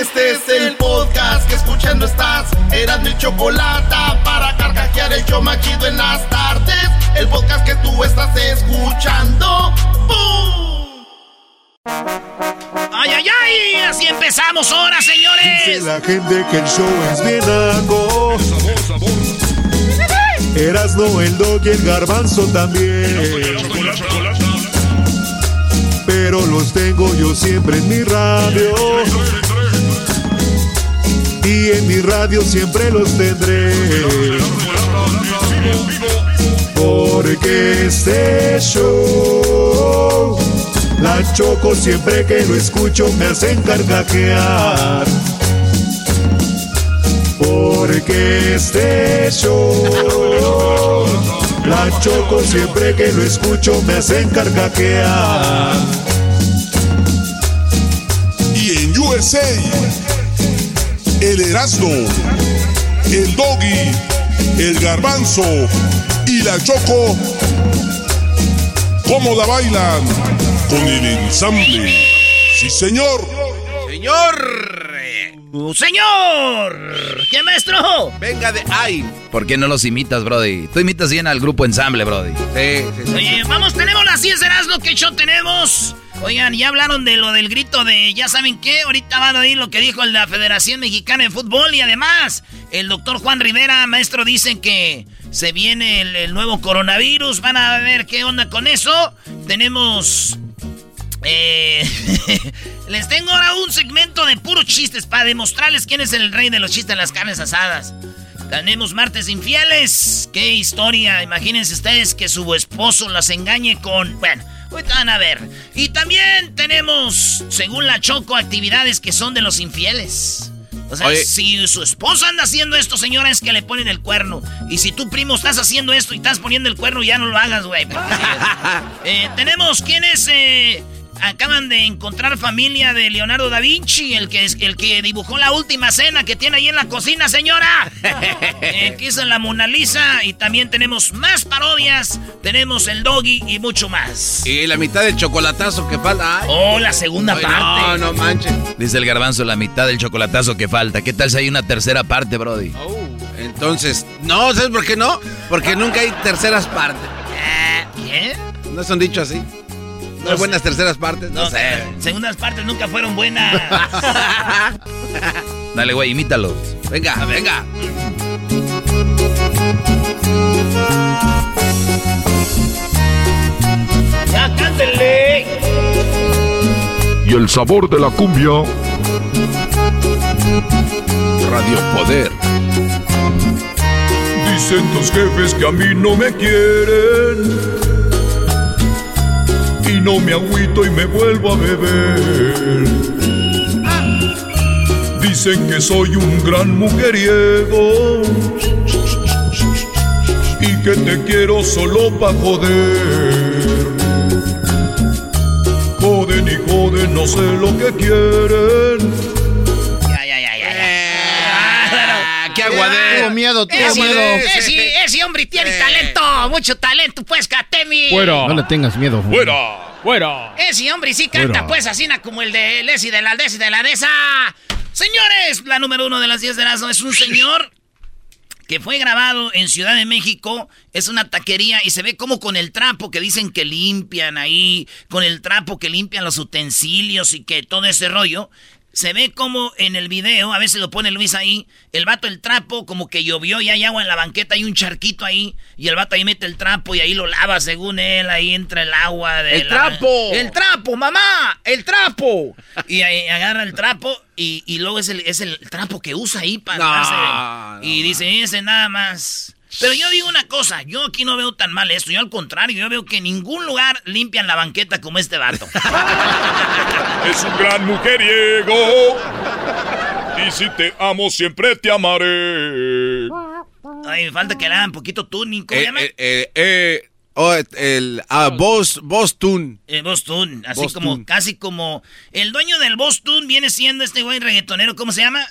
Este es el podcast que escuchando estás. Eran mi chocolate para carcajear el yo machido en las tardes. El podcast que tú estás escuchando. ¡Bum! ¡Ay, ay, ay! Así empezamos ahora, señores. Dice la gente que el show es bien algo. Erasno, el dog y el garbanzo también. Pero los tengo yo siempre en mi radio. Y en mi radio siempre los tendré. Porque este show, la choco siempre que lo escucho me hacen carcajear. Porque este show, la choco siempre que lo escucho me hacen carcajear. Y en USA, el Erasmo, el Doggy, el Garbanzo y la Choco, ¿cómo la bailan? Con el ensamble. Sí, señor. Señor. ¡Señor! ¿Qué maestro? Venga de ay. ¿Por qué no los imitas, Brody? Tú imitas bien al grupo ensamble, Brody. Sí, sí, sí. Oye, vamos, tenemos las 10 de lo que yo tenemos. Oigan, ya hablaron de lo del grito de, ya saben qué, ahorita van a oír lo que dijo la Federación Mexicana de Fútbol y además el doctor Juan Rivera, maestro, dicen que se viene el, el nuevo coronavirus, van a ver qué onda con eso. Tenemos eh, les tengo ahora un segmento de puros chistes para demostrarles quién es el rey de los chistes en las carnes asadas. Tenemos martes infieles. Qué historia. Imagínense ustedes que su esposo las engañe con. Bueno, ahorita van a ver. Y también tenemos, según la Choco, actividades que son de los infieles. O sea, Oye. si su esposa anda haciendo esto, señora, es que le ponen el cuerno. Y si tu primo estás haciendo esto y estás poniendo el cuerno, ya no lo hagas, güey. es. Eh, tenemos quienes eh, acaban de encontrar familia de Leonardo da Vinci, el que, es- el que dibujó la última cena que tiene ahí en la cocina, señora. Eh, que hizo la Mona Lisa. Y también tenemos más parodias. Tenemos el doggy y mucho más. Y la mitad del chocolatazo que falta. Ay. Oh, la segunda Ay, parte. No, no manches. Dice el garbanzo, la mitad del chocolatazo que falta. ¿Qué tal si hay una tercera parte, Brody? Oh, entonces, no, ¿sabes por qué no? Porque nunca hay terceras partes. ¿Qué? ¿No son dicho así? ¿No, buenas terceras partes? No, No, sé. segundas partes nunca fueron buenas. Dale, güey, imítalos. Venga, venga. ya cántenle. Y el sabor de la cumbia. Radio Poder. Dicen tus jefes que a mí no me quieren. Y no me agüito y me vuelvo a beber. Dicen que soy un gran mujeriego. Y que te quiero solo pa' joder. Joden y joden, no sé lo que quieren. Ya, ya, ya, ya. ya. Ah, qué aguadero. Tuvo miedo, tuvo Ese, miedo. Ese, hombre tiene talento, mucho talento, pues, Katemi. No le tengas miedo. ¡Fuera! Fuera. Ese hombre sí canta, Fuera. pues, así como el de Leslie de la y de la Deza. Señores, la número uno de las 10 de las es un señor que fue grabado en Ciudad de México. Es una taquería y se ve como con el trapo que dicen que limpian ahí, con el trapo que limpian los utensilios y que todo ese rollo. Se ve como en el video, a veces lo pone Luis ahí, el vato el trapo, como que llovió y hay agua en la banqueta, hay un charquito ahí, y el vato ahí mete el trapo y ahí lo lava según él, ahí entra el agua de ¡El trapo! ¡El trapo, mamá! ¡El trapo! Y ahí agarra el trapo y, y luego es el, es el trapo que usa ahí para... No, y dice, ese nada más... Pero yo digo una cosa, yo aquí no veo tan mal esto, yo al contrario, yo veo que en ningún lugar limpian la banqueta como este vato. Es un gran mujeriego. Y si te amo, siempre te amaré. Ay, me falta que le hagan poquito tuning, ¿cómo se Eh, llama? eh, eh, eh, oh, el ah, Boss, Boss Tune. Eh, Boston, así Boston. como, casi como. El dueño del Boston viene siendo este güey reggaetonero, ¿cómo se llama?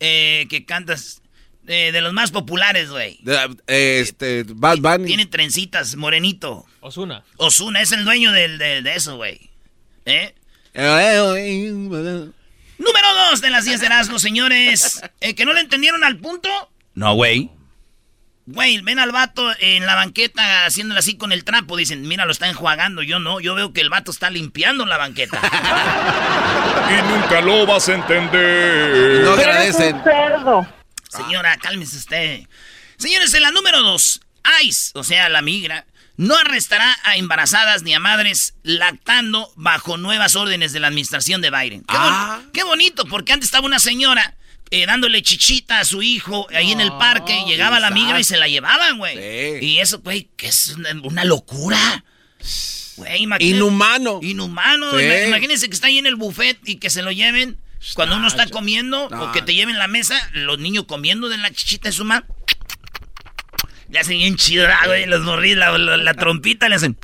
Eh, que cantas. Eh, de los más populares, güey. Este, Bad Bunny. Tiene trencitas, morenito. Osuna. Osuna es el dueño del, del- de eso, güey. ¿Eh? Número dos de las 10 de Erasmo, señores. Eh, ¿Que no le entendieron al punto? No, güey. Güey, ven al vato en la banqueta haciéndole así con el trapo. Dicen, mira, lo está enjuagando. Yo no, yo veo que el vato está limpiando la banqueta. Y nunca lo vas a entender. No agradecen. cerdo. Señora, cálmese usted. Señores, en la número dos, ICE, o sea, la migra, no arrestará a embarazadas ni a madres lactando bajo nuevas órdenes de la administración de Biden. Qué, bon- Ah. qué bonito, porque antes estaba una señora eh, dándole chichita a su hijo ahí en el parque, llegaba la migra y se la llevaban, güey. Sí. Y eso, güey, que es una, una locura. Güey, Inhumano. Inhumano. Sí. Imagínense que está ahí en el buffet y que se lo lleven cuando uno está comiendo o que te lleven la mesa, los niños comiendo de la chichita de su mamá. Le hacen bien chido, ah, güey, los morrillos, la, la- la trompita le hacen.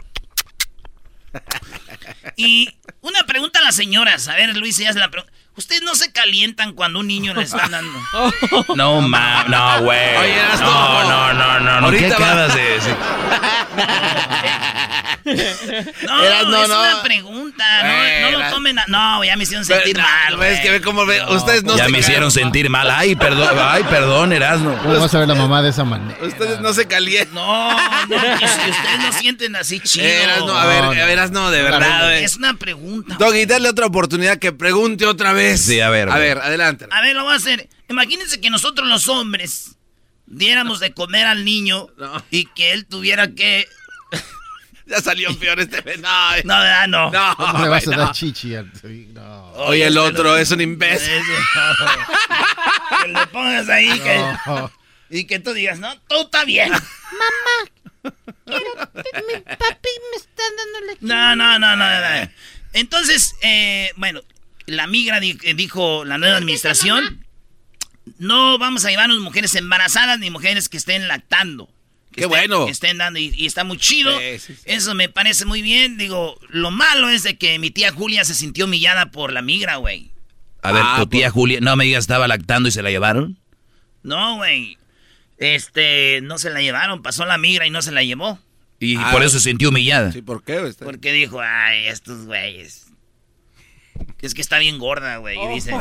Y una pregunta a las señoras. A ver, Luis, ya se la pregunta. ¿Ustedes no se calientan cuando un niño le están dando? No, ma, no, güey. Oye, No, no, no, no, no. ¿Qué acabas de decir? No, Eras, no, es no. una pregunta. No, no lo tomen a... No, ya me hicieron sentir Pero, mal, ves que ve cómo ve- ustedes no ya se me hicieron sentir mal. Ay, perdón, ay, perdón, Erasmo. ¿Cómo vas a ver la mamá de esa manera? Ustedes no se calientan. No, no, que si ustedes no sienten así chido. Eras, no, a ver, No, no. a veras, no, de verdad. Es una pregunta. Doggy, dale otra oportunidad que pregunte otra vez. Sí, a ver, A ver, adelante. A ver, lo voy a hacer. Imagínense que nosotros los hombres diéramos de comer al niño No. y que él tuviera que... Ya salió peor este. No, No, ¿verdad? No. no, ¿Cómo le vas a dar no. chichi? al- No. Oye, el otro es un imbécil. Eso. que le pongas ahí que- y que tú digas, no, todo está bien. Mi papi me está dando leche. No, no, no, no. no. Entonces, eh, bueno, la migra di- eh, dijo la nueva administración, no vamos a llevarnos mujeres embarazadas ni mujeres que estén lactando. Que Qué estén- bueno. Que estén dando y, y está muy chido. Sí, sí, sí. Eso me parece muy bien. Digo, lo malo es de que mi tía Julia se sintió humillada por la migra, güey. A ver, Ah, tu tía Julia, no me digas, estaba lactando y se la llevaron. No, güey. Este, no se la llevaron, pasó la migra y no se la llevó. Y Ah. por eso se sintió humillada. Sí, ¿por qué? Porque dijo, ay, estos güeyes. Es que está bien gorda, güey. Y dice.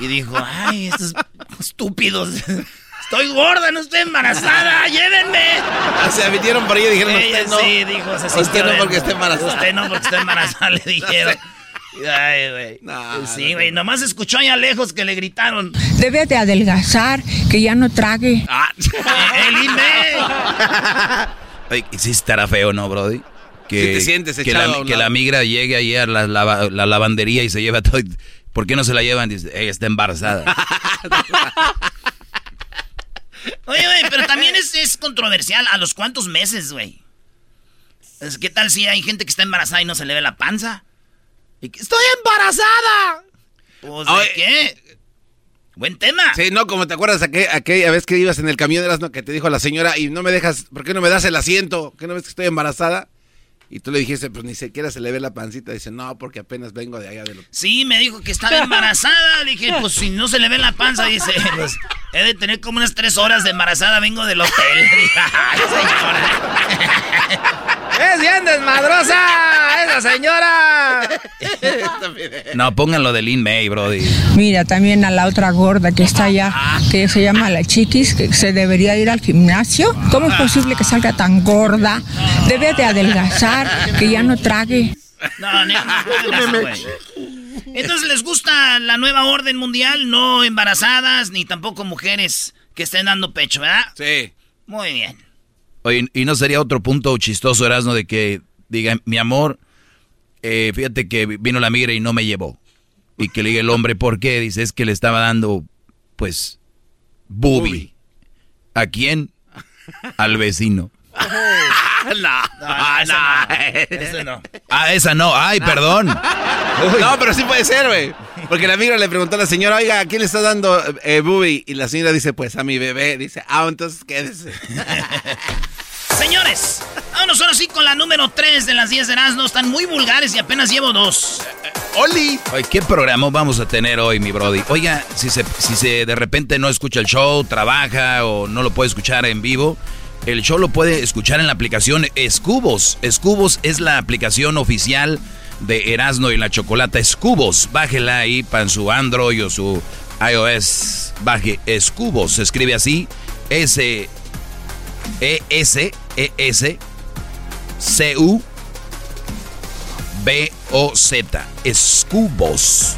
Y dijo, ay, estos estúpidos. Estoy gorda, no estoy embarazada, llévenme. Ah, se vinieron por ahí y dijeron, usted no. sí, dijo, se Usted no porque está embarazada. Usted no porque está embarazada, le dijeron. Ay, güey. No, sí, no, güey, nomás escuchó allá lejos que le gritaron. Debe de adelgazar, que ya no trague. Ah, "Eh, ¡El INE! Ay, sí estará feo, ¿no, Brody? Que, Sí te sientes que echado la, que la migra llegue ahí a la, lava- la lavandería y se lleva todo. ¿Por qué no se la llevan? Dice, ella está embarazada. Oye, güey, pero también es, es controversial. ¿A los cuántos meses, güey? ¿Qué tal si hay gente que está embarazada y no se le ve la panza? Y que, ¡Estoy embarazada! Pues, ¿de Oye. qué? Buen tema. Sí, no, como te acuerdas aquel- aquella vez que ibas en el camión de las que te dijo la señora y no me dejas, ¿por qué no me das el asiento? ¿Qué no ves que estoy embarazada? Y tú le dijiste, pues ni siquiera se le ve la pancita. Dice, no, porque apenas vengo de allá de lo... Sí, me dijo que estaba embarazada. Dije, pues si no se le ve la panza, dice, pues he de tener como unas tres horas de embarazada, vengo del hotel. Ay, señora. ¡Es bien desmadrosa esa señora! No, pónganlo de Lin May, Brody. Mira, también a la otra gorda que está allá, que se llama la chiquis, que se debería ir al gimnasio. ¿Cómo es posible que salga tan gorda? Debe de adelgazar, que ya no trague. No, no, no. Entonces, ¿les gusta la nueva orden mundial? No embarazadas, ni tampoco mujeres que estén dando pecho, ¿verdad? Sí. Muy bien. Oye, ¿y no sería otro punto chistoso, Erasmo, de que diga, mi amor, eh, fíjate que vino la migra y no me llevó? Y que le diga el hombre, ¿por qué? Dice, es que le estaba dando, pues, booby. ¿A quién? Al vecino. no, no, no. Ese no. Ah, esa no. Ay, perdón. No, pero sí puede ser, güey. Porque la migra le preguntó a la señora, oiga, ¿a quién le está dando eh, booby? Y la señora dice, pues a mi bebé. Dice, ah, entonces quédese. Señores, vámonos ahora sí con la número 3 de las 10 de Erasmo. Están muy vulgares y apenas llevo dos. ¡Oli! Oye, ¿qué programa vamos a tener hoy, mi Brody? Oiga, si se, si se de repente no escucha el show, trabaja o no lo puede escuchar en vivo, el show lo puede escuchar en la aplicación Escubos. Escubos es la aplicación oficial de Erasmo y la Chocolata. Escubos, bájela ahí para su Android o su iOS. Baje Escubos, se escribe así. S E S E S C U B O Z. Escubos.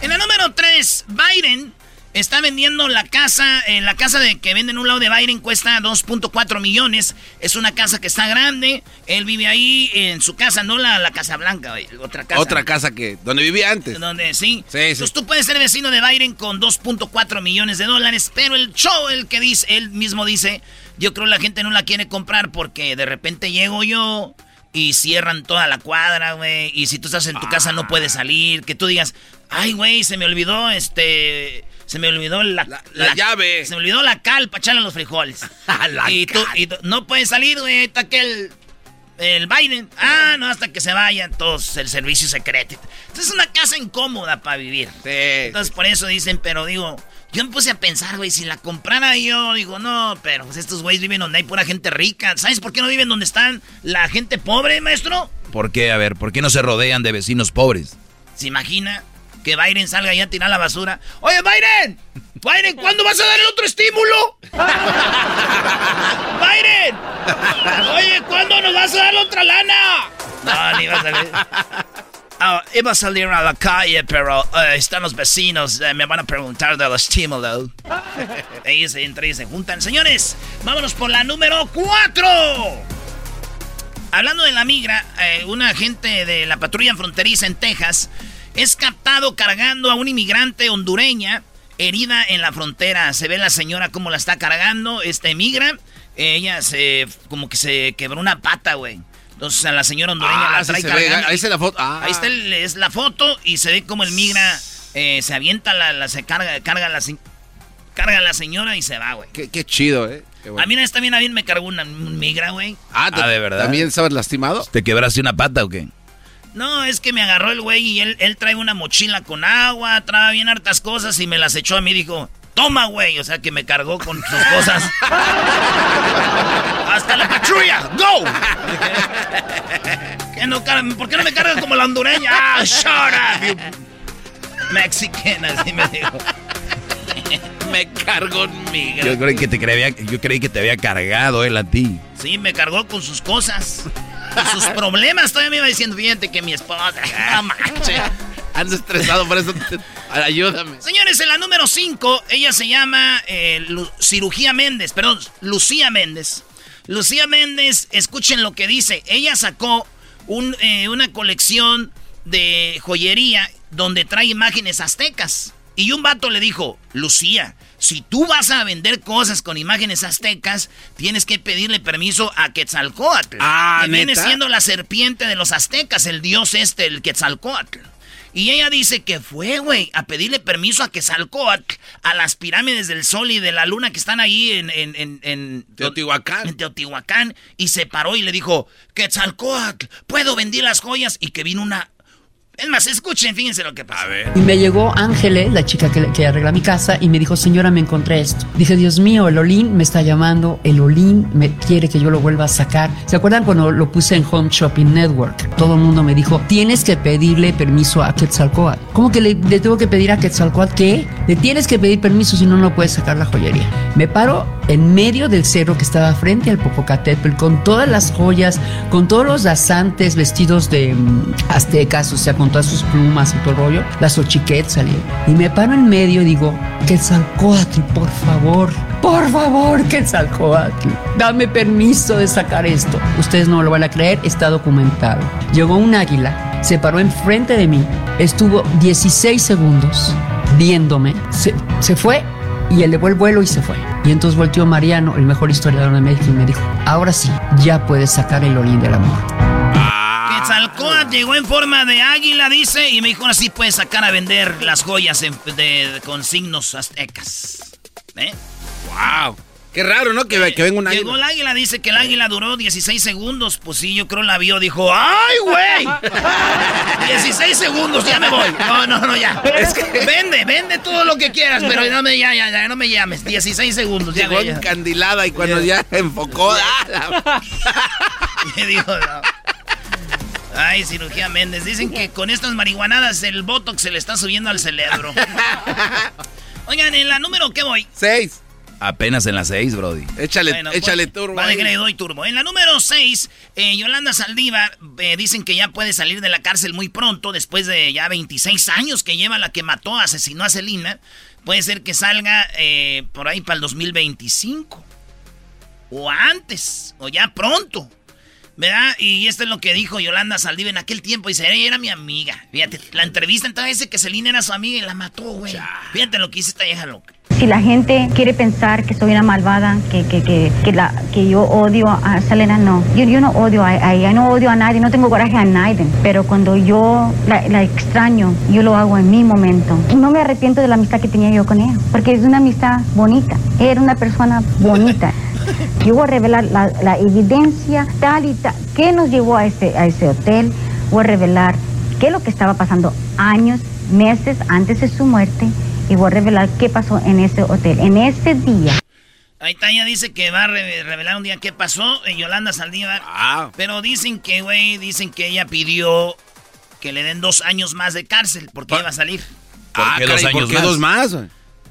En la número 3, Biden está vendiendo la casa. En la casa de que venden un lado de Biden cuesta 2.4 millones. Es una casa que está grande. Él vive ahí en su casa, no la, la Casa Blanca, güey, otra casa. Otra casa que, donde vivía antes. Donde sí. Sí, sí. Entonces tú puedes ser vecino de Biden con 2.4 millones de dólares, pero el show, el que dice, él mismo dice, yo creo la gente no la quiere comprar porque de repente llego yo y cierran toda la cuadra, güey. Y si tú estás en tu casa no puedes salir. Que tú digas, ay, güey, se me olvidó este. Se me olvidó la, La llave. Se me olvidó la cal para echarle los frijoles. La y, tú, y tú- no puedes salir, güey. Está que el, el Biden. Ah, no, hasta que se vayan todos el servicio secreto. Entonces es una casa incómoda para vivir. Entonces por eso dicen, pero digo, yo me puse a pensar, güey, si la comprara yo, digo, no, pero pues estos güeyes viven donde hay pura gente rica. ¿Sabes por qué no viven donde están la gente pobre, maestro? ¿Por qué? A ver, ¿por qué no se rodean de vecinos pobres? ¿Se imagina que Biden salga allá a tirar la basura? Oye, Biden, Biden, ¿cuándo vas a dar el otro estímulo? Biden, oye, ¿cuándo nos vas a dar la otra lana? No, ni va a salir. Ah, iba a salir a la calle, pero eh, están los vecinos, eh, me van a preguntar del estímulo. Ellos entre ellos se juntan. Señores, vámonos por la número 4. Hablando de la migra, eh, un agente de la patrulla fronteriza en Texas es captado cargando a una inmigrante hondureña herida en la frontera. Se ve la señora cómo la está cargando, esta migra. Ella se, como que se quebró una pata, güey. Entonces a la señora hondureña Ah, la sí trae se ve, cargando. ahí está la foto. Ah. Ahí está el- es la foto y se ve como el migra eh, se avienta, la, la- se carga, carga la, se- carga la señora y se va, güey. Qué, qué chido, ¿eh? Qué bueno. A mí una vez también, a mí me cargó una un migra, güey. Ah, Ah, ¿de verdad? ¿También estabas lastimado? ¿Te quebraste una pata o qué? No, es que me agarró el güey y él, él trae una mochila con agua, trae bien hartas cosas y me las echó a mí. Dijo, toma, güey. O sea, que me cargó con sus cosas. ¡Hasta la patrulla! ¡Go! ¿Qué no ¿Por qué no me cargas como la hondureña? ¡Ah, shut up, you Mexican! Así me dijo. me cargó migra. Yo creí que te creía, yo creí que te había cargado él a ti. Sí, me cargó con sus cosas. Sus problemas. Todavía me iba diciendo, fíjate que mi esposa... No manches. Ando estresado, por eso te- ayúdame. Señores, en la número 5, ella se llama eh, Cirugía Méndez, perdón, Lucía Méndez. Lucía Méndez, escuchen lo que dice. Ella sacó un, eh, una colección de joyería donde trae imágenes aztecas. Y un vato le dijo, Lucía, si tú vas a vender cosas con imágenes aztecas, tienes que pedirle permiso a Quetzalcóatl. Ah, que viene siendo la serpiente de los aztecas, el dios este, el Quetzalcóatl. Y ella dice que fue, güey, a pedirle permiso a Quetzalcóatl, a las pirámides del sol y de la luna que están ahí en, en, en, en Teotihuacán. en Teotihuacán, y se paró y le dijo, Quetzalcóatl, puedo vender las joyas, y que vino una, Es más, escuchen, fíjense lo que pasa. A ver. Y me llegó Ángeles, la chica que, que, arregla mi casa, y me dijo, señora, me encontré esto. Dije, Dios mío, el Olin me está llamando, el Olin me quiere que yo lo vuelva a sacar. ¿Se acuerdan cuando lo puse en Home Shopping Network? Todo el mundo me dijo, tienes que pedirle permiso a Quetzalcoatl. ¿Cómo que le, le tengo que pedir a Quetzalcoatl qué? Le tienes que pedir permiso si no, no puedes sacar la joyería. Me paro en medio del cerro que estaba frente al Popocatépetl con todas las joyas, con todos los danzantes vestidos de um, aztecas, o sea, con todas sus plumas y todo el rollo, las salían. Y me paro en medio y digo, Quetzalcoatl, por favor, por favor, Quetzalcoatl, dame permiso de sacar esto. Ustedes no lo van a creer, está documentado. Llegó un águila, se paró enfrente de mí, estuvo 16 segundos viéndome, se, se fue y elevó el vuelo y se fue. Y entonces volteó Mariano, el mejor historiador de México, y me dijo, ahora sí, ya puedes sacar el orín del amor. Quetzalcóatl llegó en forma de águila, dice, y me dijo, ahora sí puedes sacar a vender las joyas en, de, de, con signos aztecas. ¿Eh? ¡Wow! Qué raro, ¿no? Que, que venga un águila. Llegó el águila, dice que el águila duró 16 segundos. Pues sí, yo creo la vio, dijo, ¡ay, güey! 16 segundos, ya me voy. No, no, no, ya. Es que... Vende, vende todo lo que quieras, pero no me, ya, ya, ya, no me llames. 16 segundos, ya. Llegó encandilada y cuando ya, ya enfocó... Me dijo, no. Ay, cirugía Méndez. Dicen que con estas marihuanadas el botox se le está subiendo al cerebro. Oigan, en la número, ¿qué voy? Seis. Apenas en las seis, Brody. Échale, bueno, échale pues, turbo. Vale, que le doy turbo. En la número seis, eh, Yolanda Saldívar eh, dicen que ya puede salir de la cárcel muy pronto, después de ya 26 años que lleva la que mató, asesinó a Celina. Puede ser que salga eh, por ahí para el 2025. O antes, o ya pronto. ¿Verdad? Y esto es lo que dijo Yolanda Saldívar en aquel tiempo. Dice, ella era mi amiga. Fíjate, la entrevista entonces dice que Celina era su amiga y la mató, güey. Fíjate lo que hizo esta vieja loca. Si la gente quiere pensar que soy una malvada, que, que, que, que, la, que yo odio a Selena, no. Yo, yo no odio a ella, no odio a nadie, no tengo coraje a nadie. Pero cuando yo la, la, extraño, yo lo hago en mi momento. No me arrepiento de la amistad que tenía yo con ella, porque es una amistad bonita. Ella era una persona bonita. Yo voy a revelar la, la evidencia tal y tal. ¿Qué nos llevó a ese, a ese hotel? Voy a revelar qué es lo que estaba pasando años, meses antes de su muerte y voy a revelar qué pasó en ese hotel, en ese día. Ahí Tania dice que va a re revelar un día qué pasó en Yolanda Saldívar. Ah. Pero dicen que, güey, dicen que ella pidió que le den dos años más de cárcel porque iba a salir. ¿Por ah, qué dos años ¿por qué más? dos más?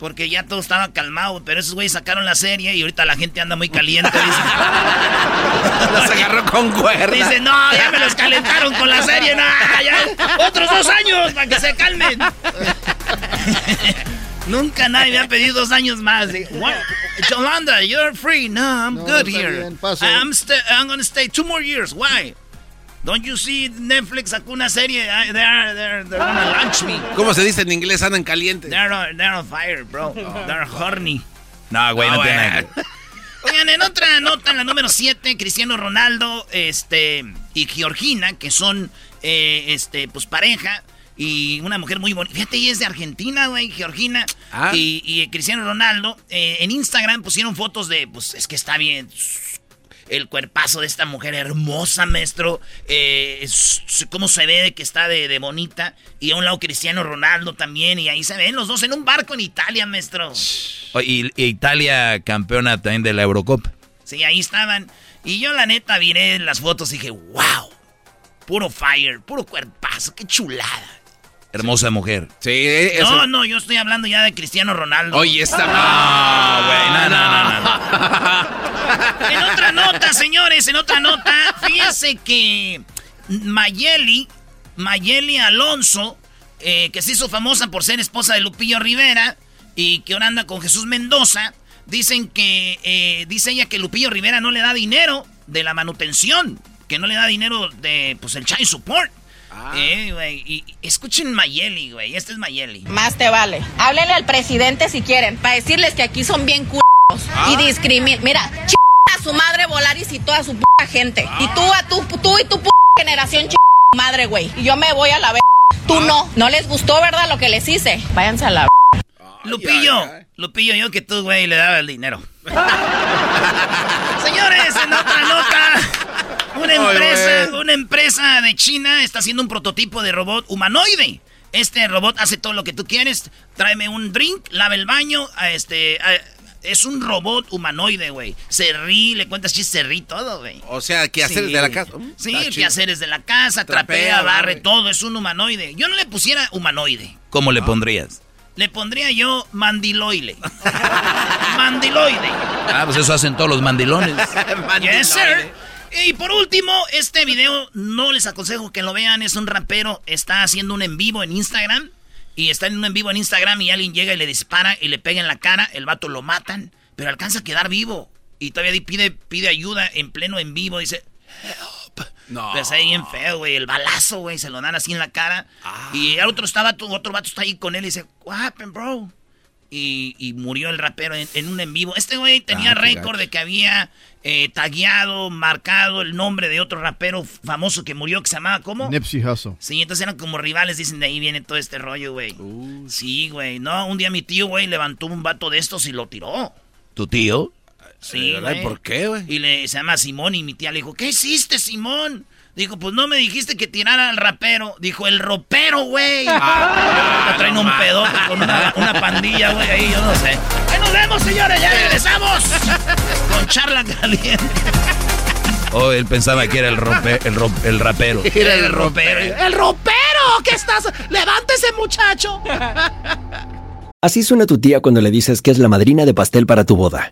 Porque ya todo estaba calmado, pero esos güeyes sacaron la serie y ahorita la gente anda muy caliente. Dice. los agarró con cuerda. Dice, no, ya me los calentaron con la serie. No, ya, otros dos años para que se calmen. Nunca nadie me ha pedido dos años más. Yolanda, you're free. No, I'm no, good here. Bien, I'm, I'm gonna stay two more years. Why? Don't you see Netflix sacó una serie? They're, they're, they're gonna launch me. ¿Cómo se dice en inglés? Andan calientes. They're, on, they're on fire, bro. They're horny. No, güey, no, no tiene nada. Oigan, en otra nota, en la número 7, Cristiano Ronaldo este, y Georgina, que son eh, este, pues pareja, y una mujer muy bonita. Fíjate, ella es de Argentina, güey, Georgina. Ah. Y, y, Cristiano Ronaldo, eh, en Instagram pusieron fotos de, pues es que está bien. El cuerpazo de esta mujer hermosa, maestro. Eh, es, cómo se ve de que está de, de, bonita. Y a un lado Cristiano Ronaldo también. Y ahí se ven los dos en un barco en Italia, maestro. Y, y Italia campeona también de la Eurocopa. Sí, ahí estaban. Y yo, la neta, miré las fotos y dije, wow. Puro fire, puro cuerpazo, qué chulada. Hermosa sí. mujer. Sí, eso. No, no, yo estoy hablando ya de Cristiano Ronaldo. Oye, está No, güey, no, no, no, no. en otra nota, señores, en otra nota, fíjense que Mayeli, Mayeli Alonso, eh, que se hizo famosa por ser esposa de Lupillo Rivera y que ahora anda con Jesús Mendoza, dicen que, eh, dice ella que Lupillo Rivera no le da dinero de la manutención, que no le da dinero de, pues, el child support. Ah. Eh, güey. Y, escuchen Mayeli, güey. Este es Mayeli. Más te vale. Háblenle al presidente si quieren, para decirles que aquí son bien culos ah. y discriminan. Mira, ch a su madre Volaris y toda su puta gente. Ah. Y tú a tu, tú y tu puta generación ch madre, güey. Y yo me voy a la ver. Tú ah. no. No les gustó, ¿verdad? Lo que les hice. Váyanse a la Lupillo, ay, ay. Lupillo, yo que tú, güey, le daba el dinero. Señores, en otra nota. Una empresa, una empresa de China está haciendo un prototipo de robot humanoide. Este robot hace todo lo que tú quieres. Tráeme un drink, lava el baño, a este, es un robot humanoide, güey. Se ríe, le cuentas chistes, se ríe todo, güey. O sea, ¿qué hacer desde la casa? sí, qué hacer desde la casa, trapea, barre, todo. Es un humanoide. Yo no le pusiera humanoide. ¿Cómo le pondrías? Le pondría yo mandiloide. mandiloide. Ah, pues eso hacen todos los mandilones. yes, sir. Y por último, este video no les aconsejo que lo vean. Es un rapero, está haciendo un en vivo en Instagram. Y está en un en vivo en Instagram y alguien llega y le dispara y le pega en la cara. El vato lo matan, pero alcanza a quedar vivo. Y todavía pide, pide ayuda en pleno en vivo. Dice, help. No. Pues ahí en feo, güey. El balazo, güey. Se lo dan así en la cara. Ah. Y el otro, estaba, otro vato está ahí con él y dice, what happened, bro? Y, murió el rapero en, un en vivo. Este güey tenía ah, récord de que había eh, tagueado, marcado el nombre de otro rapero famoso que murió, que se llamaba ¿cómo? Nipsey Hussle. Sí, entonces eran como rivales, dicen de ahí viene todo este rollo, güey. Sí, güey. No, un día mi tío, güey, levantó un vato de estos y lo tiró. ¿Tu tío? Sí, güey. ¿Por qué, güey? Y le, se llama Simón y mi tía le dijo, ¿qué hiciste, Simón? Dijo, pues no me dijiste que tirara al rapero. Dijo, el ropero, güey. Ah, traen un pedote con una, pandilla, güey, ahí, yo no sé. ¡Ahí nos vemos, señores! ¡Ya regresamos! con charla caliente. Oh, él pensaba que era el, el, el rapero. Era el ropero. ¡El ropero! ¿Qué estás? ¡Levántese, muchacho! Así suena tu tía cuando le dices que es la madrina de pastel para tu boda.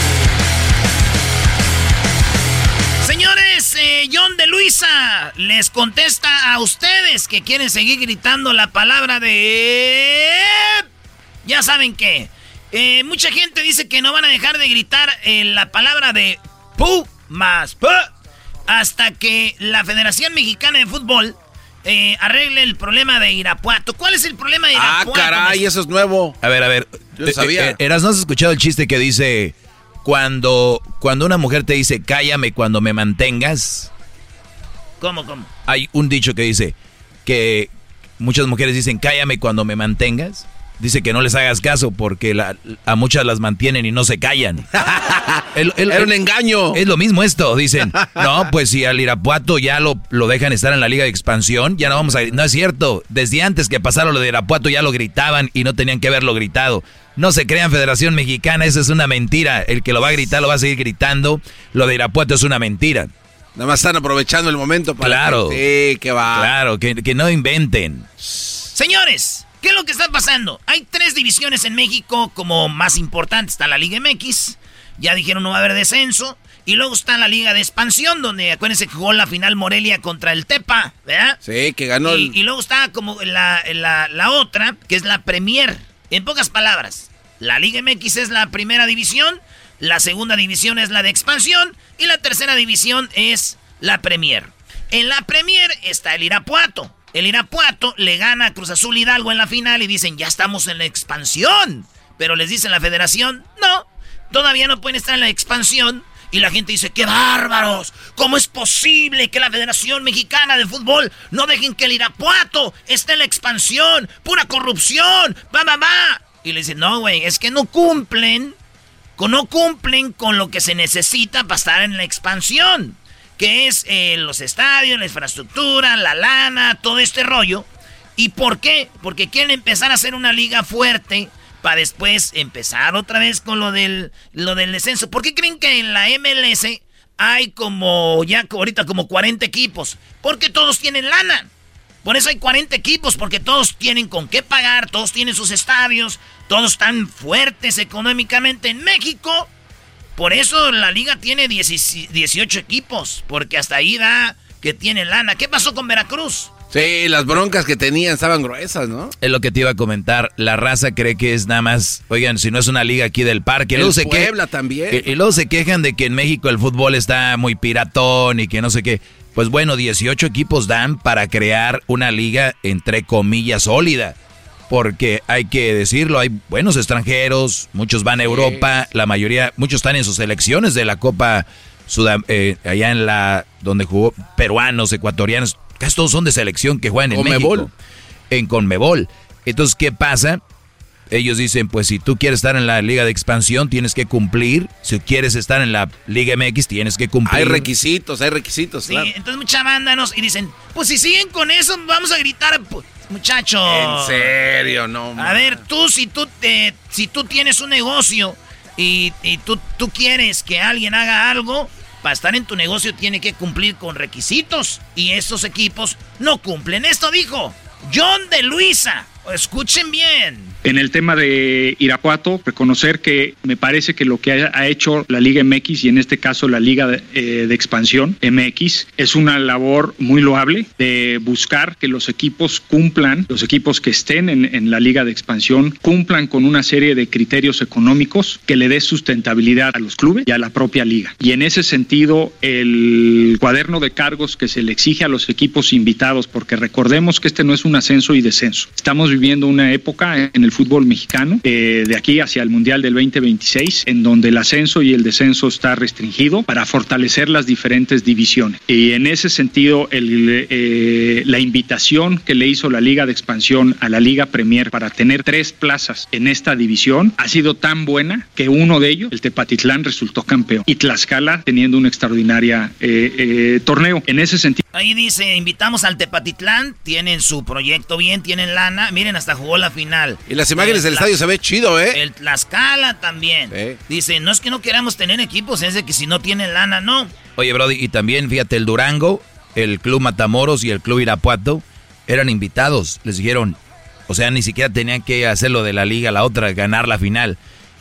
John de Luisa les contesta a ustedes que quieren seguir gritando la palabra de... Ya saben qué. Eh, mucha gente dice que no van a dejar de gritar eh, la palabra de pu más pu hasta que la Federación Mexicana de Fútbol eh, arregle el problema de Irapuato. ¿Cuál es el problema de ah, Irapuato? Ah, caray, eso es nuevo. A ver, a ver. Yo sabía. ¿Eras no has escuchado el chiste que dice cuando, cuando una mujer te dice cállame cuando me mantengas? ¿Cómo, cómo? Hay un dicho que dice que muchas mujeres dicen cállame cuando me mantengas. Dice que no les hagas caso porque a muchas las mantienen y no se callan. Era un engaño. Es lo mismo esto. Dicen, no, pues si al Irapuato ya lo, lo dejan estar en la liga de expansión, ya no vamos a... No es cierto. Desde antes que pasaron lo de Irapuato ya lo gritaban y no tenían que haberlo gritado. No se crean Federación Mexicana, eso es una mentira. El que lo va a gritar lo va a seguir gritando. Lo de Irapuato es una mentira. Nada más están aprovechando el momento para... Claro. Que, sí, que va. Claro, que, que no inventen. Señores, ¿Qué es lo que está pasando? Hay tres divisiones en México como más importantes. Está la Liga MX, ya dijeron no va a haber descenso. Y luego está la Liga de Expansión, donde acuérdense que jugó la final Morelia contra el Tepa, ¿verdad? Sí, que ganó. Y, y luego está como la, la, otra, que es la Premier. En pocas palabras, la Liga MX es la primera división, La segunda división es la de expansión y la tercera división es la Premier. En la Premier está el Irapuato. El Irapuato le gana a Cruz Azul Hidalgo en la final y dicen, ya estamos en la expansión. Pero les dice la federación, no, todavía no pueden estar en la expansión. Y la gente dice, qué bárbaros, ¿cómo es posible que la Federación Mexicana de Fútbol no dejen que el Irapuato esté en la expansión? Pura corrupción, va, va, va. Y le dicen, no, güey, es que no cumplen, no cumplen con lo que se necesita para estar en la expansión que es eh, los estadios, la infraestructura, la lana, todo este rollo. ¿Y por qué? Porque quieren empezar a hacer una liga fuerte para después empezar otra vez con lo del, lo del descenso. ¿Por qué creen que en la MLS hay como, ya ahorita como 40 equipos? Porque todos tienen lana. Por eso hay 40 equipos, porque todos tienen con qué pagar, todos tienen sus estadios, todos están fuertes económicamente en México. Por eso la liga tiene 18 equipos, porque hasta ahí da que tiene lana. ¿Qué pasó con Veracruz? Sí, las broncas que tenían estaban gruesas, ¿no? Es lo que te iba a comentar. La raza cree que es nada más, oigan, si no es una liga aquí del parque. El luego Puebla también. Y, luego se quejan de que en México el fútbol está muy piratón y que no sé qué. Pues bueno, 18 equipos dan para crear una liga entre comillas sólida porque hay que decirlo, hay buenos extranjeros, muchos van a Europa, la mayoría, muchos están en sus selecciones de la Copa eh, allá en la donde jugó peruanos, ecuatorianos, casi todos son de selección que juegan en Conmebol. México, en Conmebol. Entonces, ¿qué pasa? Ellos dicen, pues si tú quieres estar en la Liga de Expansión, tienes que cumplir. Si quieres estar en la Liga MX, tienes que cumplir. Hay requisitos, hay requisitos, sí, entonces mucha banda nos... Y dicen, pues si siguen con eso, vamos a gritar... Muchacho. En serio, no. A ver, tú si tú te si tú tienes un negocio y, tú, tú quieres que alguien haga algo, para estar en tu negocio tiene que cumplir con requisitos y estos equipos no cumplen. Esto dijo John de Luisa. Escuchen bien en el tema de Irapuato, reconocer que me parece que lo que ha hecho la Liga MX y en este caso la Liga de, eh, Expansión MX es una labor muy loable de buscar que los equipos cumplan, los equipos que estén en, la Liga de Expansión cumplan con una serie de criterios económicos que le dé sustentabilidad a los clubes y a la propia liga. Y en ese sentido, el cuaderno de cargos que se le exige a los equipos invitados, porque recordemos que este no es un ascenso y descenso. Estamos viviendo una época en el fútbol mexicano, eh, de aquí hacia el Mundial del 2026, en donde el ascenso y el descenso está restringido para fortalecer las diferentes divisiones. Y en ese sentido, el, eh, la invitación que le hizo la Liga de Expansión a la Liga Premier para tener tres plazas en esta división ha sido tan buena que uno de ellos, el Tepatitlán, resultó campeón y Tlaxcala teniendo un extraordinario eh, torneo. En ese sentido. Ahí dice, invitamos al Tepatitlán, tienen su proyecto bien, tienen lana, miren, hasta jugó la final las imágenes del estadio se ve chido, ¿eh? El Tlaxcala también. Dice, no es que no queramos tener equipos, es de que si no tienen lana, no. Oye, Brody, y también, fíjate, el Durango, el Club Matamoros y el Club Irapuato eran invitados. Les dijeron, o sea, ni siquiera tenían que hacer lo de la liga, la otra, ganar la final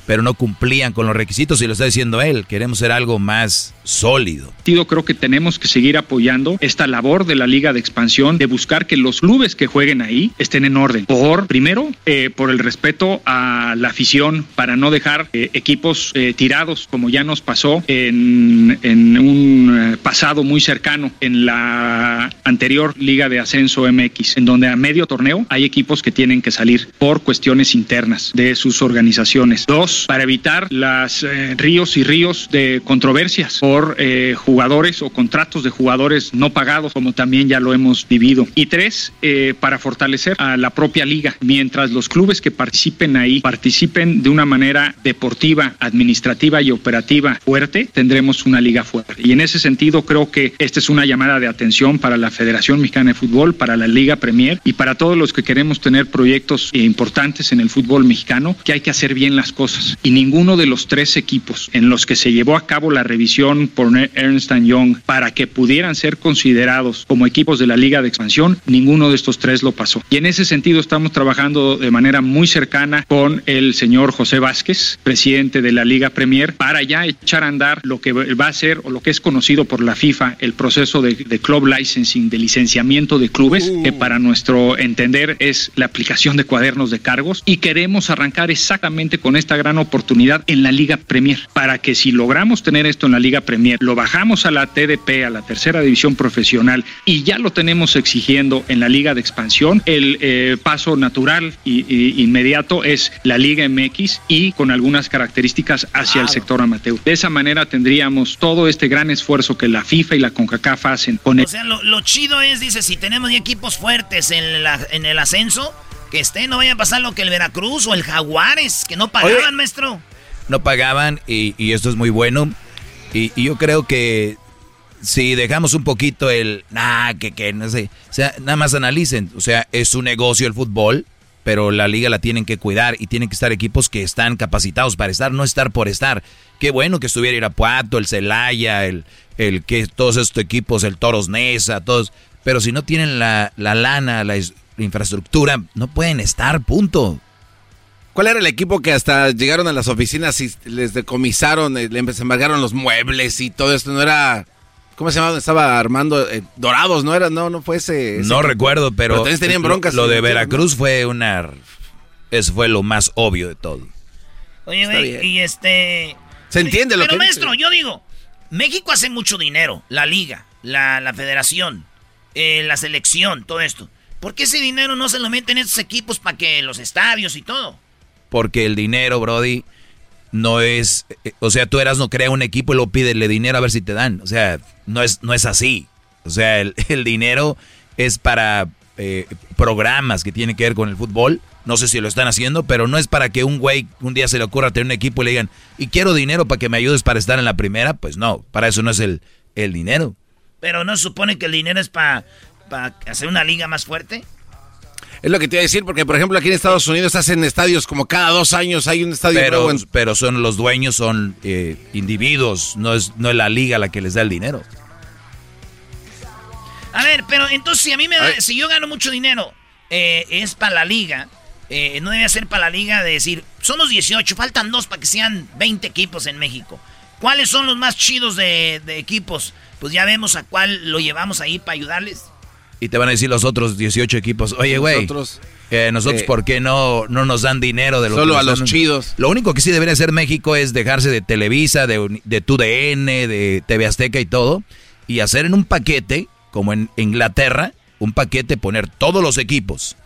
pero no cumplían con los requisitos y lo está diciendo él. Queremos ser algo más sólido. Creo que tenemos que seguir apoyando esta labor de la Liga de Expansión de buscar que los clubes que jueguen ahí estén en orden. Por, primero, eh, por el respeto a la afición, para no dejar eh, equipos eh, tirados, como ya nos pasó en, en un pasado muy cercano en la anterior Liga de Ascenso MX, en donde a medio torneo hay equipos que tienen que salir por cuestiones internas de sus organizaciones. Dos, para evitar las eh, ríos y ríos de controversias por eh, jugadores o contratos de jugadores no pagados, como también ya lo hemos vivido. Y tres, eh, para fortalecer a la propia liga, mientras los clubes que participen ahí participen de una manera deportiva, administrativa y operativa fuerte, tendremos una liga fuerte. Y en ese sentido creo que esta es una llamada de atención para la Federación Mexicana de Fútbol, para la Liga Premier y para todos los que queremos tener proyectos importantes en el fútbol mexicano, que hay que hacer bien las cosas y ninguno de los tres equipos en los que se llevó a cabo la revisión por Ernst Young para que pudieran ser considerados como equipos de la Liga de Expansión, ninguno de estos tres lo pasó. Y en ese sentido estamos trabajando de manera muy cercana con el señor José Vázquez, presidente de la Liga Premier, para ya echar a andar lo que va a ser o lo que es conocido por la FIFA, el proceso de, club licensing, de licenciamiento de clubes, que para nuestro entender es la aplicación de cuadernos de cargos y queremos arrancar exactamente con esta gran oportunidad en la Liga Premier, para que si logramos tener esto en la Liga Premier, lo bajamos a la TDP, a la tercera división profesional y ya lo tenemos exigiendo en la Liga de Expansión, el eh, paso natural y, inmediato es la Liga MX y con algunas características hacia el sector amateur. De esa manera tendríamos todo este gran esfuerzo que la FIFA y la CONCACAF hacen con O sea, lo, chido es, dice, si tenemos ya equipos fuertes en, la, en el ascenso, que esté, no vaya a pasar lo que el Veracruz o el Jaguares, que no pagaban, maestro. No pagaban y, esto es muy bueno. Y, yo creo que si dejamos un poquito el, nah, que, que, no sé, o sea, nada más analicen, o sea, es un negocio el fútbol, pero la liga la tienen que cuidar y tienen que estar equipos que están capacitados para estar, no estar por estar. Qué bueno que estuviera Irapuato, el Celaya, el, el que todos estos equipos, el Toros Nesa, todos, pero si no tienen la, la lana, la, infraestructura, no pueden estar, punto. ¿Cuál era el equipo que hasta llegaron a las oficinas y les decomisaron, eh, les embargaron los muebles y todo esto? ¿No era ¿Cómo se llamaba? Estaba armando eh, Dorados, ¿no era? No, no fue ese. no recuerdo, pero. pero tenían broncas. Lo, de Veracruz fue una. Eso fue lo más obvio de todo. Oye, güey, y este. Se entiende lo pero, que. Pero, maestro, yo digo, México hace mucho dinero. La liga, la, la federación, eh, la selección, todo esto. ¿Por qué ese dinero no se lo meten estos equipos para que los estadios y todo? Porque el dinero, Brody no es, eh, o sea, tú eras no crea un equipo y lo pídele dinero a ver si te dan. O sea, no es, no es así. O sea, el, dinero es para eh, programas que tienen que ver con el fútbol. No sé si lo están haciendo, pero no es para que un güey un día se le ocurra tener un equipo y le digan, y quiero dinero para que me ayudes para estar en la primera. Pues no, para eso no es el, el dinero. Pero no supone que el dinero es para, para hacer una liga más fuerte. Es lo que te iba a decir, porque por ejemplo aquí en Estados Unidos hacen estadios como cada dos años hay un estadio pero, Pero son los dueños, son eh, individuos, no es, no es la liga la que les da el dinero. A ver, pero entonces si a mí me da, si yo gano mucho dinero, eh, es para la liga, eh, no debe ser para la liga de decir, somos 18, faltan dos para que sean 20 equipos en México. ¿Cuáles son los más chidos de, de equipos? Pues ya vemos a cuál lo llevamos ahí para ayudarles. Y te van a decir los otros 18 equipos, oye, güey, nosotros, eh, nosotros ¿por qué no, no nos dan dinero de lo Solo a los chidos. Lo único que sí debería hacer México es dejarse de Televisa, de, de TUDN, de TV Azteca y todo, y hacer en un paquete, como en Inglaterra, un paquete, poner todos los equipos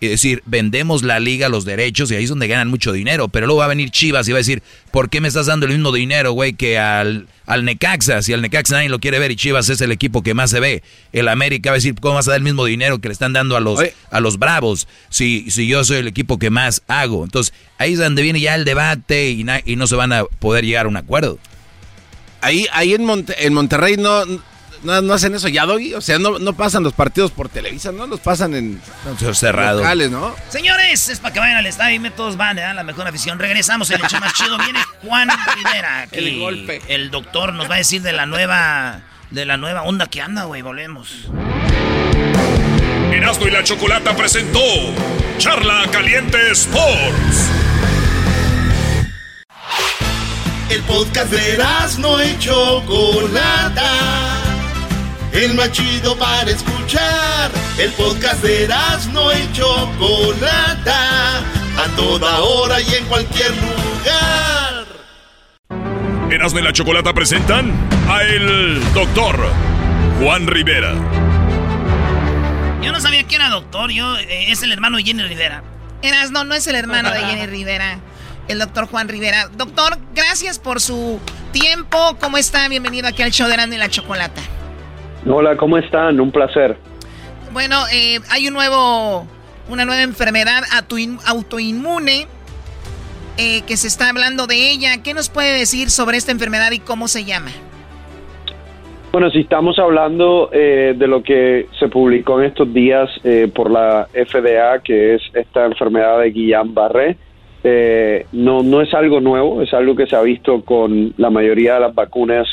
y decir, vendemos la liga, los derechos, y ahí es donde ganan mucho dinero. Pero luego va a venir Chivas y va a decir, ¿por qué me estás dando el mismo dinero, güey, que al, al Necaxa? Si al Necaxa nadie lo quiere ver y Chivas es el equipo que más se ve. El América va a decir, ¿cómo vas a dar el mismo dinero que le están dando a los, a los Bravos? Si, si yo soy el equipo que más hago. Entonces, ahí es donde viene ya el debate y, y no se van a poder llegar a un acuerdo. Ahí, ahí en, en Monterrey no, no, hacen eso ya, Doggy. O sea, no, no pasan los partidos por Televisa, ¿no? Los pasan en cerrados. locales, ¿no? Señores, es para que vayan al estadio y todos van, ¿eh? La mejor afición. Regresamos, el hecho más chido. Viene Juan Rivera. el golpe. El doctor nos va a decir de la nueva, de la nueva onda que anda, güey. Volvemos. Erasmo y la Chocolata presentó Charla Caliente Sports. El podcast de Erasmo y Chocolata el más chido para escuchar. El podcast de Erasmo y Chocolata, a toda hora y en cualquier lugar. Erasmo y la Chocolata presentan a el doctor Juan Rivera. Yo no sabía que era doctor, yo eh, es el hermano de Jenny Rivera. Erasmo no es el hermano de Jenny Rivera. El doctor Juan Rivera. Doctor, gracias por su tiempo. ¿Cómo está? Bienvenido aquí al show de Erasmo y la Chocolata. Hola, ¿cómo están? Un placer. Bueno, eh, hay un nuevo, una nueva enfermedad autoinmune eh, que se está hablando de ella. ¿Qué nos puede decir sobre esta enfermedad y cómo se llama? Bueno, si estamos hablando eh, de lo que se publicó en estos días por la FDA, que es esta enfermedad de Guillain-Barré, no, no es algo nuevo, es algo que se ha visto con la mayoría de las vacunas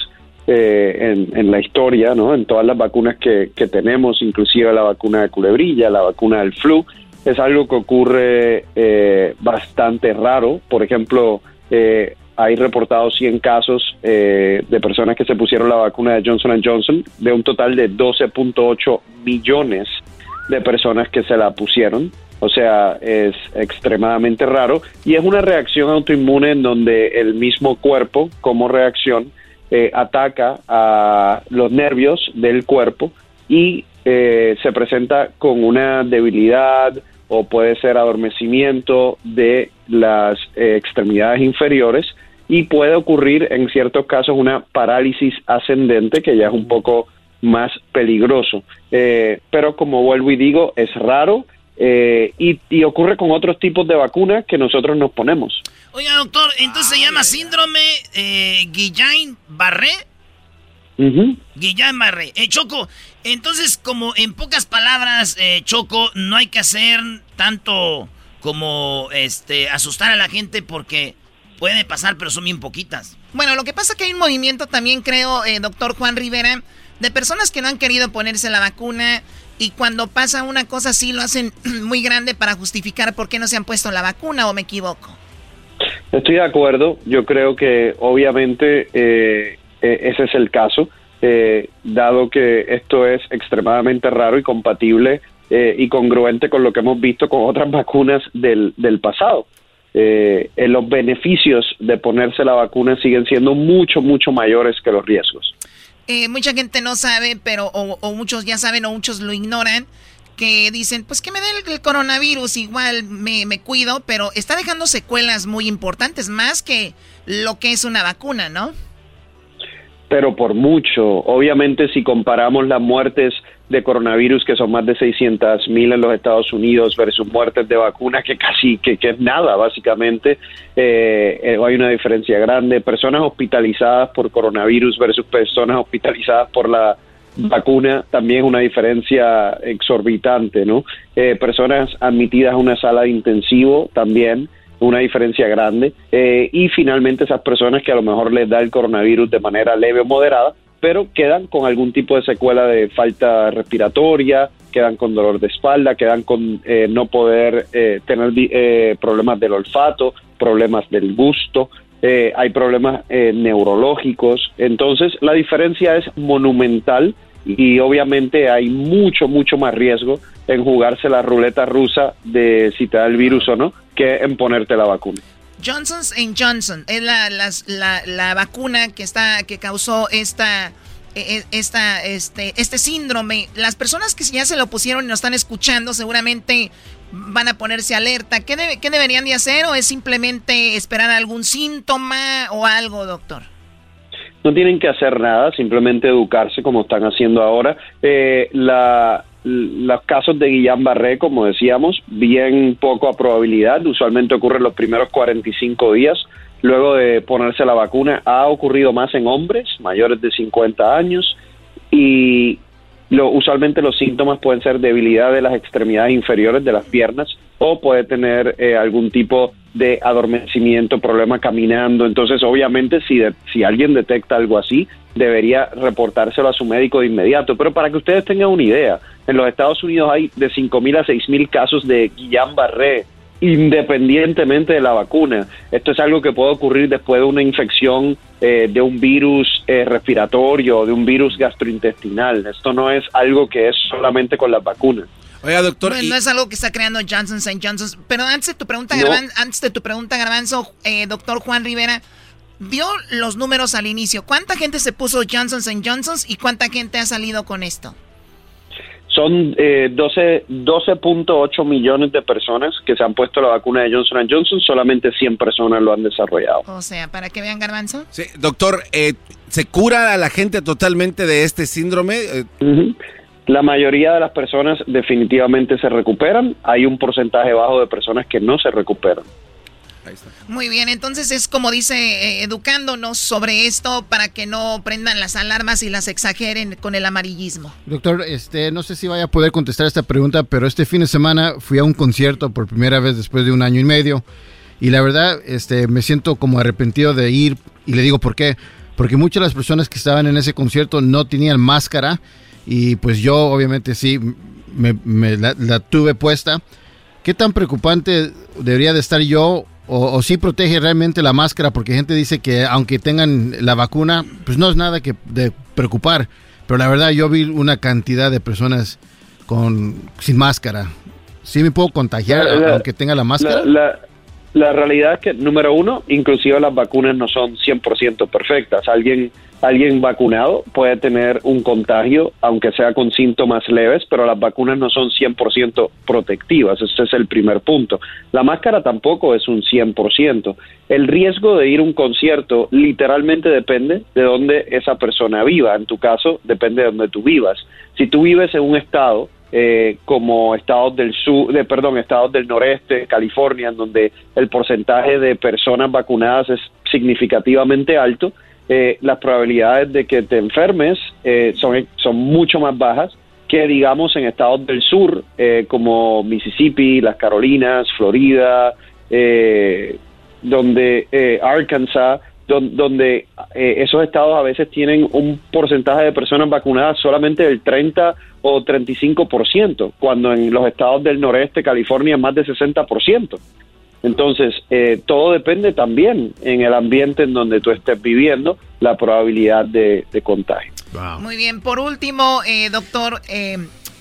en, en, la historia, ¿no? En todas las vacunas que, que tenemos, inclusive la vacuna de culebrilla, la vacuna del flu, es algo que ocurre eh, bastante raro. Por ejemplo, eh, hay reportados 100 casos eh, de personas que se pusieron la vacuna de Johnson Johnson, de un total de 12.8 millones de personas que se la pusieron. O sea, es extremadamente raro y es una reacción autoinmune en donde el mismo cuerpo, como reacción, ataca a los nervios del cuerpo y se presenta con una debilidad, o puede ser adormecimiento de las eh, extremidades inferiores y puede ocurrir en ciertos casos una parálisis ascendente que ya es un poco más peligroso. Eh, pero como vuelvo y digo, es raro eh, y, ocurre con otros tipos de vacunas que nosotros nos ponemos. Oiga, doctor, entonces se llama síndrome Guillain-Barré. Guillain-Barré. Choco, entonces, como en pocas palabras, eh, Choco, no hay que hacer tanto como este asustar a la gente porque puede pasar, pero son bien poquitas. Bueno, lo que pasa es que hay un movimiento también, creo, eh, doctor Juan Rivera, de personas que no han querido ponerse la vacuna y cuando pasa una cosa así lo hacen muy grande para justificar por qué no se han puesto la vacuna o me equivoco. Estoy de acuerdo, yo creo que obviamente eh, ese es el caso. Eh, dado que esto es extremadamente raro y compatible eh, y congruente con lo que hemos visto con otras vacunas del, del pasado. Eh, los beneficios de ponerse la vacuna siguen siendo mucho, mucho mayores que los riesgos. mucha gente no sabe, pero o, muchos ya saben o muchos lo ignoran, que dicen, pues que me dé el, coronavirus, igual me, me cuido, pero está dejando secuelas muy importantes, más que lo que es una vacuna, ¿no? pero por mucho. Obviamente, si comparamos las muertes de coronavirus, que son más de 600 mil en los Estados Unidos, versus muertes de vacunas, que casi que, es nada, básicamente, eh, eh, hay una diferencia grande. Personas hospitalizadas por coronavirus versus personas hospitalizadas por la vacuna, también una diferencia exorbitante, ¿no? Eh, personas admitidas a una sala de intensivo, también una diferencia grande. Eh, y finalmente esas personas que a lo mejor les da el coronavirus de manera leve o moderada, pero quedan con algún tipo de secuela de falta respiratoria, quedan con dolor de espalda, quedan con eh, no poder eh, tener problemas del olfato, problemas del gusto, hay problemas neurológicos. Entonces la diferencia es monumental y obviamente hay mucho, mucho más riesgo en jugarse la ruleta rusa de si te da el virus o no que en ponerte la vacuna. Johnson Johnson es la, la, la, vacuna que está que causó esta e, e, esta este este síndrome. Las personas que ya se lo pusieron y nos están escuchando seguramente van a ponerse alerta. ¿Qué, ¿Qué deberían de hacer o es simplemente esperar algún síntoma o algo, doctor? No tienen que hacer nada, simplemente educarse como están haciendo ahora. Eh, la, los casos de Guillain-Barré, como decíamos, bien poco a probabilidad, usualmente ocurre en los primeros 45 días. Luego de ponerse la vacuna, ha ocurrido más en hombres mayores de 50 años y lo, usualmente los síntomas pueden ser debilidad de las extremidades inferiores de las piernas o puede tener eh, algún tipo de adormecimiento, problema caminando. Entonces, obviamente, si, si alguien detecta algo así, debería reportárselo a su médico de inmediato. Pero para que ustedes tengan una idea, en los Estados Unidos hay de 5.000 a 6.000 casos de Guillain-Barré independientemente de la vacuna. Esto es algo que puede ocurrir después de una infección eh, de un virus eh, respiratorio, de un virus gastrointestinal. Esto no es algo que es solamente con las vacunas. Oiga, doctor. No, es algo que está creando Johnson Johnson. Pero antes de tu pregunta, antes de tu pregunta, Garbanzo, eh, doctor Juan Rivera, vio los números al inicio. ¿Cuánta gente se puso Johnson Johnson y cuánta gente ha salido con esto? Son eh, 12.8 millones de personas que se han puesto la vacuna de Johnson Johnson, solamente 100 personas lo han desarrollado. O sea, para que vean, Garbanzo. Sí, doctor, eh, ¿se cura a la gente totalmente de este síndrome? Eh, la mayoría de las personas definitivamente se recuperan. Hay un porcentaje bajo de personas que no se recuperan. Muy bien, entonces es como dice, eh, educándonos sobre esto para que no prendan las alarmas y las exageren con el amarillismo. Doctor, este, no sé si vaya a poder contestar esta pregunta, pero este fin de semana fui a un concierto por primera vez después de un año y medio y la verdad, este, me siento como arrepentido de ir y le digo por qué porque muchas de las personas que estaban en ese concierto no tenían máscara y pues yo obviamente sí me, la, tuve puesta. ¿Qué tan preocupante debería de estar yo o, o, sí protege realmente la máscara? Porque gente dice que aunque tengan la vacuna, pues no es nada que de preocupar. Pero la verdad yo vi una cantidad de personas con sin máscara. ¿Sí me puedo contagiar aunque tenga la máscara? La, la, realidad es que, número uno, inclusive las vacunas no son 100% perfectas. Alguien alguien vacunado puede tener un contagio, aunque sea con síntomas leves, pero las vacunas no son 100% protectivas. Ese es el primer punto. La máscara tampoco es un 100%. El riesgo de ir a un concierto literalmente depende de dónde esa persona viva. En tu caso, depende de dónde tú vivas. Si tú vives en un estado eh, como estados del sur, de, perdón, estados del noreste, California, en donde el porcentaje de personas vacunadas es significativamente alto, eh, las probabilidades de que te enfermes eh, son, son mucho más bajas que digamos en estados del sur eh, como Mississippi, las Carolinas, Florida, donde Arkansas, donde esos estados a veces tienen un porcentaje de personas vacunadas solamente del 30 o 35%, cuando en los estados del noreste, California, más del 60%. Entonces, eh, todo depende también en el ambiente en donde tú estés viviendo, la probabilidad de, contagio. Muy bien, por último, eh, doctor, eh,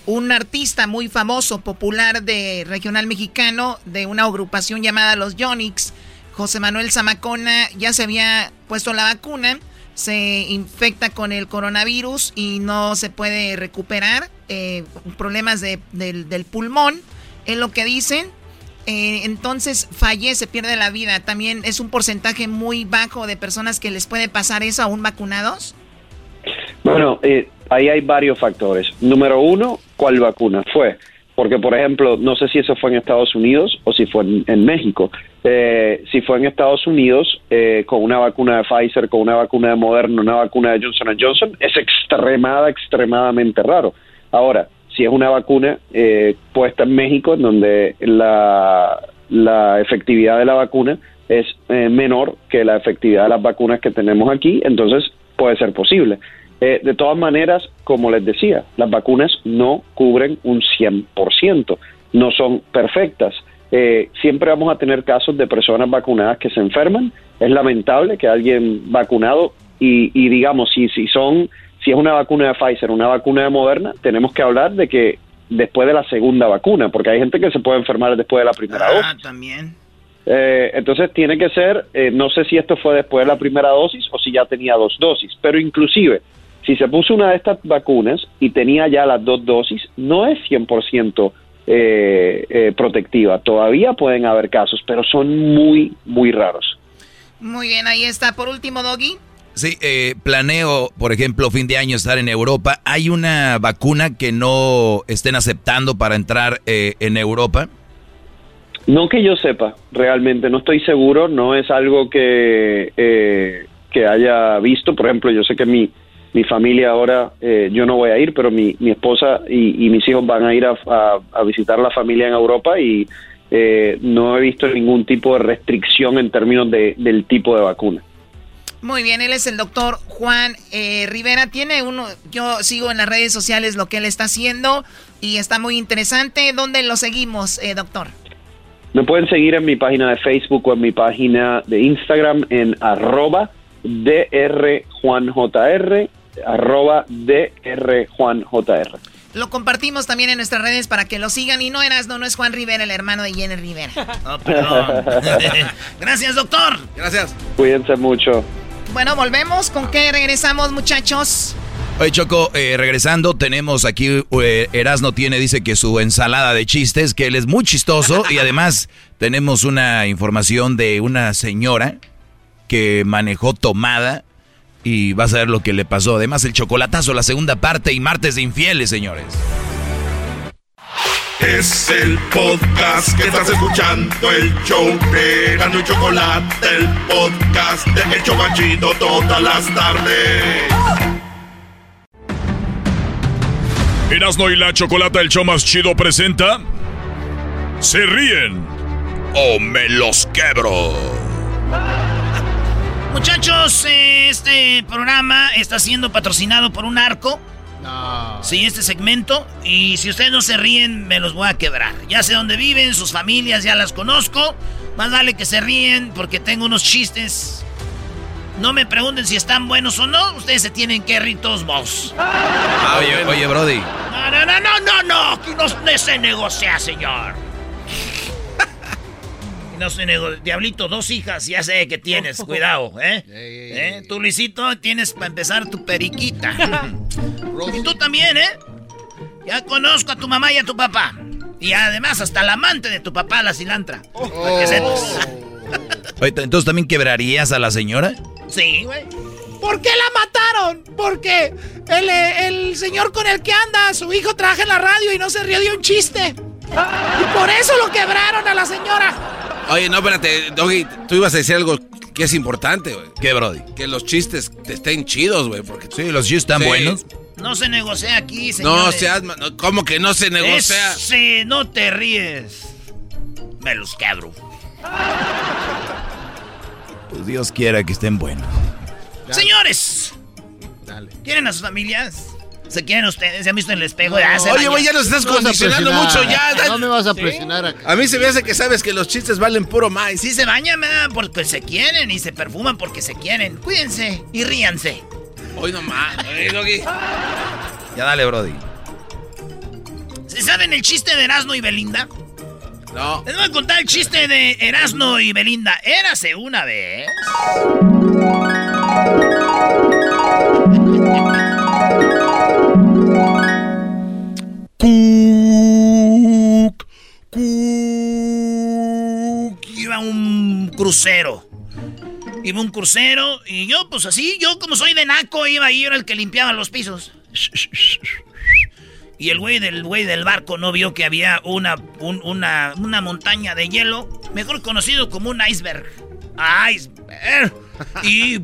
un artista muy famoso, popular de regional mexicano, de una agrupación llamada Los Yonix, José Manuel Zamacona, ya se había puesto la vacuna, se infecta con el coronavirus y no se puede recuperar, problemas del, del pulmón, es lo que dicen eh, entonces fallece, pierde la vida. También es un porcentaje muy bajo de personas que les puede pasar eso aún vacunados. Bueno, eh, ahí hay varios factores. Número uno, ¿cuál vacuna fue? Porque, por ejemplo, no sé si eso fue en Estados Unidos o si fue en, México. Eh, si fue en Estados Unidos, con una vacuna de Pfizer, con una vacuna de Moderna, una vacuna de Johnson Johnson, es extremada, extremadamente raro. Ahora, si es una vacuna eh, puesta en México, en donde la, efectividad de la vacuna es eh, menor que la efectividad de las vacunas que tenemos aquí, entonces puede ser posible. Eh, de todas maneras, como les decía, las vacunas no cubren un 100%, no son perfectas. siempre vamos a tener casos de personas vacunadas que se enferman. Es lamentable que alguien vacunado y, y digamos, si, si son si es una vacuna de Pfizer, una vacuna de Moderna, tenemos que hablar de que después de la segunda vacuna, porque hay gente que se puede enfermar después de la primera ah, también. Eh, entonces tiene que ser, eh, no sé si esto fue después de la primera dosis o si ya tenía dos dosis, pero inclusive si se puso una de estas vacunas y tenía ya las dos dosis, no es 100% eh, eh, protectiva. Todavía pueden haber casos, pero son muy, muy raros. Muy bien, ahí está. Por último, Doggy. Sí, eh, planeo, por ejemplo, fin de año estar en Europa. ¿Hay una vacuna que no estén aceptando para entrar eh, en Europa? No que yo sepa, realmente, no estoy seguro, no es algo que, eh, que haya visto. Por ejemplo, yo sé que mi, mi familia ahora, yo no voy a ir, pero mi, mi esposa y, mis hijos van a ir a, a, visitar la familia en Europa y no he visto ningún tipo de restricción en términos de, del tipo de vacuna. Muy bien, él es el doctor Juan eh, Rivera. Tiene uno, yo sigo en las redes sociales lo que él está haciendo y está muy interesante. ¿Dónde lo seguimos, eh, doctor? Me pueden seguir en mi página de Facebook o en mi página de Instagram en arroba drjuanjr, arroba drjuanjr. Lo compartimos también en nuestras redes para que lo sigan. Y no eras, no, no es Juan Rivera, el hermano de Jenny Rivera. Oh, perdón. Gracias, doctor. Gracias. Cuídense mucho. Bueno, volvemos. ¿Con qué regresamos, muchachos? Oye, Choco, eh, regresando, tenemos aquí, eh, Erasno tiene, dice que su ensalada de chistes, que él es muy chistoso y además tenemos una información de una señora que manejó tomada y vas a ver lo que le pasó. Además, el chocolatazo, la segunda parte y martes de infieles, señores. Es el podcast que estás escuchando, el show de y Chocolate, el podcast de Hecho Chocachito todas las tardes. Erasno y la Chocolata, el show más chido, presenta. Se ríen o me los quebro. Muchachos, este programa está siendo patrocinado por un arco. No. Sí, este segmento. Y si ustedes no se ríen, me los voy a quebrar. Ya sé dónde viven, sus familias, ya las conozco. Más vale que se ríen porque tengo unos chistes. No me pregunten si están buenos o no. Ustedes se tienen que reír todos vos. Ah, oye, oye, Brody. No, no, no, no, no, no. Aquí no, no se negocia, señor. No se negocia. Diablito, dos hijas, ya sé que tienes. Cuidado, ¿eh? ¿Eh? Tú, Luisito, tienes para empezar tu periquita. y tú también, ¿eh? Ya conozco a tu mamá y a tu papá. Y además hasta la amante de tu papá, la cilantra. Para que sepas. Oye, entonces también quebrarías a la señora. Sí, güey. ¿Por qué la mataron? Porque el, eh, el señor con el que anda, su hijo trabaja en la radio y no se rió de un chiste. Y por eso lo quebraron a la señora. Oye, no, espérate, Doggy, tú ibas a decir algo que es importante, güey. ¿Qué, Brody? Que los chistes te estén chidos, güey, porque... Sí, los chistes están Sí. buenos. No se negocia aquí, señor. No seas... ¿Cómo que no se negocia? Si no te ríes, me los quebro. Pues Dios quiera que estén buenos. Señores, Dale. ¿quieren a sus familias? ¿Se quieren ustedes? ¿Se han visto en el espejo? Ya se Oye, güey, ya nos estás No condicionando mucho, ya. No me vas a ¿Sí? presionar acá. A mí se me hace que sabes que los chistes valen puro maíz. Sí se bañan, ¿verdad? Porque se quieren y se perfuman porque se quieren. Cuídense y ríanse. Hoy nomás. Ya dale, Brody. ¿Se saben el chiste de Erasmo y Belinda? No. Les voy a contar el chiste de Erasmo y Belinda. Érase una vez. Iba un crucero. Iba un crucero y yo, pues así, yo como soy de naco, iba ahí, era el que limpiaba los pisos. Y el güey del güey del barco no vio que había una, un- una, una montaña de hielo, mejor conocido como un iceberg. Iceberg. Y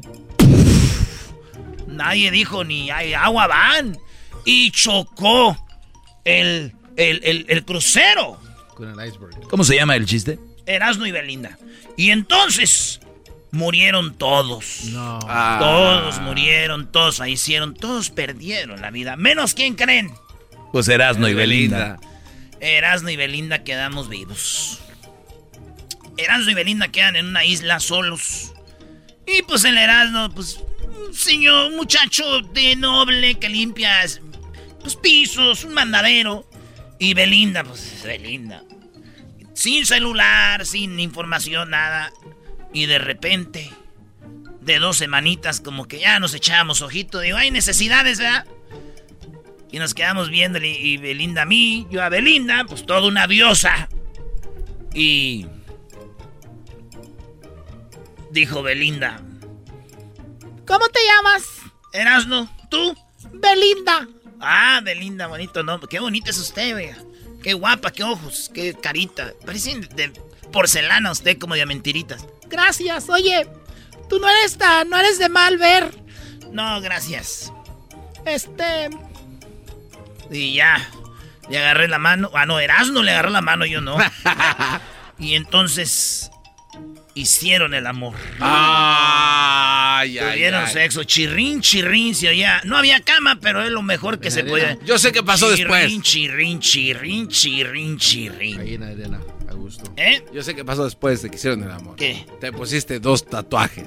nadie dijo ni hay agua van. Y chocó el, el- el crucero. Con el iceberg. ¿Cómo se llama el chiste? Erasmo y Belinda. Y entonces murieron todos. No. Ah. Todos murieron, todos fallecieron, todos perdieron la vida. Menos quién creen. Pues Erasmo y Belinda. Erasmo y Belinda quedamos vivos. Erasmo y Belinda quedan en una isla solos. Y pues el Erasmo, pues, un señor, un muchacho de noble que limpia pues, pisos, un mandadero. Y Belinda, pues, Belinda. Sin celular, sin información, nada. Y de repente, de dos semanitas, como que ya nos echábamos ojito. Digo, hay necesidades, ¿verdad? Y nos quedamos viendo y- y Belinda a mí, yo a Belinda, pues toda una diosa. Y dijo Belinda, ¿cómo te llamas? Erasno, ¿tú? Belinda. Ah, Belinda, bonito nombre. Qué bonita es usted, vea. Qué guapa, qué ojos, qué carita. Parecen de porcelana usted como de mentiritas. Gracias, oye, tú no eres tan, no eres de mal ver. No, gracias. Este, Y ya, le agarré la mano. Ah, no, Erasno le agarró la mano, yo no. y entonces hicieron el amor. Ay, ay, Tuvieron ay. sexo, chirrín, chirrín, se oía. No había cama, pero es lo mejor que se puede. Yo sé qué pasó después. Chirrín, chirrín, chirrín, chirrín. Ahí en la arena, a gusto. ¿Eh? Yo sé qué pasó después de que hicieron el amor. ¿Qué? Te pusiste dos tatuajes.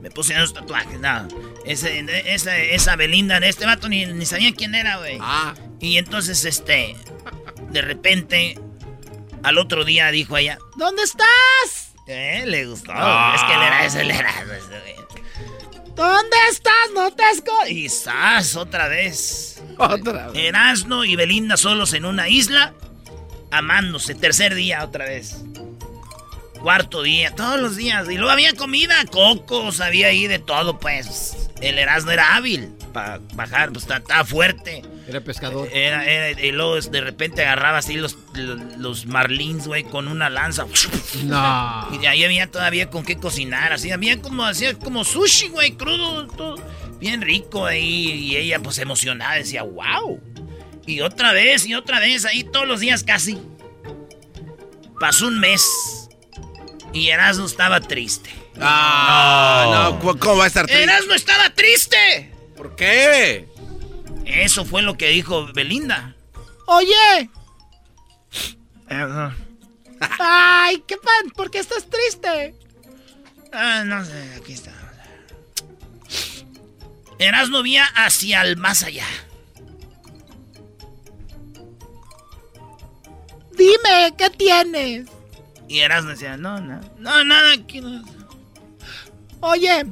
Me puse unos tatuajes, nada. Ese, esa, esa Belinda, este vato ni, ni sabía quién era, güey. Ah. Y entonces, este, de repente, al otro día dijo ella, ¿dónde estás? ¿Eh? Le gustó. Ah. Es que él era ese, él era güey. ¿Dónde estás? No te esco. Y ¡zas! otra vez. Otra vez. Erasno y Belinda solos en una isla, amándose. Tercer día otra vez. Cuarto día, todos los días. Y luego había comida, cocos, había ahí de todo, pues. El Erasno era hábil para bajar, pues estaba fuerte. Era pescador. Era, era- y luego de repente agarraba así los, los, los marlins, güey, con una lanza. No. Y de ahí había todavía con qué cocinar, así, había como, hacía como sushi, güey, crudo, todo, bien rico ahí, y ella pues emocionada decía, wow. Y otra vez, y otra vez, ahí todos los días casi. Pasó un mes, y Erasmo estaba triste. Ah, no, ¿cómo va a estar triste? no estaba triste. ¿Por qué? Eso fue lo que dijo Belinda. Oye. Ay, qué pan, ¿por qué estás triste? Ah, no sé, aquí está. Erasmo vía hacia el más allá. Dime, ¿qué tienes? Y Erasmo decía, no, no, no, nada, aquí no. Oye,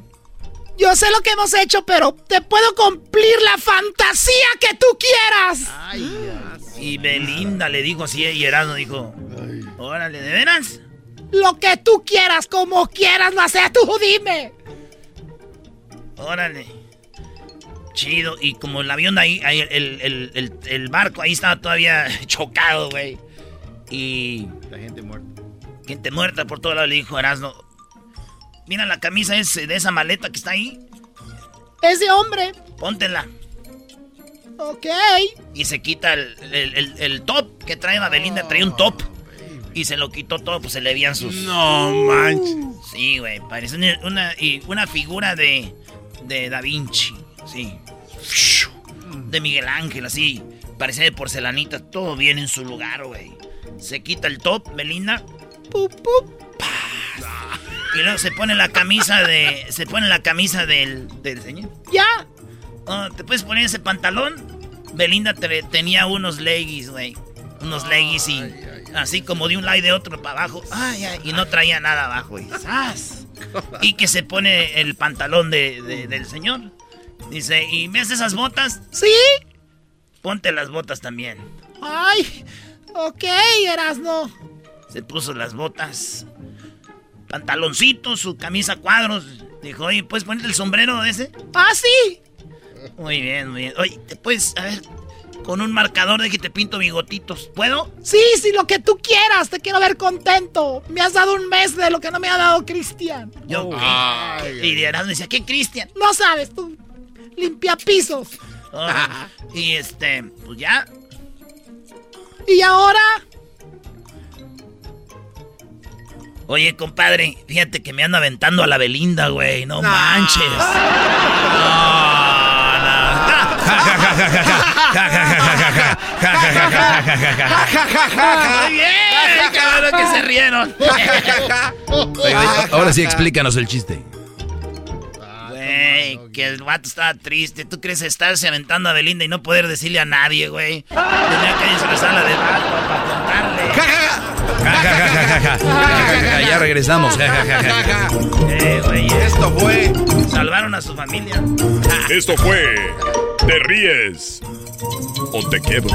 yo sé lo que hemos hecho, pero te puedo cumplir la fantasía que tú quieras. Ay, y Belinda le dijo así y Erasmo dijo, órale, ¿de veras? Lo que tú quieras, como quieras, no sea tú, dime. Órale. Chido. Y como el avión ahí, ahí el, barco ahí estaba todavía chocado, güey. Y... La gente muerta. Gente muerta por todo lado le dijo Erasmo. Mira la camisa ese, de esa maleta que está ahí. Ese hombre. Póntela. Ok. Y se quita el, top que trae Belinda. Trae un top. Y se lo quitó todo, pues se le veían sus. No manches. Sí, güey. Parece una, y una figura de. de Da Vinci. Sí. De Miguel Ángel, así. Parece de porcelanita. Todo bien en su lugar, güey. Se quita el top, Belinda. Pup, pup. Y luego se pone la camisa de. Se pone la camisa del. del señor. ¡Ya! Oh, ¿Te puedes poner ese pantalón? Belinda tenía unos leggings, güey. Unos leggings y. Así como de un lado y de otro para abajo. Ay, ay, y no traía nada abajo. Y, y que se pone el pantalón de, del señor. Dice, ¿y me haces esas botas? Sí. Ponte las botas también. Ay, ok, Erasno. Se puso las botas. Pantaloncito, su camisa cuadros. Dijo, oye, ¿puedes ponerte el sombrero de ese? Ah, sí. Muy bien, muy bien. Oye, ¿te puedes, a ver, con un marcador de que te pinto bigotitos. ¿Puedo? Sí, sí, lo que tú quieras. Te quiero ver contento. Me has dado un mes de lo que no me ha dado Cristian. Yo. y de me decía, ¿qué Cristian? No sabes, tú. Limpia pisos. Oh, y este, pues ya. ¿Y ahora? Oye, compadre, fíjate que me ando aventando a la Belinda, güey. No, manches. Muy bien, cabrón, que se rieron. ahora sí explícanos el chiste. Güey, que el vato estaba triste. ¿Tú crees estarse aventando a Belinda y no poder decirle a nadie, güey? Tenía que disfrazar la de vato para contarle. Ya regresamos. eh, Esto fue. Salvaron a su familia. Esto fue. ¿Te ríes o te quedo?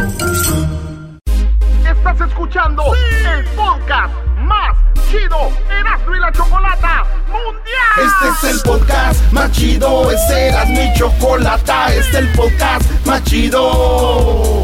Estás escuchando el podcast más chido Erasmo y la Chocolata Mundial. Este es el podcast más chido, este era mi chocolata, este es el podcast más chido.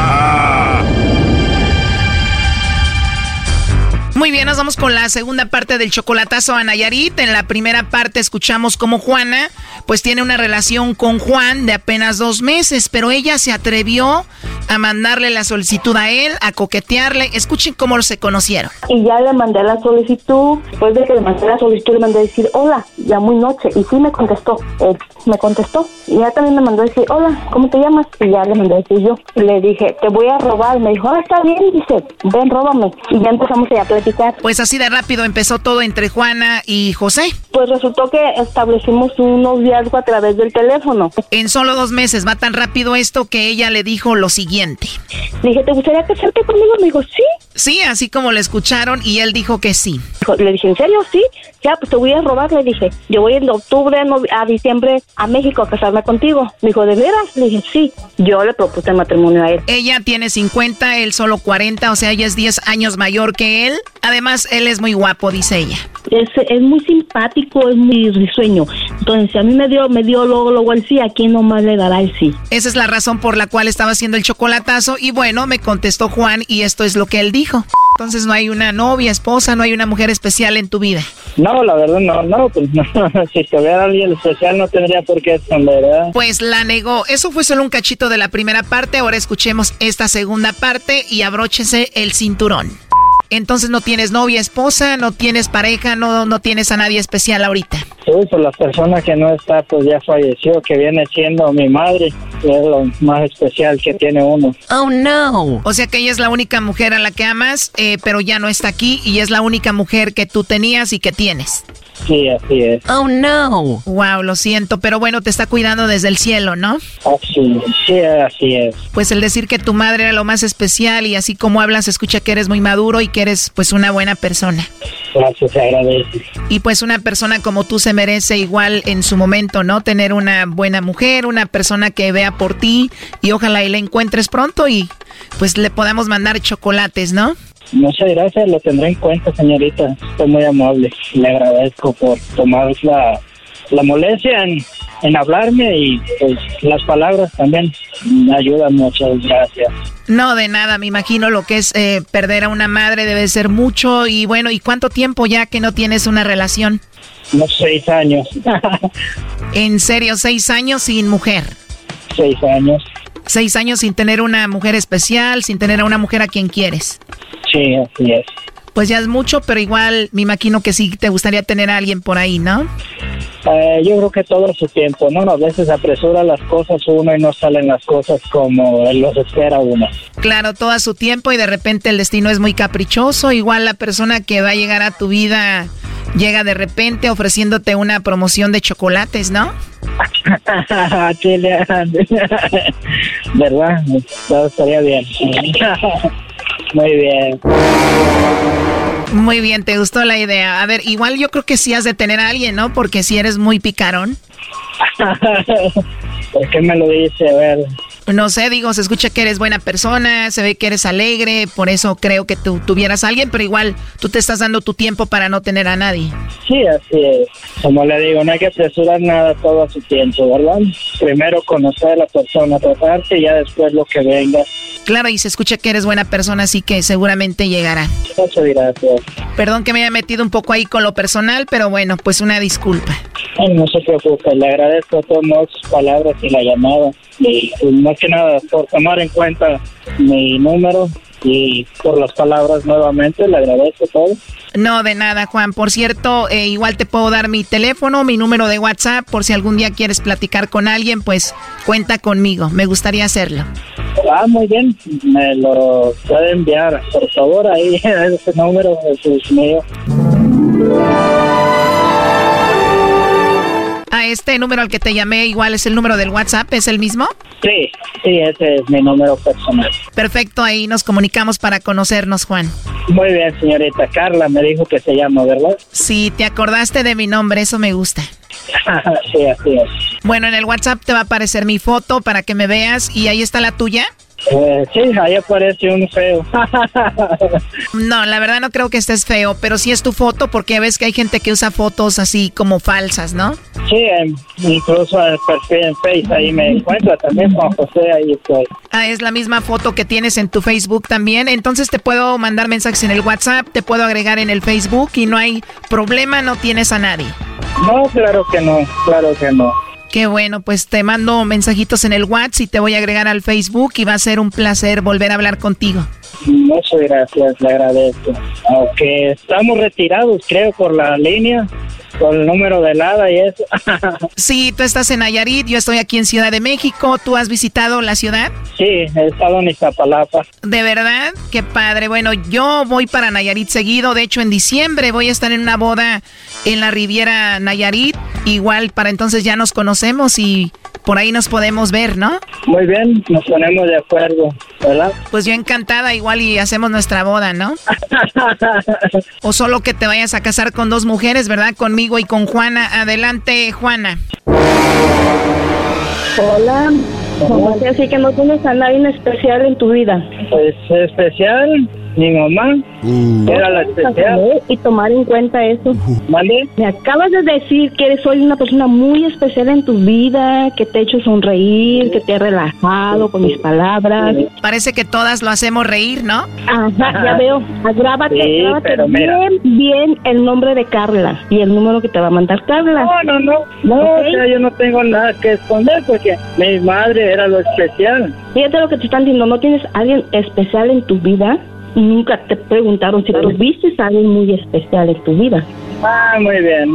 Muy bien, nos vamos con la segunda parte del chocolatazo a Nayarit. En la primera parte escuchamos cómo Juana pues tiene una relación con Juan de apenas dos meses, pero ella se atrevió a mandarle la solicitud a él, a coquetearle. Escuchen cómo se conocieron. Y ya le mandé la solicitud, después de que le mandé la solicitud le mandé a decir hola, ya muy noche, y sí me contestó, él me contestó. Y ya también me mandó a decir hola, ¿cómo te llamas? Y ya le mandé a decir yo. Le dije, te voy a robar. Me dijo, ah, está bien, dice, ven, róbame. Y ya empezamos a platicar platicar. Pues así de rápido empezó todo entre Juana y José. Pues resultó que establecimos un noviazgo a través del teléfono. En solo dos meses va tan rápido esto que ella le dijo lo siguiente. Le dije, ¿te gustaría casarte conmigo? Me dijo, sí. Sí, así como le escucharon y él dijo que sí. Le dije, ¿en serio? Sí. Ya, pues te voy a robar, le dije. Yo voy en octubre a diciembre a México a casarme contigo. Me dijo, ¿de veras? Le dije, sí. Yo le propuse matrimonio a él. Ella tiene 50, él solo 40, o sea, ella es 10 años mayor que él. Además, él es muy guapo, dice ella. Es, es muy simpático, es muy risueño. Entonces, si a mí me dio, me dio luego, luego el sí, ¿a quién nomás le dará el sí? Esa es la razón por la cual estaba haciendo el chocolatazo. Y bueno, me contestó Juan y esto es lo que él dijo. Entonces, no hay una novia, esposa, no hay una mujer especial en tu vida. No, la verdad no, no, pues no. si tuviera alguien especial no tendría por qué esconder, ¿verdad? Pues la negó. Eso fue solo un cachito de la primera parte. Ahora escuchemos esta segunda parte y abróchese el cinturón. Entonces no tienes novia, esposa, no tienes pareja, no, no tienes a nadie especial ahorita. Sí, pues la persona que no está, pues ya falleció, que viene siendo mi madre, que es lo más especial que tiene uno. Oh, no. O sea que ella es la única mujer a la que amas, eh, pero ya no está aquí y es la única mujer que tú tenías y que tienes. Sí, así es. Oh, no. Wow, lo siento, pero bueno, te está cuidando desde el cielo, ¿no? Así, sí, así es. Pues el decir que tu madre era lo más especial y así como hablas, escucha que eres muy maduro y que eres pues una buena persona. Gracias, se agradece. Y pues una persona como tú se merece igual en su momento, ¿no? Tener una buena mujer, una persona que vea por ti y ojalá y la encuentres pronto y pues le podamos mandar chocolates, ¿no? Muchas gracias, lo tendré en cuenta, señorita. Estoy muy amable. Le agradezco por tomar la, la molestia en, en hablarme y pues las palabras también me ayudan. Muchas gracias. No, de nada, me imagino lo que es eh, perder a una madre debe ser mucho y bueno, ¿y cuánto tiempo ya que no tienes una relación? Unos seis años. ¿En serio, seis años sin mujer? Seis años. Seis años sin tener una mujer especial, sin tener a una mujer a quien quieres. Sí, así es. Pues ya es mucho, pero igual me imagino que sí te gustaría tener a alguien por ahí, ¿no? Eh, yo creo que todo su tiempo, ¿no? A veces apresura las cosas uno y no salen las cosas como los espera uno. Claro, todo a su tiempo y de repente el destino es muy caprichoso. Igual la persona que va a llegar a tu vida llega de repente ofreciéndote una promoción de chocolates, ¿no? ¿Verdad? Todo estaría bien. Muy bien. Muy bien, te gustó la idea. A ver, igual yo creo que sí has de tener a alguien, ¿no? Porque si eres muy picarón. ¿Por qué me lo dice? A ver. No sé, digo, se escucha que eres buena persona, se ve que eres alegre, por eso creo que tú tuvieras a alguien, pero igual tú te estás dando tu tiempo para no tener a nadie. Sí, así es. Como le digo, no hay que apresurar nada todo a su tiempo, ¿verdad? Primero conocer a la persona, tratarte y ya después lo que venga. Claro, y se escucha que eres buena persona, así que seguramente llegará. Muchas gracias. Perdón que me haya metido un poco ahí con lo personal, pero bueno, pues una disculpa. no se preocupe, le agradezco todas sus palabras y la llamada. Y pues, más que nada por tomar en cuenta mi número y por las palabras nuevamente, le agradezco todo. No, de nada, Juan. Por cierto, eh, igual te puedo dar mi teléfono, mi número de WhatsApp, por si algún día quieres platicar con alguien, pues cuenta conmigo. Me gustaría hacerlo. Ah, muy bien. Me lo puede enviar, por favor, ahí, ese número, es mío. A este número al que te llamé, igual es el número del WhatsApp, ¿es el mismo? Sí, sí, ese es mi número personal. Perfecto, ahí nos comunicamos para conocernos, Juan. Muy bien, señorita. Carla me dijo que se llama, ¿verdad? Sí, te acordaste de mi nombre, eso me gusta. sí, así es. Bueno, en el WhatsApp te va a aparecer mi foto para que me veas y ahí está la tuya. Eh, sí, ahí aparece un feo. no, la verdad no creo que estés feo, pero sí es tu foto porque ves que hay gente que usa fotos así como falsas, ¿no? Sí, incluso el perfil en Facebook ahí me encuentra también con José, ahí estoy. Ah, es la misma foto que tienes en tu Facebook también, entonces te puedo mandar mensajes en el WhatsApp, te puedo agregar en el Facebook y no hay problema, no tienes a nadie. No, claro que no, claro que no. Qué bueno, pues te mando mensajitos en el WhatsApp y te voy a agregar al Facebook y va a ser un placer volver a hablar contigo. Muchas gracias, le agradezco. Aunque estamos retirados, creo, por la línea, con el número de helada y eso. sí, tú estás en Nayarit, yo estoy aquí en Ciudad de México. ¿Tú has visitado la ciudad? Sí, he estado en Iztapalapa. ¿De verdad? Qué padre. Bueno, yo voy para Nayarit seguido. De hecho, en diciembre voy a estar en una boda en la Riviera Nayarit. Igual para entonces ya nos conocemos y por ahí nos podemos ver, ¿no? Muy bien, nos ponemos de acuerdo, ¿verdad? Pues yo encantada, igual y hacemos nuestra boda, ¿no? o solo que te vayas a casar con dos mujeres, ¿verdad? Conmigo y con Juana. Adelante, Juana. Hola. ¿Cómo así que no tienes a nadie especial en tu vida? Pues especial, mi mamá uh. era la especial. Y tomar en cuenta eso. ¿Vale? Me acabas de decir que soy una persona muy especial en tu vida, que te he hecho sonreír, que te he relajado con mis palabras. Parece que todas lo hacemos reír, ¿no? Ajá, ya veo. Grábate, bien, bien el nombre de Carla y el número que te va a mandar Carla. No, no, no. No, yo no tengo nada que esconder porque mi madre era lo especial. Fíjate lo que te están diciendo, ¿no tienes alguien especial en tu vida? Nunca te preguntaron si tú viste a alguien muy especial en tu vida. Ah, muy bien.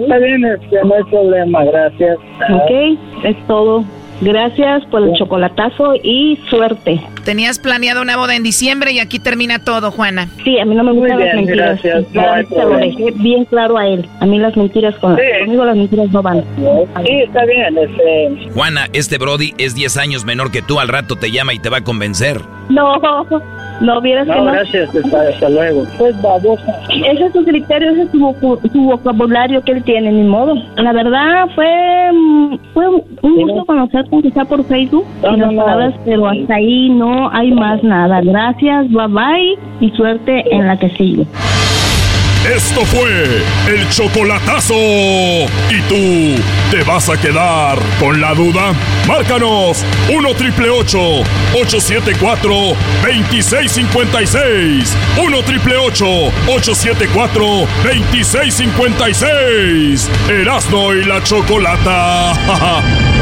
está bien, este, no hay problema, gracias. Ok, es todo. Gracias por el chocolatazo y suerte. Tenías planeado una boda en diciembre y aquí termina todo, Juana. Sí, a mí no me gustan las mentiras. Gracias. lo dejé bien claro a él. A mí las mentiras con conmigo las mentiras no van. Sí, está bien. Este... Juana, este Brody es 10 años menor que tú. Al rato te llama y te va a convencer. No, no, vieras no, que no. gracias, hasta, luego. Pues babosa. Ese es su criterio, ese es su, vocabulario que él tiene, ni modo. La verdad fue, fue un gusto conocer quizá por Facebook y las palabras, pero hasta ahí no hay más nada. Gracias, bye bye y suerte en la que sigue. Esto fue el chocolatazo. ¿Y tú te vas a quedar con la duda? Márcanos 1 triple 874 2656. 1 triple 874 2656. Erasno y la chocolata.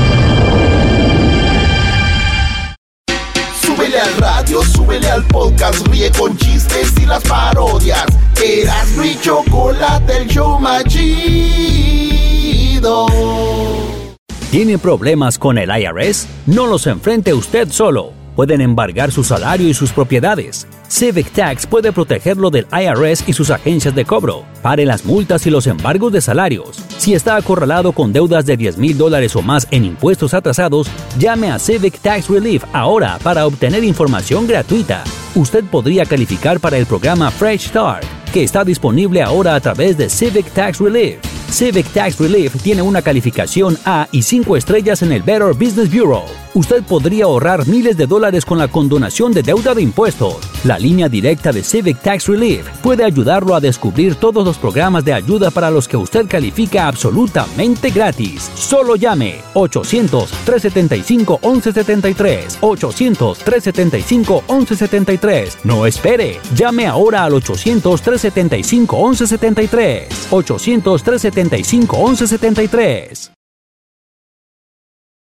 al radio, súbele al podcast, ríe con chistes y las parodias. Eras mi chocolate, el show machido. ¿Tiene problemas con el IRS? No los enfrente usted solo pueden embargar su salario y sus propiedades. Civic Tax puede protegerlo del IRS y sus agencias de cobro. Pare las multas y los embargos de salarios. Si está acorralado con deudas de 10 mil dólares o más en impuestos atrasados, llame a Civic Tax Relief ahora para obtener información gratuita. Usted podría calificar para el programa Fresh Start, que está disponible ahora a través de Civic Tax Relief. Civic Tax Relief tiene una calificación A y 5 estrellas en el Better Business Bureau. Usted podría ahorrar miles de dólares con la condonación de deuda de impuestos. La línea directa de Civic Tax Relief puede ayudarlo a descubrir todos los programas de ayuda para los que usted califica absolutamente gratis. Solo llame 800-375-1173. 800-375-1173. No espere. Llame ahora al 800-375-1173. 800-375-1173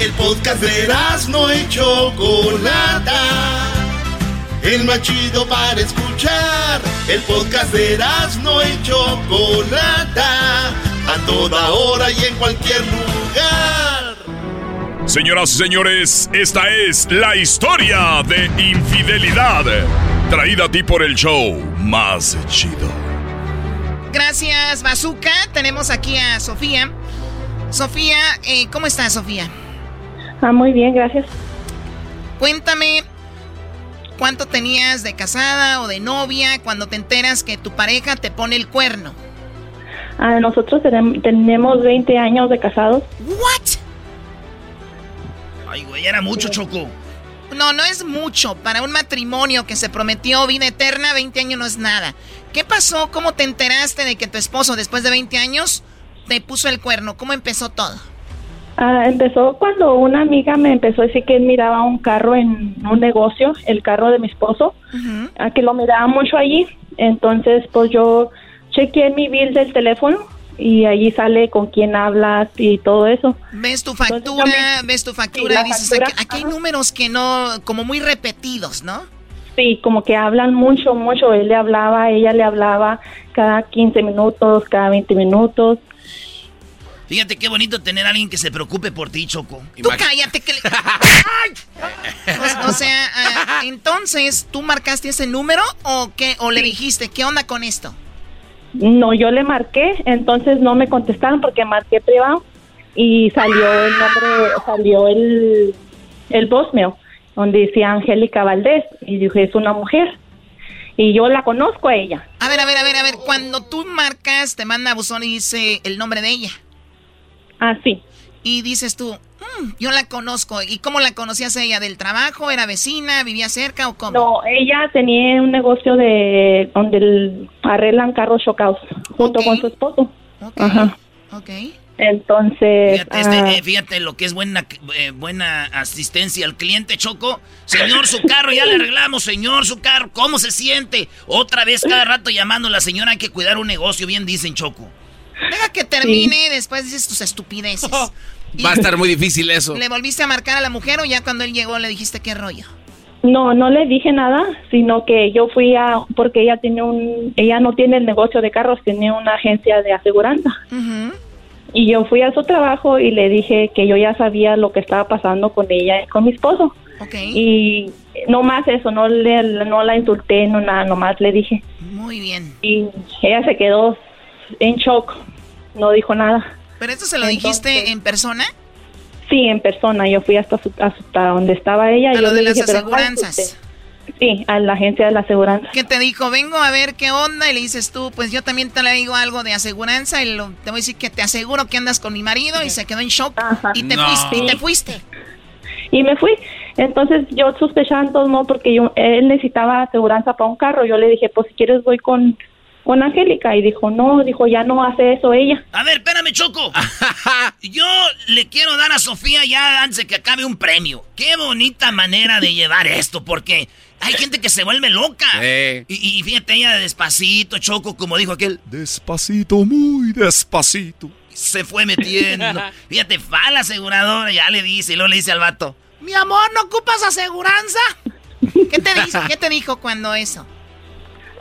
El podcast de no y Chocolata. El más chido para escuchar. El podcast de no y Chocolata. A toda hora y en cualquier lugar. Señoras y señores, esta es la historia de infidelidad Traída a ti por el show más chido. Gracias, Bazooka. Tenemos aquí a Sofía. Sofía, eh, ¿cómo estás, Sofía? Ah, muy bien, gracias. Cuéntame, ¿cuánto tenías de casada o de novia cuando te enteras que tu pareja te pone el cuerno? Ah, nosotros tenemos 20 años de casados. ¿What? Ay, güey, era mucho, Choco. No, no es mucho. Para un matrimonio que se prometió vida eterna, 20 años no es nada. ¿Qué pasó? ¿Cómo te enteraste de que tu esposo, después de 20 años, te puso el cuerno? ¿Cómo empezó todo? Ah, empezó cuando una amiga me empezó a decir que él miraba un carro en un negocio, el carro de mi esposo, a que lo miraba mucho allí. Entonces, pues yo chequeé mi bill del teléfono y allí sale con quién hablas y todo eso. Ves tu factura, ves tu factura y dices, aquí, hay números que no, como muy repetidos, ¿no? Sí, como que hablan mucho, mucho. Él le hablaba, ella le hablaba cada 15 minutos, cada 20 minutos. Fíjate qué bonito tener a alguien que se preocupe por ti, Choco. Tú cállate que le... o, sea, ah, entonces, ¿tú marcaste ese número o qué? ¿O le dijiste, qué onda con esto? No, yo le marqué, entonces no me contestaron porque marqué privado y salió el nombre, salió el, el voicemail donde decía Angélica Valdés y dije, es una mujer. Y yo la conozco a ella. A ver, a ver, a ver, a ver, cuando tú marcas, te manda a buzón y dice el nombre de ella. Ah, sí. Y dices tú, mm, yo la conozco. ¿Y cómo la conocías ella? ¿Del trabajo? ¿Era vecina? ¿Vivía cerca o cómo? No, ella tenía un negocio de donde arreglan carros chocados junto con su esposo. Ajá. Ok. Entonces. Este, ah, eh, fíjate, lo que es buena, eh, buena asistencia al cliente, Choco. Señor, su carro, ya le arreglamos, señor, su carro, ¿cómo se siente? Otra vez cada rato llamando a la señora, hay que cuidar un negocio, bien dicen, Choco. Deja que termine y después dices tus estupideces. Va a estar muy difícil eso. ¿Le volviste a marcar a la mujer o ya cuando él llegó le dijiste qué rollo? No, no le dije nada, sino que yo fui a, porque ella tiene un, ella no tiene el negocio de carros, tiene una agencia de aseguranza. Y yo fui a su trabajo y le dije que yo ya sabía lo que estaba pasando con ella y con mi esposo. Y no más eso, no le, no la insulté, no nada, nomás le dije. Muy bien. Y ella se quedó en shock, no dijo nada. ¿Pero esto se lo dijiste en persona? Sí, en persona. Yo fui hasta, hasta donde estaba ella. A y lo de las aseguranzas. Sí, a la agencia de la aseguranza. ¿Qué te dijo? Vengo a ver qué onda y le dices tú, pues yo también te le digo algo de aseguranza y lo, te voy a decir que te aseguro que andas con mi marido y se quedó en shock y te fuiste y te fuiste. Y me fui. Entonces yo sospechando no porque yo él necesitaba aseguranza para un carro. Yo le dije, pues si quieres voy con con Angélica y dijo, no, dijo, ya no hace eso ella. A ver, espérame, Choco. Yo le quiero dar a Sofía ya antes de que acabe un premio. Qué bonita manera de llevar esto, porque hay gente que se vuelve loca. Y, fíjate, ella despacito, Choco, como dijo aquel. Despacito, muy despacito. Se fue metiendo. fíjate, va la aseguradora, ya le dice, y luego le dice al vato. Mi amor, ¿no ocupas aseguranza? ¿Qué te, dice, ¿Qué te dijo cuando eso?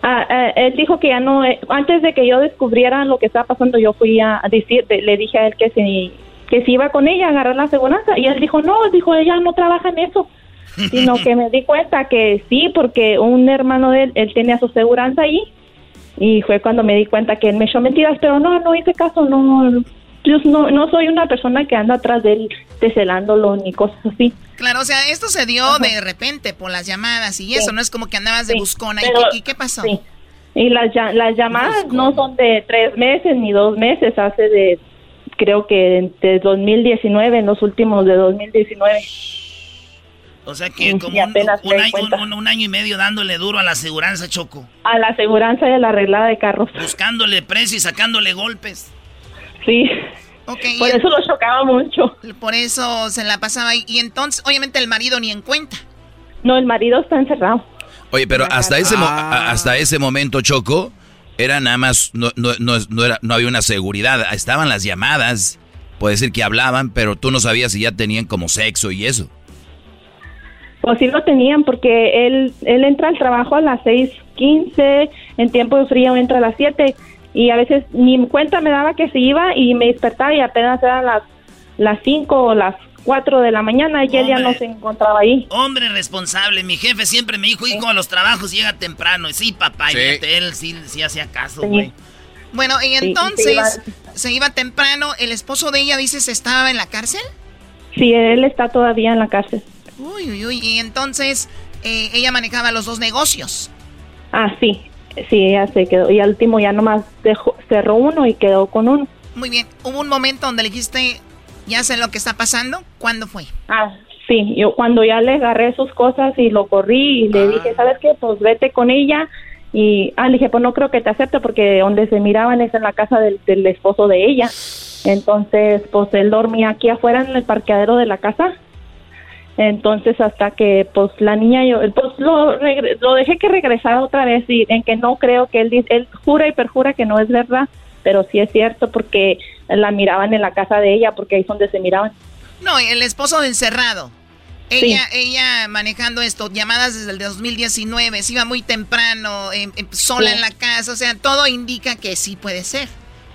Ah, eh, él dijo que ya no, eh, antes de que yo descubriera lo que estaba pasando, yo fui a decir, le dije a él que si, que si iba con ella a agarrar la aseguranza. Y él dijo, no, dijo, ella no trabaja en eso. Sino que me di cuenta que sí, porque un hermano de él, él tenía su aseguranza allí. Y fue cuando me di cuenta que él me echó mentiras, pero no, no hice caso, no, yo no, no soy una persona que anda atrás de él decelándolo ni cosas así. Claro, o sea, esto se dio de repente por las llamadas y eso, no es como que andabas de buscona. ¿Y, qué, pasó? Y las, las llamadas no son de tres meses ni dos meses, hace de, creo que de 2019, en los últimos de 2019. O sea que como un, año, un, año, y medio dándole duro a la aseguranza, Choco. A la aseguranza de la arreglada de carros. Buscándole precio y sacándole golpes. Sí. por eso lo chocaba mucho. Por eso se la pasaba ahí. Y entonces, obviamente, el marido ni en cuenta. No, el marido está encerrado. Oye, pero hasta ese, ah. hasta ese momento, Choco, era nada más, no, no, no, era, no había una seguridad. Estaban las llamadas, puede decir que hablaban, pero tú no sabías si ya tenían como sexo y eso. Pues sí lo tenían, porque él, él entra al trabajo a las 6:15, en tiempo de frío entra a las 7 y a veces ni cuenta me daba que se iba y me despertaba y apenas eran las las 5 o las 4 de la mañana y él ya no se encontraba ahí. Hombre responsable, mi jefe siempre me dijo, hijo, a los trabajos llega temprano. Y sí, papá, y fíjate, él sí, sí hacía caso, güey. Bueno, y entonces se iba... temprano. ¿El esposo de ella, dices, estaba en la cárcel? Sí, él está todavía en la cárcel. Uy, uy, uy. Y entonces eh, ella manejaba los dos negocios. Ah, sí. Sí, ella se quedó. Y al último ya nomás dejó, cerró uno y quedó con uno. Muy bien. ¿Hubo un momento donde le dijiste, ya sé lo que está pasando? ¿Cuándo fue? Ah, sí. Yo cuando ya le agarré sus cosas y lo corrí y le dije, ¿sabes qué? Pues vete con ella y, ah, le dije, pues no creo que te acepte porque donde se miraban es en la casa del, esposo de ella. Entonces, pues él dormía aquí afuera en el parqueadero de la casa. Entonces, hasta que, pues la niña, yo, pues lo, lo dejé que regresara otra vez y en que no creo que él, él jura y perjura que no es verdad, pero sí es cierto porque la miraban en la casa de ella, porque ahí es donde se miraban. No, el esposo encerrado. Ella, ella manejando esto, llamadas desde el 2019, se iba muy temprano, em, em, sola en la casa, o sea, todo indica que sí puede ser.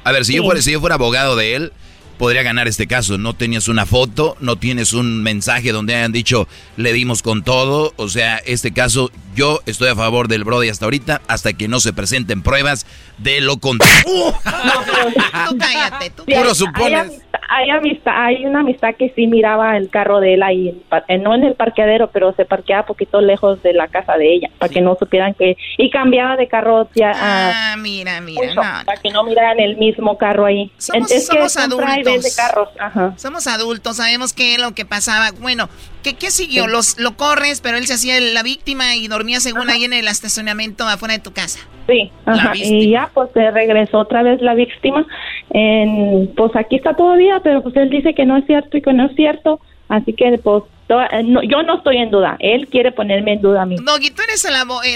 A ver, si, yo fuera, si yo fuera abogado de él, podría ganar este caso. No tenías una foto, no tienes un mensaje donde hayan dicho le dimos con todo. O sea, este caso yo estoy a favor del Brody hasta ahorita, hasta que no se presenten pruebas de lo contrario. tú cállate, tú Puro supones. Hay, amistad, hay una amistad que sí miraba el carro de él ahí, no en el parqueadero, pero se parqueaba poquito lejos de la casa de ella, para que no supieran que... Y cambiaba de carro ya... Ah, mira, mira. Para que no miraran el mismo carro ahí. Somos, es somos adultos. carros. Somos adultos, sabemos qué es lo que pasaba. Bueno, ¿qué, qué siguió? Los, lo corres, pero él se hacía la víctima y dormía según ahí en el estacionamiento afuera de tu casa. Sí, y ya pues se regresó otra vez la víctima. En, pues aquí está todavía, pero pues él dice que no es cierto y que no es cierto. Así que pues eh, yo no estoy en duda. Él quiere ponerme en duda a mí. Doggy, ¿tú eres el,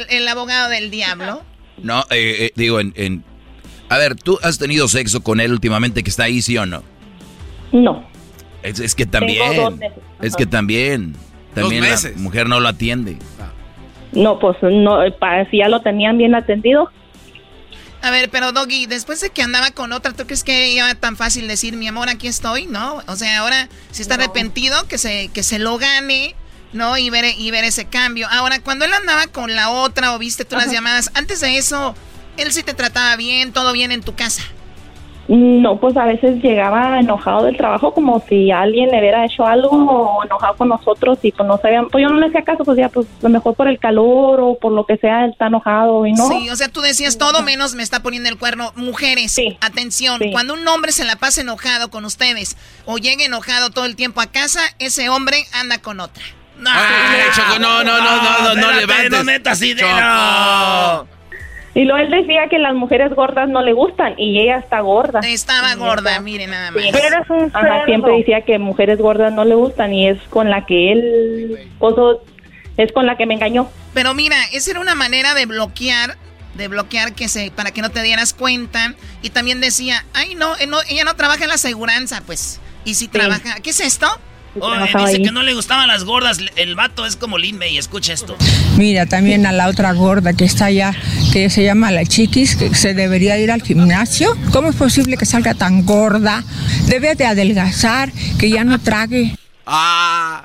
el, abogado del diablo? No, eh, eh, digo, en, A ver, ¿tú has tenido sexo con él últimamente que está ahí, sí o no? No. Es, que también... Es que también... También la mujer no lo atiende. No, pues no, si ya lo tenían bien atendido. A ver, pero Doggy, después de que andaba con otra, ¿tú crees que iba tan fácil decir, mi amor, aquí estoy? ¿No? O sea, ahora si está arrepentido, que se, que se lo gane, ¿no? Y ver, y ver ese cambio. Ahora, cuando él andaba con la otra o viste tú las llamadas, antes de eso, él sí te trataba bien, todo bien en tu casa. No, pues a veces llegaba enojado del trabajo como si alguien le hubiera hecho algo o enojado con nosotros y pues no sabían, pues yo no le hacía caso, pues ya pues lo mejor por el calor o por lo que sea, él está enojado y no. Sí, o sea, tú decías todo menos me está poniendo el cuerno. Mujeres, atención, cuando un hombre se la pasa enojado con ustedes o llega enojado todo el tiempo a casa, ese hombre anda con otra. No, no, no, no, no, no, no, levantes. No metas idea. Y luego él decía que las mujeres gordas no le gustan y ella está gorda. Estaba gorda, miren nada más. siempre decía que mujeres gordas no le gustan y es con la que él, oso, es con la que me engañó. Pero mira, esa era una manera de bloquear de bloquear que se para que no te dieras cuenta y también decía, "Ay, no, eh, ella no trabaja en la aseguranza, pues." Y si trabaja, ¿qué es esto? Dice que no le gustaban las gordas. El vato es como Lin May. Escucha esto. Mira, también a la otra gorda que está allá, que se llama la Chiquis, que se debería ir al gimnasio. ¿Cómo es posible que salga tan gorda? Debe de adelgazar, que ya no trague. Ah.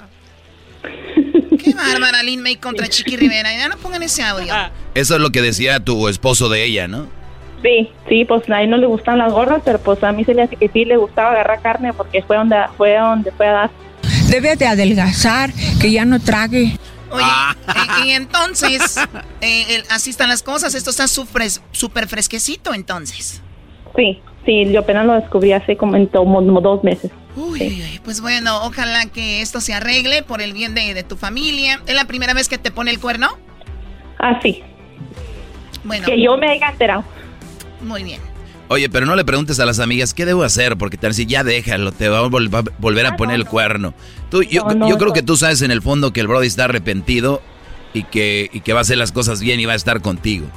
Qué bárbara Lin May contra Chiqui Rivera. Ya no pongan ese audio. Eso es lo que decía tu esposo de ella, ¿no? Sí, sí, pues a él no le gustan las gordas, pero pues a mí se le hace que sí le gustaba agarrar carne porque fue donde fue donde fue a dar debe de adelgazar, que ya no trague. Oye, ah. y, entonces, eh, así están las cosas, esto está súper fresquecito entonces. Sí, sí, yo apenas lo descubrí hace como, en como dos meses. Uy, pues bueno, ojalá que esto se arregle por el bien de, tu familia. ¿Es la primera vez que te pone el cuerno? Ah, sí. Bueno. Que yo me haya enterado. Muy bien. Oye, pero no le preguntes a las amigas qué debo hacer, porque tal si ya déjalo, te va a, volver a ah, poner el cuerno. Tú, yo, yo creo que tú sabes en el fondo que el Brody está arrepentido y que, y que va a hacer las cosas bien y va a estar contigo.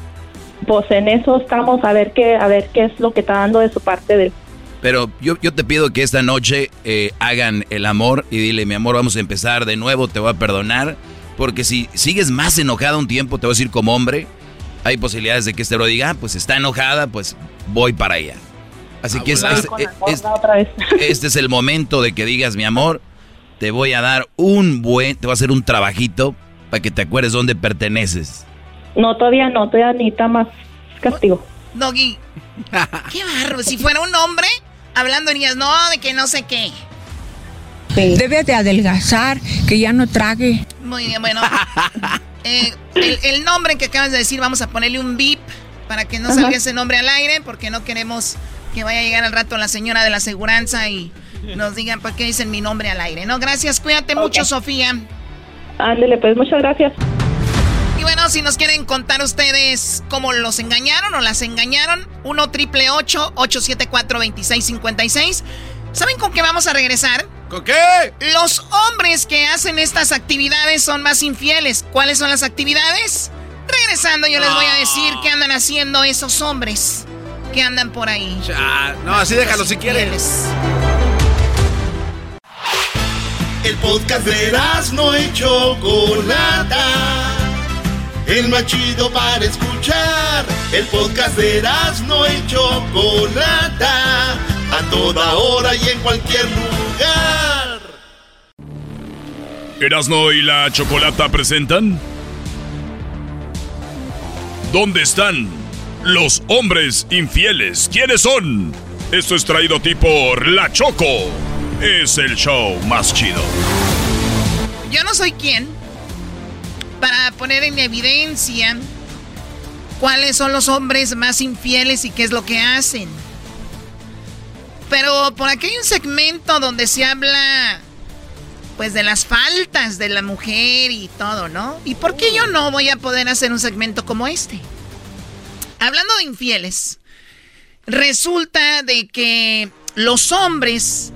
Pues en eso estamos a ver qué, a ver qué es lo que está dando de su parte de Pero yo, yo te pido que esta noche eh, hagan el amor y dile, mi amor, vamos a empezar de nuevo, te voy a perdonar. Porque si sigues más enojada un tiempo, te voy a decir como hombre, hay posibilidades de que este lo diga, ah, pues está enojada, pues voy para allá. Así que es, este es el momento de que digas, mi amor, te voy a dar un buen, te voy a hacer un trabajito para que te acuerdes dónde perteneces. No, todavía no, todavía necesita más castigo. Doggy, qué barro. Si fuera un hombre, hablando niñas, no, de que no sé qué. Debe de adelgazar, que ya no trague. Muy bien, bueno. Eh, el, el, nombre que acabas de decir, vamos a ponerle un bip para que no salga ese nombre al aire, porque no queremos que vaya a llegar al rato la señora de la aseguranza y nos digan por qué dicen mi nombre al aire. No, gracias, cuídate mucho, Sofía. Ándele, pues muchas gracias. Y bueno, si nos quieren contar ustedes cómo los engañaron o las engañaron, 1 triple 874 2656. ¿Saben con qué vamos a regresar? ¿Con qué? Los hombres que hacen estas actividades son más infieles. ¿Cuáles son las actividades? Regresando yo les voy a decir qué andan haciendo esos hombres que andan por ahí. no, así déjalo si quieres. El podcast de no y Chocolata. El más chido para escuchar. El podcast de no y Chocolata. A toda hora y en cualquier lugar. Erasno y la Chocolata presentan. ¿Dónde están los hombres infieles? ¿Quiénes son? Esto es traído a ti por La Choco. Es el show más chido. Yo no soy quien para poner en evidencia cuáles son los hombres más infieles y qué es lo que hacen. Pero por aquí hay un segmento donde se habla pues de las faltas de la mujer y todo, ¿no? ¿Y por qué yo no voy a poder hacer un segmento como este? Hablando de infieles, resulta de que los hombres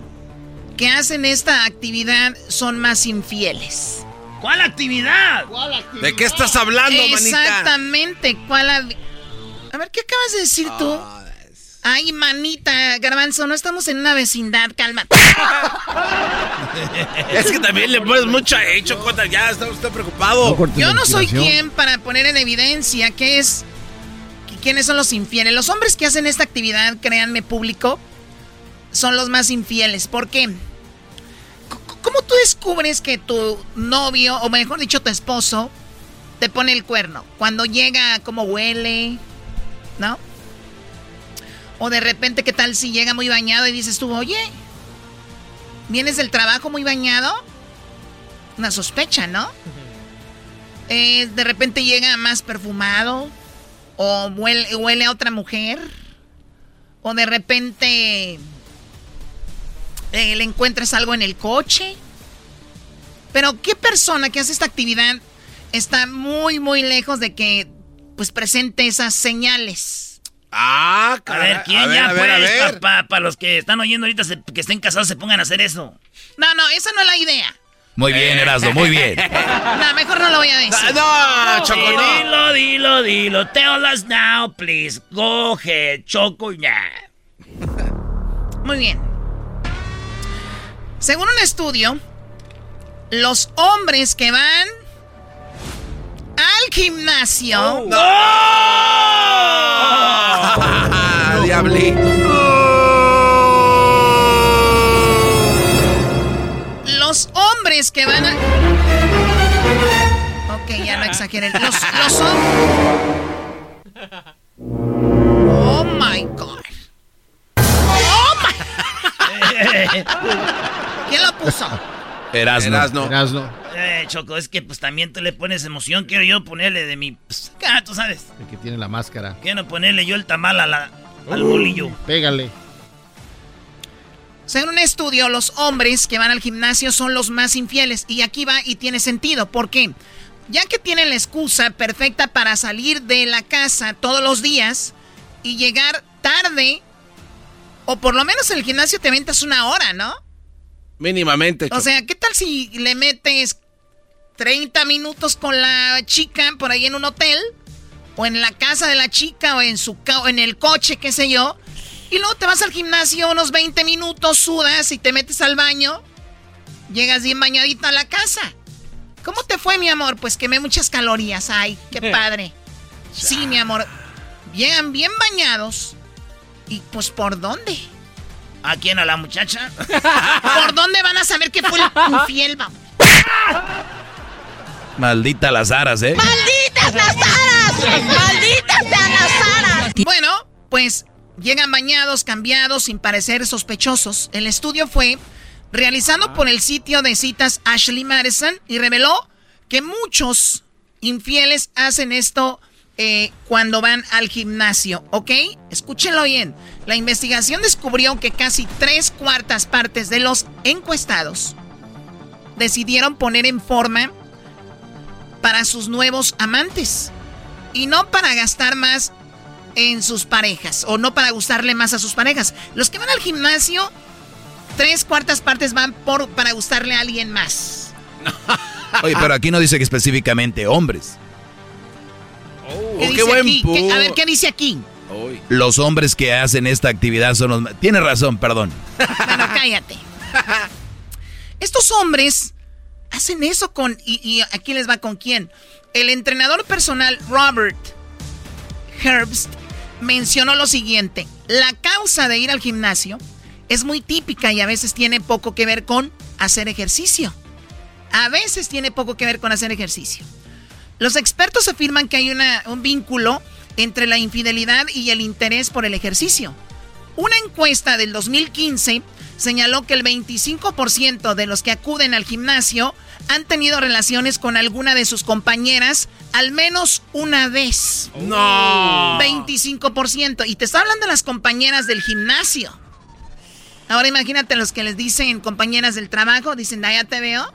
que hacen esta actividad son más infieles. ¿Cuál actividad? ¿De qué estás hablando, manita? Exactamente, ¿cuál? A ver, ¿qué acabas de decir tú? Ay, manita, garbanzo, no estamos en una vecindad, cálmate. es que también le pones mucha hecho, Cota, ya está usted preocupado. Yo no soy quien para poner en evidencia qué es, quiénes son los infieles. Los hombres que hacen esta actividad, créanme público, son los más infieles. ¿Por qué? ¿Cómo tú descubres que tu novio, o mejor dicho, tu esposo, te pone el cuerno? Cuando llega, cómo huele, ¿no? O de repente, ¿qué tal si llega muy bañado y dices tú, oye, vienes del trabajo muy bañado? Una sospecha, ¿no? Eh, de repente llega más perfumado o huele, huele a otra mujer o de repente eh, le encuentras algo en el coche. Pero ¿qué persona que hace esta actividad está muy, muy lejos de que pues presente esas señales? Ah, A ver, ¿quién ya pues? Para los que están oyendo ahorita que estén casados se pongan a hacer eso. No, no, esa no es la idea. Muy bien, Erasmo, muy bien. no, mejor no lo voy a decir. No, no Choco, no. Dilo, dilo, dilo. Tell us now, please. Go ahead, Choco, ya. Muy bien. Según un estudio, los hombres que van al gimnasio. Oh. ¡No! ¡Oh! ¡Diablito! Los hombres que van a. Ok, ya no exageren. Los, los hombres. Oh my God. ¿Quién lo puso? Erasno. Erasno. Erasno. Eh, Choco, es que pues también tú le pones emoción. Quiero yo ponerle de mi. Pues, ah, tú sabes. El que tiene la máscara. Quiero ponerle yo el tamal a la, al bolillo. Pégale. Según un estudio, los hombres que van al gimnasio son los más infieles. Y aquí va y tiene sentido. ¿Por qué? Ya que tienen la excusa perfecta para salir de la casa todos los días y llegar tarde, o por lo menos en el gimnasio te ventas una hora, ¿no? Mínimamente. O sea, ¿qué tal si le metes 30 minutos con la chica por ahí en un hotel? O en la casa de la chica, o en, su o en el coche, qué sé yo. Y luego te vas al gimnasio unos 20 minutos, sudas y te metes al baño. Llegas bien bañadito a la casa. ¿Cómo te fue, mi amor? Pues quemé muchas calorías. Ay, qué padre. Sí, mi amor. Llegan bien bañados. ¿Y pues por dónde? ¿A quién? ¿A la muchacha? ¿Por dónde van a saber que fue el infiel, vamos? Maldita las aras, ¿eh? ¡Malditas las aras! ¡Malditas sean las aras! Bueno, pues llegan bañados, cambiados, sin parecer sospechosos. El estudio fue realizado por el sitio de citas Ashley Madison y reveló que muchos infieles hacen esto eh, cuando van al gimnasio, ¿ok? Escúchenlo bien. La investigación descubrió que casi tres cuartas partes de los encuestados decidieron poner en forma para sus nuevos amantes y no para gastar más en sus parejas o no para gustarle más a sus parejas. Los que van al gimnasio, tres cuartas partes van por para gustarle a alguien más. Oye, pero aquí no dice que específicamente hombres. ¿Qué dice aquí? a ver, ¿qué dice aquí? Los hombres que hacen esta actividad son los... Tiene razón, perdón. Bueno, cállate. Estos hombres hacen eso con... Y, y aquí les va con quién. El entrenador personal Robert Herbst mencionó lo siguiente. La causa de ir al gimnasio es muy típica y a veces tiene poco que ver con hacer ejercicio. A veces tiene poco que ver con hacer ejercicio. Los expertos afirman que hay un vínculo entre la infidelidad y el interés por el ejercicio. Una encuesta del 2015 señaló que el 25% de los que acuden al gimnasio han tenido relaciones con alguna de sus compañeras al menos una vez. No. 25%. Y te está hablando de las compañeras del gimnasio. Ahora imagínate los que les dicen compañeras del trabajo, dicen, ya te veo.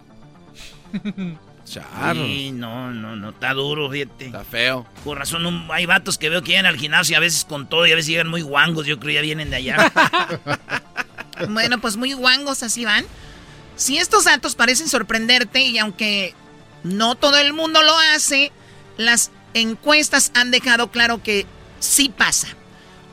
Sí, no, no, no, está duro, fíjate. Está feo. Por razón, hay vatos que veo que llegan al gimnasio a veces con todo y a veces llegan muy guangos, yo creo ya vienen de allá. bueno, pues muy guangos así van. Si estos datos parecen sorprenderte y aunque no todo el mundo lo hace, las encuestas han dejado claro que sí pasa.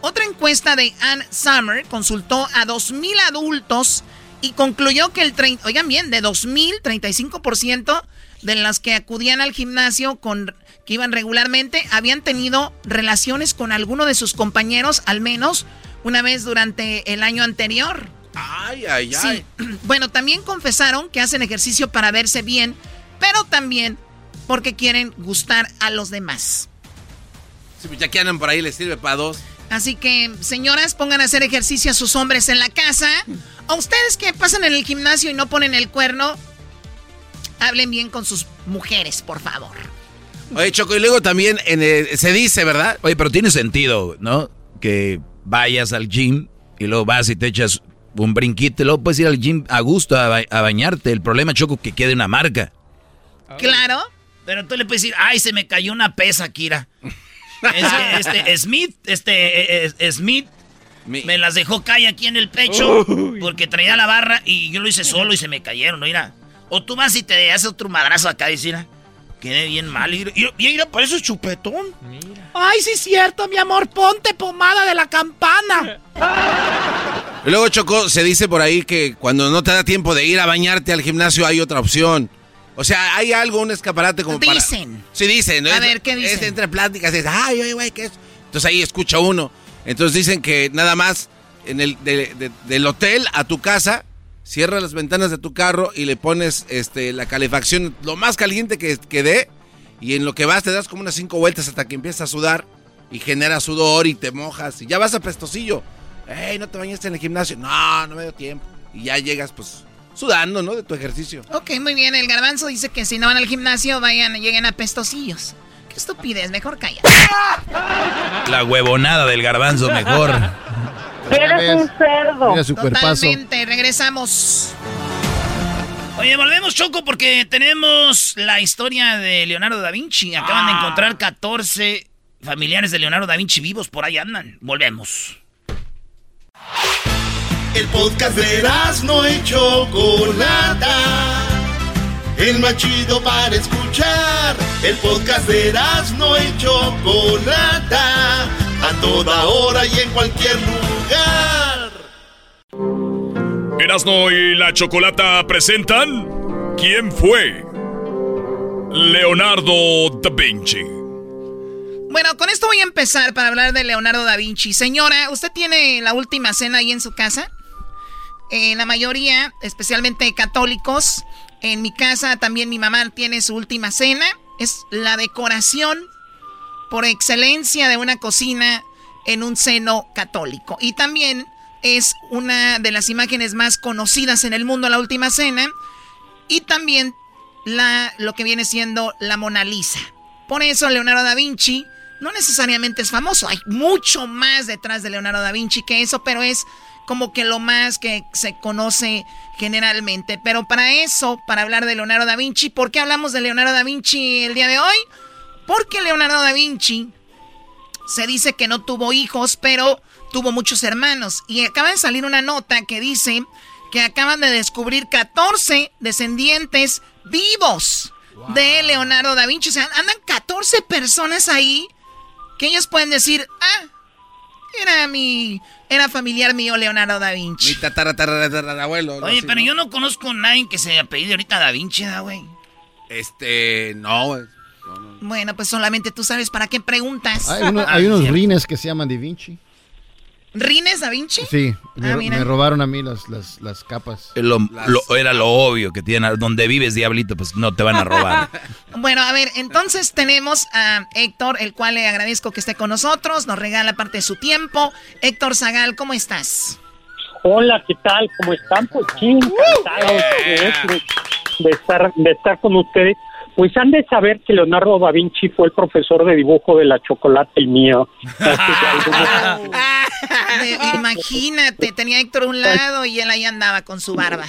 Otra encuesta de Ann Summer consultó a 2.000 adultos y concluyó que el 30, oigan bien, de 2.000, 35% de las que acudían al gimnasio con que iban regularmente habían tenido relaciones con alguno de sus compañeros al menos una vez durante el año anterior. Ay, ay, ay. Bueno, también confesaron que hacen ejercicio para verse bien, pero también porque quieren gustar a los demás. Sí, pues ya que andan por ahí les sirve para dos. Así que, señoras, pongan a hacer ejercicio a sus hombres en la casa. A ustedes que pasan en el gimnasio y no ponen el cuerno, hablen bien con sus mujeres, por favor. Oye, Choco, y luego también en se dice, ¿verdad? Oye, pero tiene sentido, ¿no? Que vayas al gym y luego vas y te echas un brinquito y luego puedes ir al gym a gusto a, a bañarte. El problema, Choco, que quede una marca. Claro. Pero tú le puedes decir, ay, se me cayó una pesa, Kira. este, este, Smith, este, eh, eh, Smith, me las dejó caer aquí en el pecho porque traía la barra y yo lo hice solo y se me cayeron, ¿no? Mira. O tú vas y te haces otro madrazo acá y mira, quedé bien mal. Y mira, por eso es chupetón. Ay, sí es cierto, mi amor, ponte pomada de la campana. Y luego, Choco, se dice por ahí que cuando no te da tiempo de ir a bañarte al gimnasio hay otra opción. O sea, hay algo, un escaparate como para... Dicen. Sí, dicen. A ver, ¿qué dicen? Es entre pláticas, es, ay, oye, güey, ¿qué es? Entonces ahí escucha uno. Entonces dicen que nada más en el del hotel a tu casa, cierras las ventanas de tu carro y le pones este, la calefacción lo más caliente que, que dé. Y en lo que vas te das como unas cinco vueltas hasta que empiezas a sudar y genera sudor y te mojas y ya vas a pestosillo. Ey, ¿no te bañaste en el gimnasio? No, no me dio tiempo. Y ya llegas pues sudando, ¿no? De tu ejercicio. Ok, muy bien. El garbanzo dice que si no van al gimnasio, vayan, lleguen a pestosillos. Qué estupidez, mejor calla. La huevonada del garbanzo, mejor. Eres un cerdo. Mira su cuerpazo. Totalmente, regresamos. Oye, volvemos, Choco, porque tenemos la historia de Leonardo da Vinci. Acaban de encontrar 14 familiares de Leonardo da Vinci vivos, por ahí andan. Volvemos. El podcast de no y Chocolata. El más chido para escuchar. El podcast de no y Chocolata. A toda hora y en cualquier lugar. Erasno y la Chocolata presentan ¿Quién fue? Leonardo da Vinci. Bueno, con esto voy a empezar para hablar de Leonardo da Vinci. Señora, ¿usted tiene la última cena ahí en su casa? eh, la mayoría, especialmente católicos. En mi casa también mi mamá tiene su última cena. Es la decoración por excelencia de una cocina en un seno católico. Y también es una de las imágenes más conocidas en el mundo, la última cena. Y también la, lo que viene siendo la Mona Lisa. Por eso Leonardo da Vinci no necesariamente es famoso, hay mucho más detrás de Leonardo da Vinci que eso, pero es como que lo más que se conoce generalmente. Pero para eso, para hablar de Leonardo da Vinci, ¿por qué hablamos de Leonardo da Vinci el día de hoy? Porque Leonardo da Vinci se dice que no tuvo hijos, pero tuvo muchos hermanos. Y acaba de salir una nota que dice que acaban de descubrir 14 descendientes vivos de Leonardo da Vinci. O sea, andan 14 personas ahí que ellos pueden decir, ah, era mi, era familiar mío Leonardo da Vinci. Mi tatarabuelo. Oye, pero yo no conozco a nadie que se apellide ahorita da Vinci, güey? Este, no, Bueno, pues solamente tú sabes para qué preguntas. Hay, hay unos rines que se llaman Da Vinci. ¿Rines Da Vinci? Sí, me, ah, robaron a mí las, las, capas. era lo obvio que tiene. Donde vives, diablito, pues no te van a robar. bueno, a ver, entonces tenemos a Héctor, el cual le agradezco que esté con nosotros. Nos regala parte de su tiempo. Héctor Zagal, ¿cómo estás? Hola, ¿qué tal? ¿Cómo están? Pues sí, encantado de, estar, de estar con ustedes. Pues han de saber que Leonardo da Vinci fue el profesor de dibujo de la chocolate y mío. Imagínate, tenía Héctor a un lado y él ahí andaba con su barba.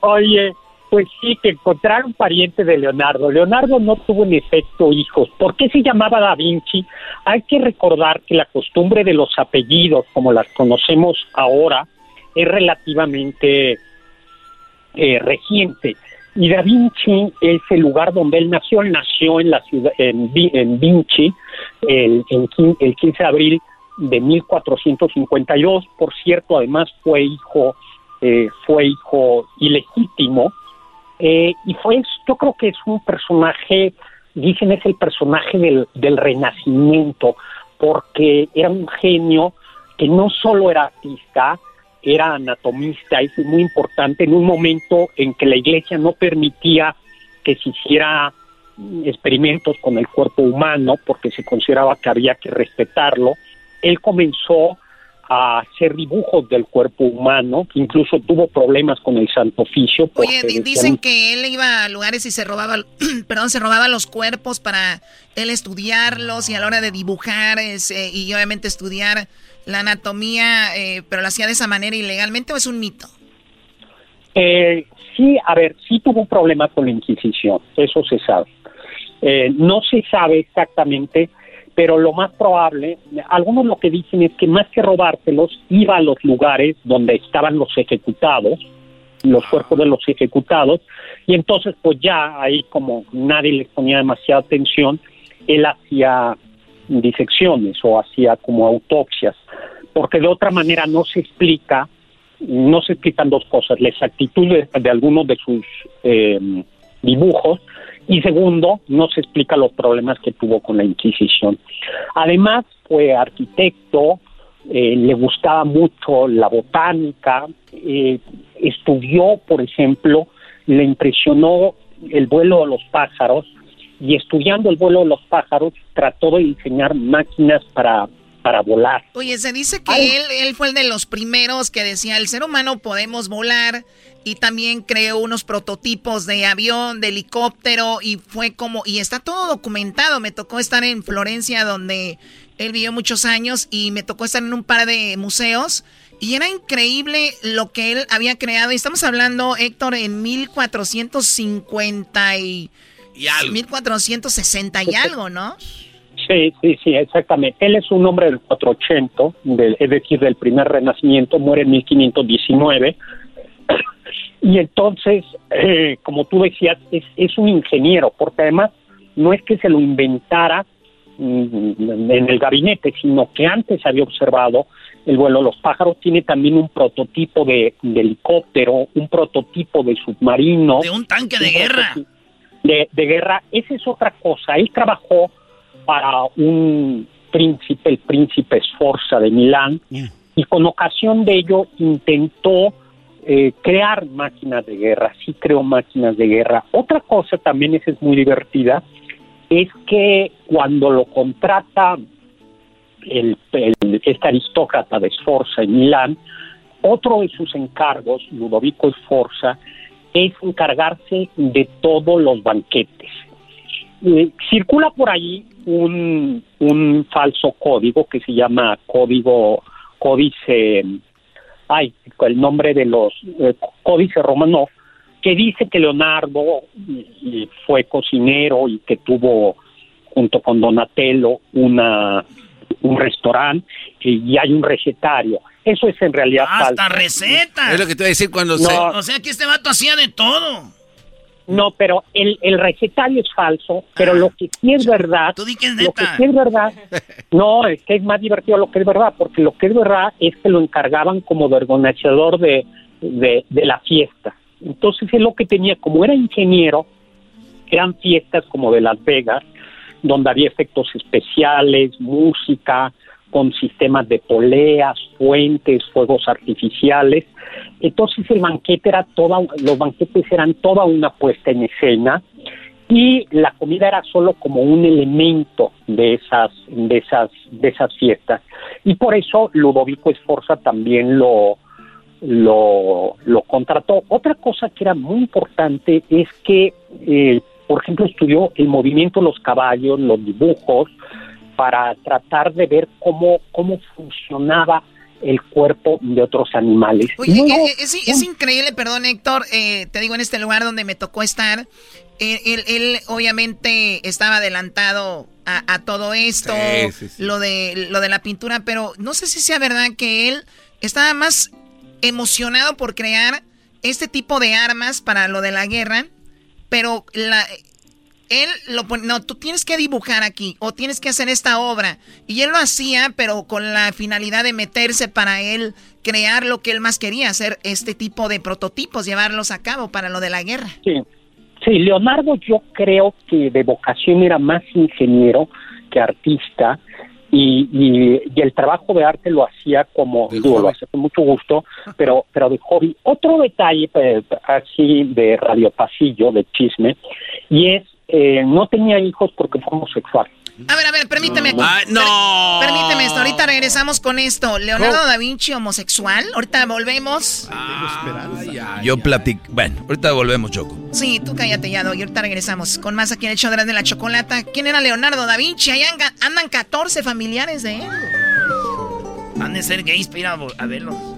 Oye, pues sí, que encontraron pariente de Leonardo. Leonardo no tuvo en efecto hijos. ¿Por qué se llamaba Da Vinci? Hay que recordar que la costumbre de los apellidos, como las conocemos ahora, es relativamente eh, reciente. Y Da Vinci es el lugar donde él nació. Él nació en la ciudad, en, Vinci, el, el 15 de abril de 1452. Por cierto, además fue hijo, eh, fue hijo ilegítimo. Eh, y fue, yo creo que es un personaje, dicen es el personaje del, del renacimiento, porque era un genio que no solo era artista, era anatomista, es muy importante, en un momento en que la iglesia no permitía que se hiciera experimentos con el cuerpo humano porque se consideraba que había que respetarlo, él comenzó a hacer dibujos del cuerpo humano, que incluso tuvo problemas con el Santo Oficio. Oye, dicen que él iba a lugares y se robaba, perdón, se robaba los cuerpos para él estudiarlos y a la hora de dibujar y obviamente estudiar la anatomía, eh, pero lo hacía de esa manera ilegalmente o es un mito? Eh, sí, a ver, sí tuvo un problema con la Inquisición, eso se sabe. Eh, no se sabe exactamente, pero lo más probable, algunos lo que dicen es que más que robárselos, iba a los lugares donde estaban los ejecutados, los cuerpos de los ejecutados, y entonces pues ya ahí como nadie les ponía demasiada atención, él hacía disecciones o hacía como autopsias, porque de otra manera no se explica, no se explican dos cosas, la exactitud de, algunos de sus eh, dibujos y segundo, no se explica los problemas que tuvo con la Inquisición. Además, fue arquitecto, eh, le gustaba mucho la botánica, eh, estudió, por ejemplo, le impresionó el vuelo de los pájaros y estudiando el vuelo de los pájaros trató de diseñar máquinas para para volar. Oye, se dice que él, él fue el de los primeros que decía, el ser humano podemos volar y también creó unos prototipos de avión, de helicóptero y fue como, y está todo documentado, me tocó estar en Florencia donde él vivió muchos años y me tocó estar en un par de museos y era increíble lo que él había creado. Y estamos hablando, Héctor, en 1450 y y algo. 1460 y algo, ¿no? Sí, sí, sí, exactamente. Él es un hombre del 480, del, es decir, del primer renacimiento, muere en 1519. Y entonces, eh, como tú decías, es, es un ingeniero, porque además no es que se lo inventara mm, en el gabinete, sino que antes había observado el vuelo de los pájaros, tiene también un prototipo de, de helicóptero, un prototipo de submarino. De un tanque de guerra de, guerra, esa es otra cosa. Él trabajó para un príncipe, el príncipe Sforza de Milán, y con ocasión de ello intentó eh, crear máquinas de guerra, sí creó máquinas de guerra. Otra cosa también es, es muy divertida, es que cuando lo contrata el, el, este aristócrata de Sforza en Milán, otro de sus encargos, Ludovico Sforza, es encargarse de todos los banquetes. Eh, circula por ahí un, un falso código que se llama código códice ay el nombre de los eh, códice que dice que Leonardo fue cocinero y que tuvo junto con Donatello una un restaurante y hay un recetario. Eso es en realidad Hasta recetas. Es lo que te voy a decir cuando se... O sea que este vato hacía de todo. No, pero el, el recetario es falso, pero lo que sí es verdad... Tú di que es Lo que sí es verdad... No, es que es más divertido lo que es verdad, porque lo que es verdad es que lo encargaban como de organizador de, de, de la fiesta. Entonces es lo que tenía, como era ingeniero, eran fiestas como de Las Vegas, donde había efectos especiales, música, con sistemas de poleas, fuentes, fuegos artificiales. Entonces el banquete era toda, los banquetes eran toda una puesta en escena y la comida era solo como un elemento de esas, de esas, de esas fiestas. Y por eso Ludovico Esforza también lo, lo, lo contrató. Otra cosa que era muy importante es que eh, por ejemplo, estudió el movimiento de los caballos, los dibujos, para tratar de ver cómo, cómo funcionaba el cuerpo de otros animales. Oye, eh, eh, es, increíble, perdón Héctor, eh, te digo en este lugar donde me tocó estar, él, obviamente estaba adelantado a, todo esto, lo de lo de la pintura, pero no sé si sea verdad que él estaba más emocionado por crear este tipo de armas para lo de la guerra pero la, él lo pone, no, tú tienes que dibujar aquí o tienes que hacer esta obra. Y él lo hacía, pero con la finalidad de meterse para él crear lo que él más quería, hacer este tipo de prototipos, llevarlos a cabo para lo de la guerra. Sí, sí Leonardo yo creo que de vocación era más ingeniero que artista. Y, y, el trabajo de arte lo hacía como, digo, lo hacía con mucho gusto, pero, pero de hobby. Otro detalle pues, así de radio pasillo, de chisme, y es eh, no tenía hijos porque fue homosexual. A ver, a ver, permíteme. no. permíteme esto. Ahorita regresamos con esto. Leonardo da Vinci homosexual. Ahorita volvemos. Ah, yo platico. Bueno, ahorita volvemos, Choco. Sí, tú cállate ya, Y ahorita regresamos con más aquí en el show de la chocolata. ¿Quién era Leonardo da Vinci? Ahí andan 14 familiares de él. Han de ser gays para ir a verlos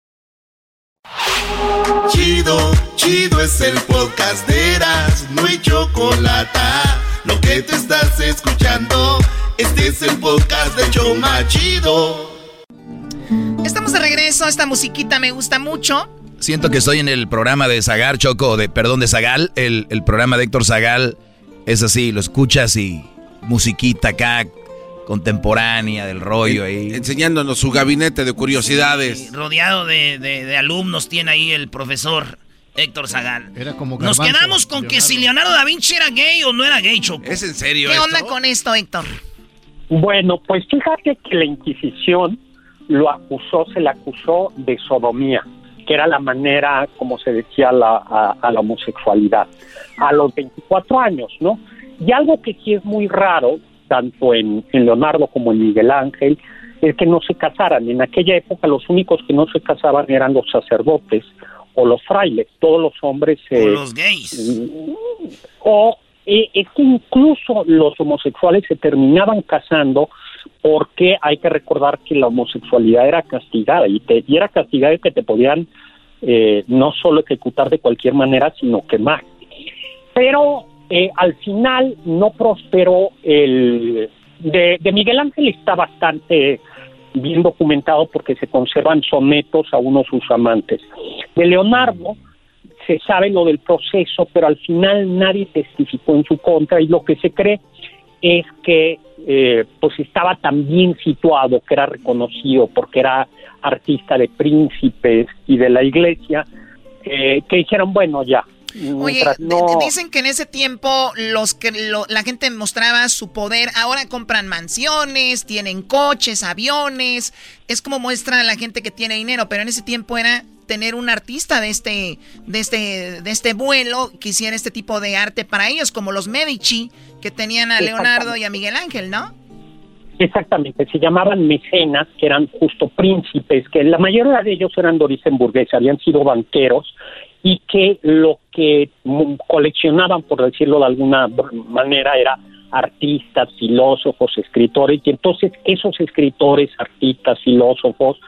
Chido, es el podcast de Eras, no hay chocolate. Lo que te estás escuchando, este es el podcast de Choma Chido. Estamos de regreso, esta musiquita me gusta mucho. Siento que estoy en el programa de Zagar, Choco, de, perdón, de Zagal. El, el programa de Héctor Zagal es así, lo escuchas y musiquita acá, contemporánea del rollo ahí. Enseñándonos su gabinete de curiosidades. rodeado de, alumnos tiene ahí el profesor Héctor Zagal. Era como Nos quedamos con que si Leonardo da Vinci era gay o no era gay, Choco. ¿Es en serio ¿Qué onda con esto, Héctor? Bueno, pues fíjate que la Inquisición lo acusó, se le acusó de sodomía, que era la manera como se decía la, a, a la homosexualidad, a los 24 años, ¿no? Y algo que sí es muy raro, tanto en, Leonardo como en Miguel Ángel, es que no se casaran. En aquella época los únicos que no se casaban eran los sacerdotes o los frailes, todos los hombres... o eh, los gays. O eh, es que incluso los homosexuales se terminaban casando porque hay que recordar que la homosexualidad era castigada y, te, y era castigada y que te podían eh, no solo ejecutar de cualquier manera, sino quemar. Pero eh, al final no prosperó el... De, Miguel Ángel está bastante bien documentado porque se conservan sonetos a uno de sus amantes. De Leonardo se sabe lo del proceso, pero al final nadie testificó en su contra y lo que se cree es que eh, pues estaba tan bien situado, que era reconocido porque era artista de príncipes y de la iglesia, eh, que dijeron, bueno, ya. Oye, dicen que en ese tiempo los que la gente mostraba su poder, ahora compran mansiones, tienen coches, aviones, es como muestra la gente que tiene dinero, pero en ese tiempo era tener un artista de este, de este, de este vuelo que hiciera este tipo de arte para ellos, como los Medici, que tenían a Leonardo y a Miguel Ángel, ¿no? Exactamente, se llamaban mecenas, que eran justo príncipes, que la mayoría de ellos eran de origen burgués, habían sido banqueros y que lo que coleccionaban, por decirlo de alguna manera, era artistas, filósofos, escritores, y entonces esos escritores, artistas, filósofos,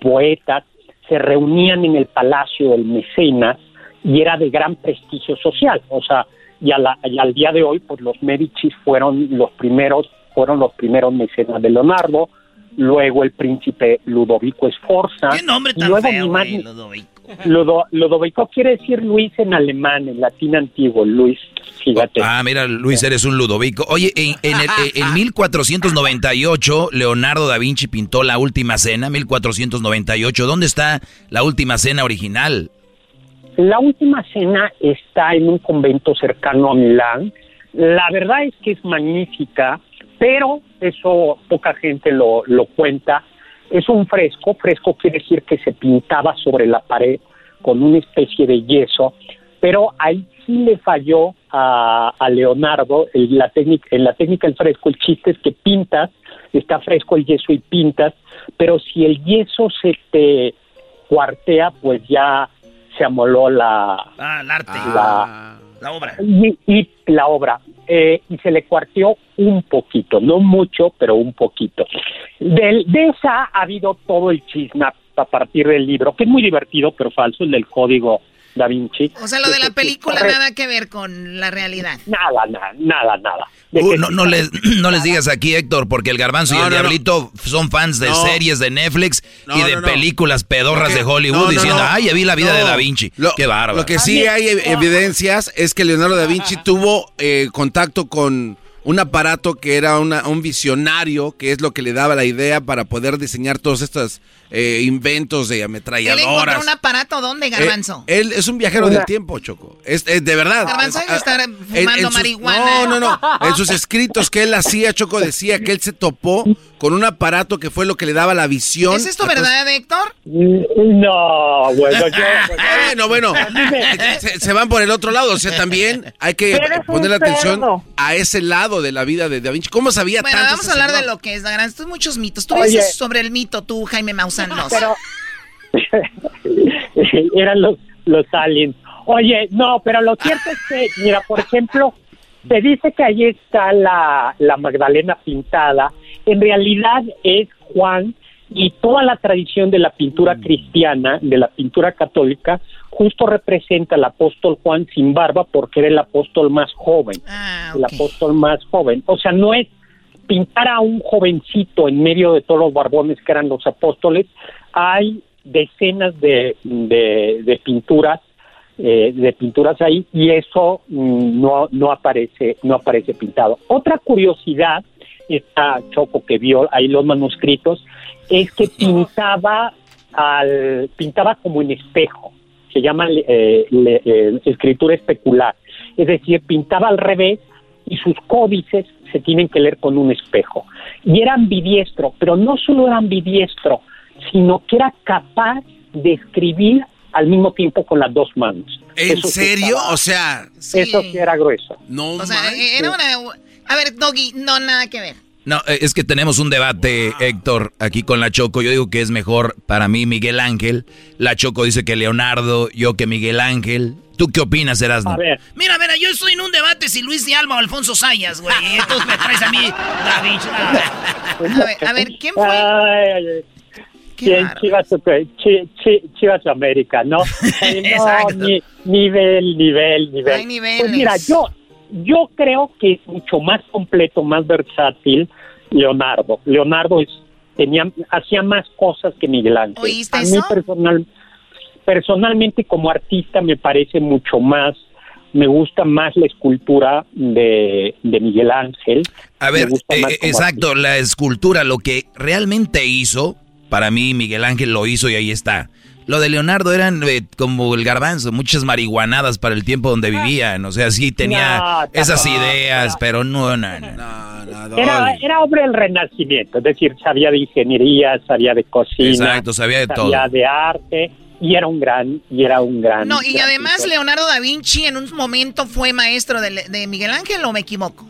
poetas, se reunían en el palacio del mecenas y era de gran prestigio social, o sea, y, al día de hoy, pues los Medici fueron los primeros, fueron los primeros mecenas de Leonardo, luego el príncipe Ludovico Sforza. ¿Qué nombre tan luego feo, Ludovico? Ludovico quiere decir Luis en alemán, en latín antiguo, Luis, fíjate. Ah, mira, Luis, eres un Ludovico. Oye, en, en, el, en 1498, Leonardo da Vinci pintó la última cena, 1498. ¿Dónde está la última cena original? La última cena está en un convento cercano a Milán. La verdad es que es magnífica, pero eso poca gente lo, lo cuenta. Es un fresco, fresco quiere decir que se pintaba sobre la pared con una especie de yeso, pero ahí sí le falló a, a Leonardo en la, técnica, en la técnica del fresco. El chiste es que pintas, está fresco el yeso y pintas, pero si el yeso se te cuartea, pues ya se amoló la... Ah, el arte. La, la obra. Y, y la obra. Eh, y se le cuarteó un poquito, no mucho, pero un poquito. De, de esa ha habido todo el chisme a partir del libro, que es muy divertido, pero falso, el del código Da Vinci. O sea, lo de la película nada que ver con la realidad. Nada, nada, nada, nada. Uh, no, no, les, no les digas aquí, Héctor, porque el garbanzo y el diablito son fans de series de Netflix y de películas pedorras de Hollywood diciendo, ay, ya vi la vida de Da Vinci. Qué bárbaro. Lo que sí hay evidencias es que Leonardo da Vinci tuvo eh, contacto con un aparato que era una, un visionario, que es lo que le daba la idea para poder diseñar todos estos eh, inventos de ametralladoras. ¿Él encontró un aparato dónde, Garbanzo? Eh, él es un viajero del tiempo, Choco. Es, de verdad. Garbanzo ah, estar fumando marihuana. No, no, no. En sus escritos que él hacía, Choco decía que él se topó con un aparato que fue lo que le daba la visión. ¿Es esto verdad, Héctor? No, bueno, yo... bueno, bueno. Se, se, van por el otro lado. O sea, también hay que poner atención a ese lado de la vida de Da Vinci. ¿Cómo sabía bueno, tanto? vamos a hablar de lo que es, Garbanzo. Tú muchos mitos. Tú dices sobre el mito, tú, Jaime Maussan. Pero... Eran los, los aliens. Oye, no, pero lo cierto es que, mira, por ejemplo, se dice que ahí está la, la Magdalena pintada. En realidad es Juan y toda la tradición de la pintura cristiana, de la pintura católica, justo representa al apóstol Juan sin barba porque era el apóstol más joven, ah, el apóstol más joven. O sea, no es pintar a un jovencito en medio de todos los barbones que eran los apóstoles, hay decenas de, de, pinturas eh, de pinturas ahí y eso mm, no no aparece no aparece pintado. Otra curiosidad esta choco que vio ahí los manuscritos es que pintaba al pintaba como en espejo se llama eh, eh, escritura especular es decir pintaba al revés y sus códices se tienen que leer con un espejo y era ambidiestro pero no solo era ambidiestro sino que era capaz de escribir al mismo tiempo con las dos manos. ¿En serio? o sea... Eso sí era grueso. No, o sea, era una... A ver, Doggy, no, nada que ver. No, eh, es que tenemos un debate, Héctor, aquí con la Choco. Yo digo que es mejor para mí Miguel Ángel. La Choco dice que Leonardo, yo que Miguel Ángel. ¿Tú qué opinas, Erasmo? A ver. Mira, mira, yo estoy en un debate si Luis de Alma o Alfonso Sayas, güey. Entonces me traes a mí, David. A ver, a ver, ¿quién fue? Ay, ay, ay. ¿Quién Chivas, Chivas América, ¿no? no ni, nivel, nivel, nivel. Hay niveles. Pues mira, yo, yo creo que es mucho más completo, más versátil Leonardo. Leonardo es tenía, hacía más cosas que Miguel Ángel. ¿Oíste a mí eso? personal, personalmente como artista me parece mucho más, me gusta más la escultura de, de Miguel Ángel. A ver, eh, eh, exacto, la escultura, lo que realmente hizo, para mí Miguel Ángel lo hizo y ahí está. Lo de Leonardo eran eh, como el garbanzo, muchas marihuanadas para el tiempo donde vivían, o sea, sí tenía No, esas no, ideas, pero no, no, no. Era, era hombre del renacimiento, es decir, sabía de ingeniería, sabía de cocina, Exacto, sabía de todo. sabía de arte y era un gran, y era un gran. No, y gran además pintor. Leonardo da Vinci en un momento fue maestro de, de Miguel Ángel, ¿o me equivoco?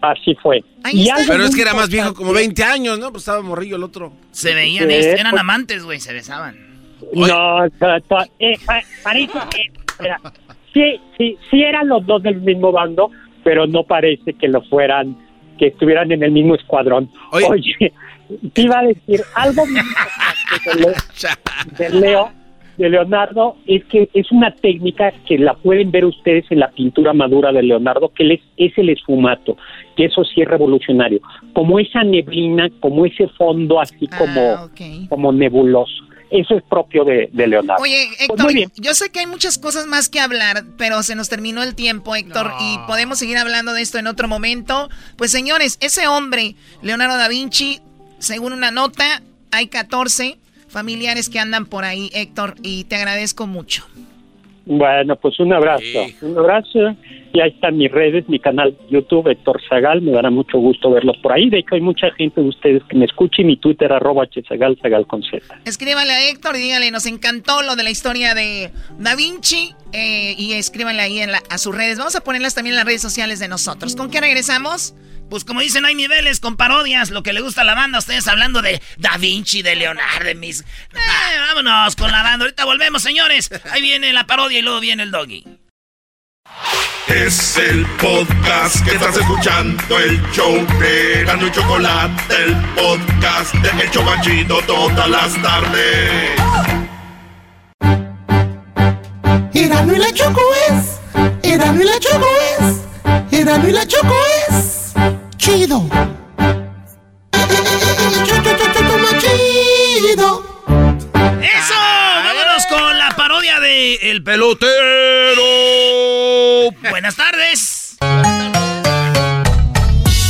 Así fue. Está. Pero es que era más viejo, como 20 años, ¿no? Pues estaba morrillo el otro. Se veían, Sí, este, eran pues- amantes, güey, se besaban. No, eh, pa- Parito, eh, espera. sí, sí, sí eran los dos del mismo bando, pero no parece que lo fueran, que estuvieran en el mismo escuadrón. Oye, te iba a decir algo de, Le- de Leo, de Leonardo, es que es una técnica que la pueden ver ustedes en la pintura madura de Leonardo, que él es, es el esfumato, que eso sí es revolucionario, como esa neblina, como ese fondo así como, como nebuloso. Eso es propio de, de Leonardo. Oye, Pues Héctor, muy bien. yo sé que hay muchas cosas más que hablar, pero se nos terminó el tiempo, Héctor, y podemos seguir hablando de esto en otro momento. Pues señores, ese hombre, Leonardo da Vinci, según una nota, hay 14 familiares que andan por ahí, Héctor, y te agradezco mucho. Bueno, pues un abrazo, un abrazo. Y ahí están mis redes, mi canal YouTube, Héctor Zagal, me dará mucho gusto verlos por ahí. De hecho, hay mucha gente de ustedes que me escucha y mi Twitter, arroba hzagal, zagal con Z. Escríbanle a Héctor y díganle, nos encantó lo de la historia de Da Vinci, eh, y escríbanle ahí en la- a sus redes. Vamos a ponerlas también en las redes sociales de nosotros. ¿Con qué regresamos? Pues como dicen, hay niveles con parodias, lo que le gusta a la banda. Ustedes hablando de Da Vinci, de Leonardo, de mis... Eh, vámonos con la banda. Ahorita volvemos, señores. Ahí viene la parodia y luego viene el doggy. Es el podcast que estás escuchando, el show de Gano y Chocolate, el podcast de El Chobachito todas las tardes. Erano y la Choco es. Erano y la Choco es. Erano y la Choco es. Chido. Chido. ¡Eso! ¡Vámonos con la parodia de El Pelotero! Buenas tardes.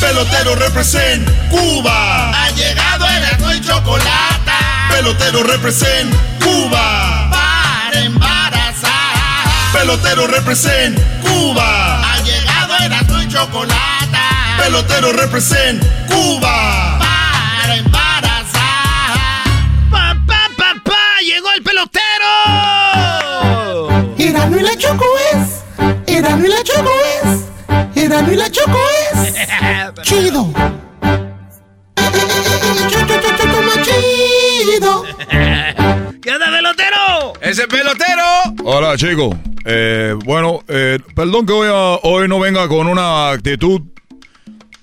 Pelotero represent Cuba. Ha llegado el y chocolate. Pelotero represent Cuba. Para embarazar. Pelotero represent Cuba. Y chocolate. Pelotero represent Cuba. Para embarazar. ¡Papá, papá! ¡Llegó el pelotero! Erano y la Choco es. Erano y la Choco es. Erano y la Choco es. Chido. Chido. ¡Ese pelotero! Hola chicos, Eh, bueno, eh, perdón que hoy, a- hoy no venga con una actitud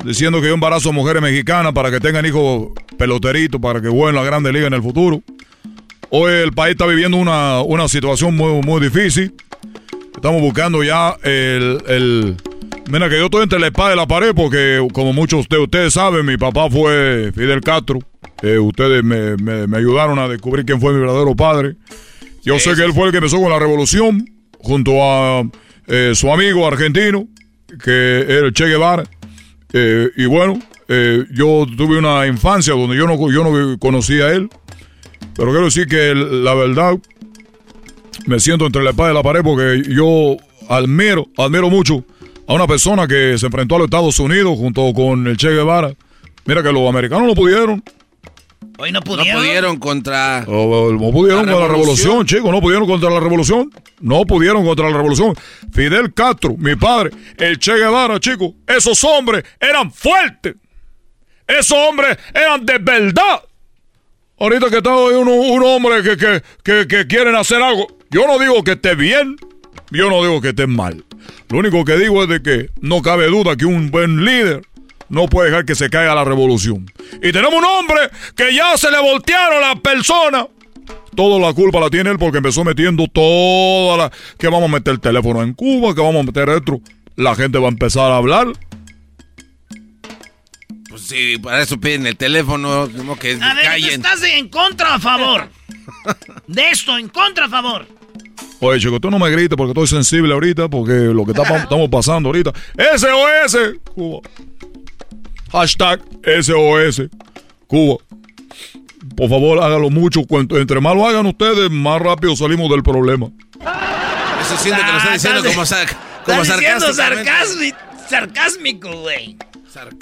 diciendo que yo embarazo a mujeres mexicanas para que tengan hijos peloteritos, para que jueguen la grande liga en el futuro. Hoy el país está viviendo una, una situación muy, muy difícil. Estamos buscando ya el, el... Mira que yo estoy entre la espada y la pared porque como muchos de ustedes saben, mi papá fue Fidel Castro. Eh, ustedes me, me- me ayudaron a descubrir quién fue mi verdadero padre. Yo sé que él fue el que empezó con la revolución junto a eh, su amigo argentino, que era el Che Guevara. Eh, y bueno, eh, yo tuve una infancia donde yo no, yo no conocí a él. Pero quiero decir que la verdad, me siento entre la espada y la pared porque yo admiro, admiro mucho a una persona que se enfrentó a los Estados Unidos junto con el Che Guevara. Mira que los americanos no pudieron. Hoy no No pudieron. pudieron contra. No, no pudieron La contra la revolución. chicos, no pudieron contra la revolución. No pudieron contra la revolución. Fidel Castro, mi padre, el Che Guevara, chicos, esos hombres eran fuertes. Esos hombres eran de verdad. Ahorita que está hoy uno- un hombre que, que, que, que quieren hacer algo, yo no digo que esté bien, yo no digo que esté mal. Lo único que digo es de que no cabe duda que un buen líder no puede dejar que se caiga la revolución. Y tenemos un hombre que ya se le voltearon las personas. Toda la culpa la tiene él porque empezó metiendo toda la... Que vamos a meter el teléfono en Cuba, que vamos a meter esto. La gente va a empezar a hablar. sí, para eso piden el teléfono, como que A ver, ¿tú callen. ¿estás en contra o a favor? De esto, en contra o a favor. Oye, chico, tú no me grites porque estoy sensible ahorita, porque lo que está estamos pasando ahorita. SOS, Cuba. Hashtag SOS, Cuba. Por favor, hágalo mucho. Cuanto- Entre más lo hagan ustedes, más rápido salimos del problema. Eso siento que lo está diciendo estás- como, sa- como Estás diciendo sarcásmico, sarcásmico, güey.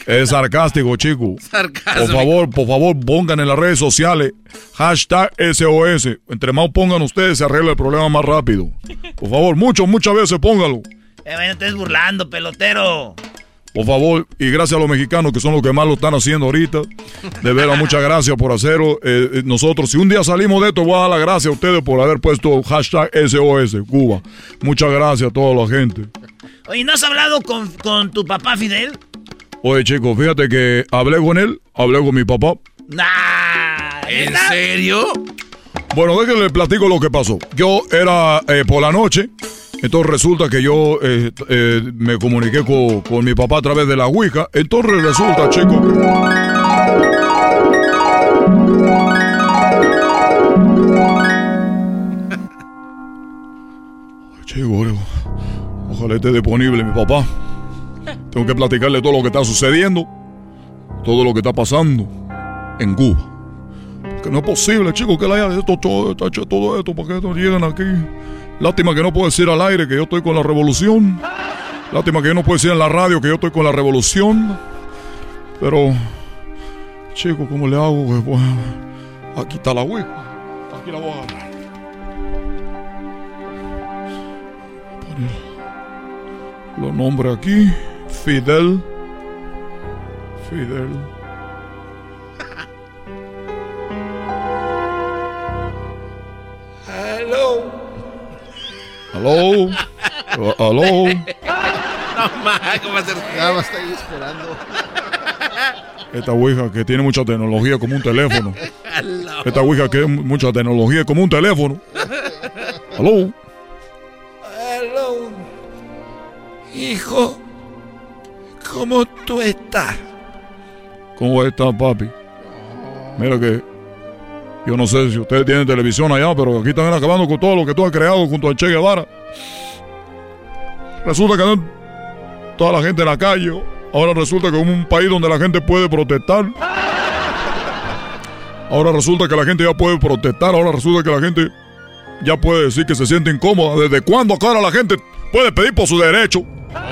Es sarcástico, chico. Sarcasmo. Por favor, por favor, pongan en las redes sociales hashtag SOS. Entre más pongan ustedes, se arregla el problema más rápido. Por favor, mucho, muchas veces póngalo. Eh, estés burlando, pelotero. Por favor, y gracias a los mexicanos que son los que más lo están haciendo ahorita. De veras, muchas gracias por hacerlo. Eh, eh, nosotros, si un día salimos de esto, voy a dar las gracias a ustedes por haber puesto hashtag SOS Cuba. Muchas gracias a toda la gente. Oye, ¿no has hablado con, con tu papá Fidel? Oye, chicos, fíjate que hablé con él, hablé con mi papá. Nah. ¿En serio? Bueno, déjenme le platico lo que pasó. Yo era eh, por la noche, entonces resulta que yo eh, eh, me comuniqué con, con mi papá a través de la Ouija. Entonces resulta, chicos, que... Chico, ojalá esté disponible mi papá. Tengo que platicarle todo lo que está sucediendo, todo lo que está pasando en Cuba. Que no es posible, chicos, que le haya hecho todo, hecho todo esto para que estos llegan aquí. Lástima que no puedo decir al aire que yo estoy con la revolución. Lástima que yo no puedo decir en la radio que yo estoy con la revolución. Pero, chicos, ¿cómo le hago? Pues, bueno, aquí está la Ouija. Aquí la voy a agarrar. Poner los nombres aquí. Fidel. Fidel. Hello. Aló. Uh, Aló. No más, ¿cómo va a ser? Ya va a estar ahí esperando. Esta Ouija que tiene mucha tecnología como un teléfono. Hello. Esta Ouija que es mucha tecnología como un teléfono. Aló. Hello. Hijo, ¿cómo tú estás? ¿Cómo está, papi? Mira que yo no sé si ustedes tienen televisión allá, pero aquí están acabando con todo lo que tú has creado junto al Che Guevara. Resulta que no- toda la gente en la calle, ahora resulta que es un país donde la gente puede protestar. Ahora resulta que la gente ya puede protestar, ahora resulta que la gente ya puede decir que se siente incómoda. ¿Desde cuándo acá ahora la gente puede pedir por su derecho?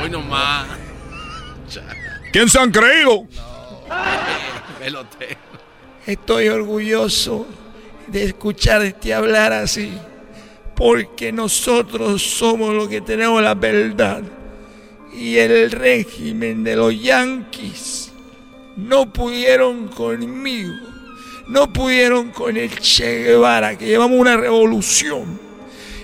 Hoy nomás. ¿Quién se han creído? Pelotero. Estoy orgulloso de escucharte hablar así, porque nosotros somos los que tenemos la verdad. Y el régimen de los yanquis no pudieron conmigo, no pudieron con el Che Guevara, que llevamos una revolución.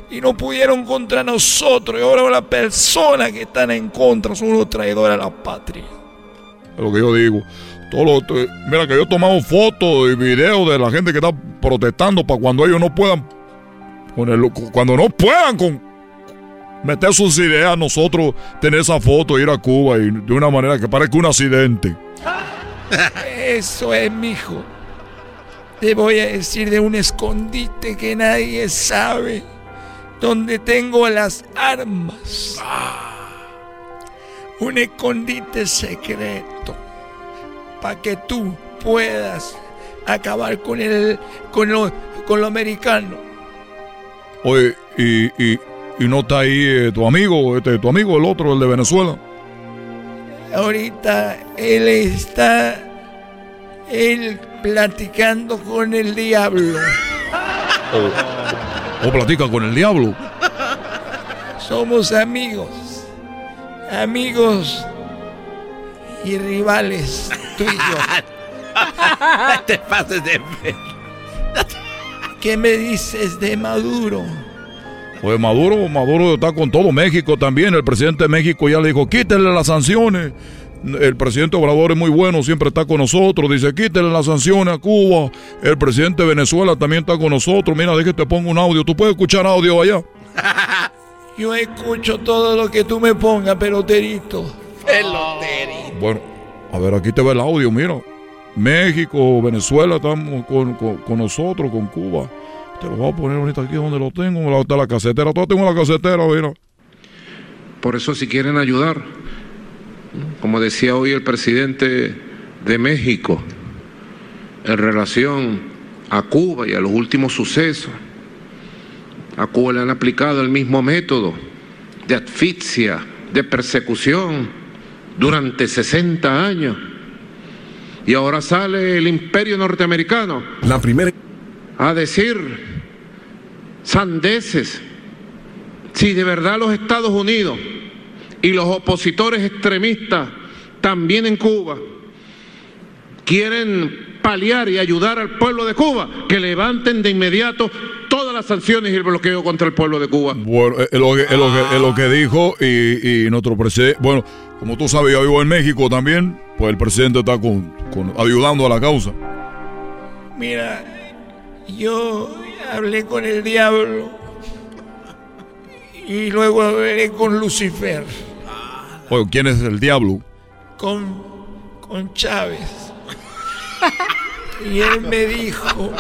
Y no pudieron contra nosotros. Y ahora las personas que están en contra son unos traidores a la patria. Lo que yo digo. Todo lo- mira que yo he tomado fotos y videos de la gente que está protestando para cuando ellos no puedan ponerlo, cu- cuando no puedan con meter sus ideas, nosotros tener esa foto, ir a Cuba y de una manera que parezca un accidente. Eso es, mijo. Te voy a decir de un escondite que nadie sabe. Donde tengo las armas. Un escondite secreto. Para que tú puedas acabar con el. con lo, con lo americano. Oye, y, y, y no está ahí eh, tu amigo, este, tu amigo, el otro, el de Venezuela. Ahorita él está. Él platicando con el diablo. O, o platica con el diablo. Somos amigos. Amigos y rivales, tú y yo. Te pases de. ¿Qué me dices de Maduro? Pues Maduro, Maduro está con todo México también. El presidente de México ya le dijo, quítenle las sanciones. El presidente Obrador es muy bueno, siempre está con nosotros. Dice, quítenle las sanciones a Cuba. El presidente de Venezuela también está con nosotros. Mira, déjate te pongo un audio. ¿Tú puedes escuchar audio allá? Yo escucho todo lo que tú me pongas, peloterito. Peloterito. Bueno, A ver, aquí te ve el audio, mira. México, Venezuela, estamos con, nosotros, con Cuba. Te lo voy a poner ahorita aquí donde lo tengo, la, la casetera. Todo tengo la casetera, mira. Por eso si quieren ayudar, como decía hoy el presidente de México, en relación a Cuba y a los últimos sucesos, a Cuba le han aplicado el mismo método de asfixia, de persecución durante 60 años. Y ahora sale el imperio norteamericano. La primera. A decir sandeces. Si de verdad los Estados Unidos y los opositores extremistas, también en Cuba, quieren paliar y ayudar al pueblo de Cuba, que levanten de inmediato todas las sanciones y el bloqueo contra el pueblo de Cuba. Bueno, es lo que, es lo que, es lo que dijo y, y nuestro presidente, bueno, como tú sabes, yo vivo en México también, pues el presidente está con, con- ayudando a la causa. Mira, yo hablé con el diablo y luego hablé con Lucifer, Oye, ¿quién es el diablo? con, con Chávez. Y él me dijo,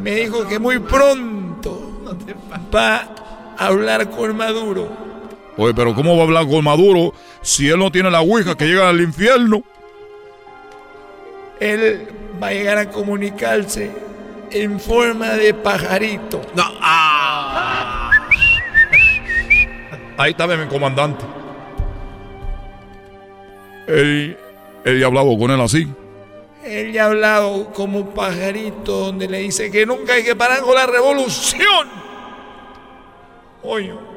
me dijo que muy pronto va a hablar con Maduro. Oye, pero ¿cómo va a hablar con Maduro si él no tiene la ouija que llega al infierno? Él va a llegar a comunicarse en forma de pajarito. No, ah. Ahí está mi comandante. Él, él ya hablaba con él así. Él ya ha hablado como pajarito donde le dice que nunca hay que parar con la revolución. Oye.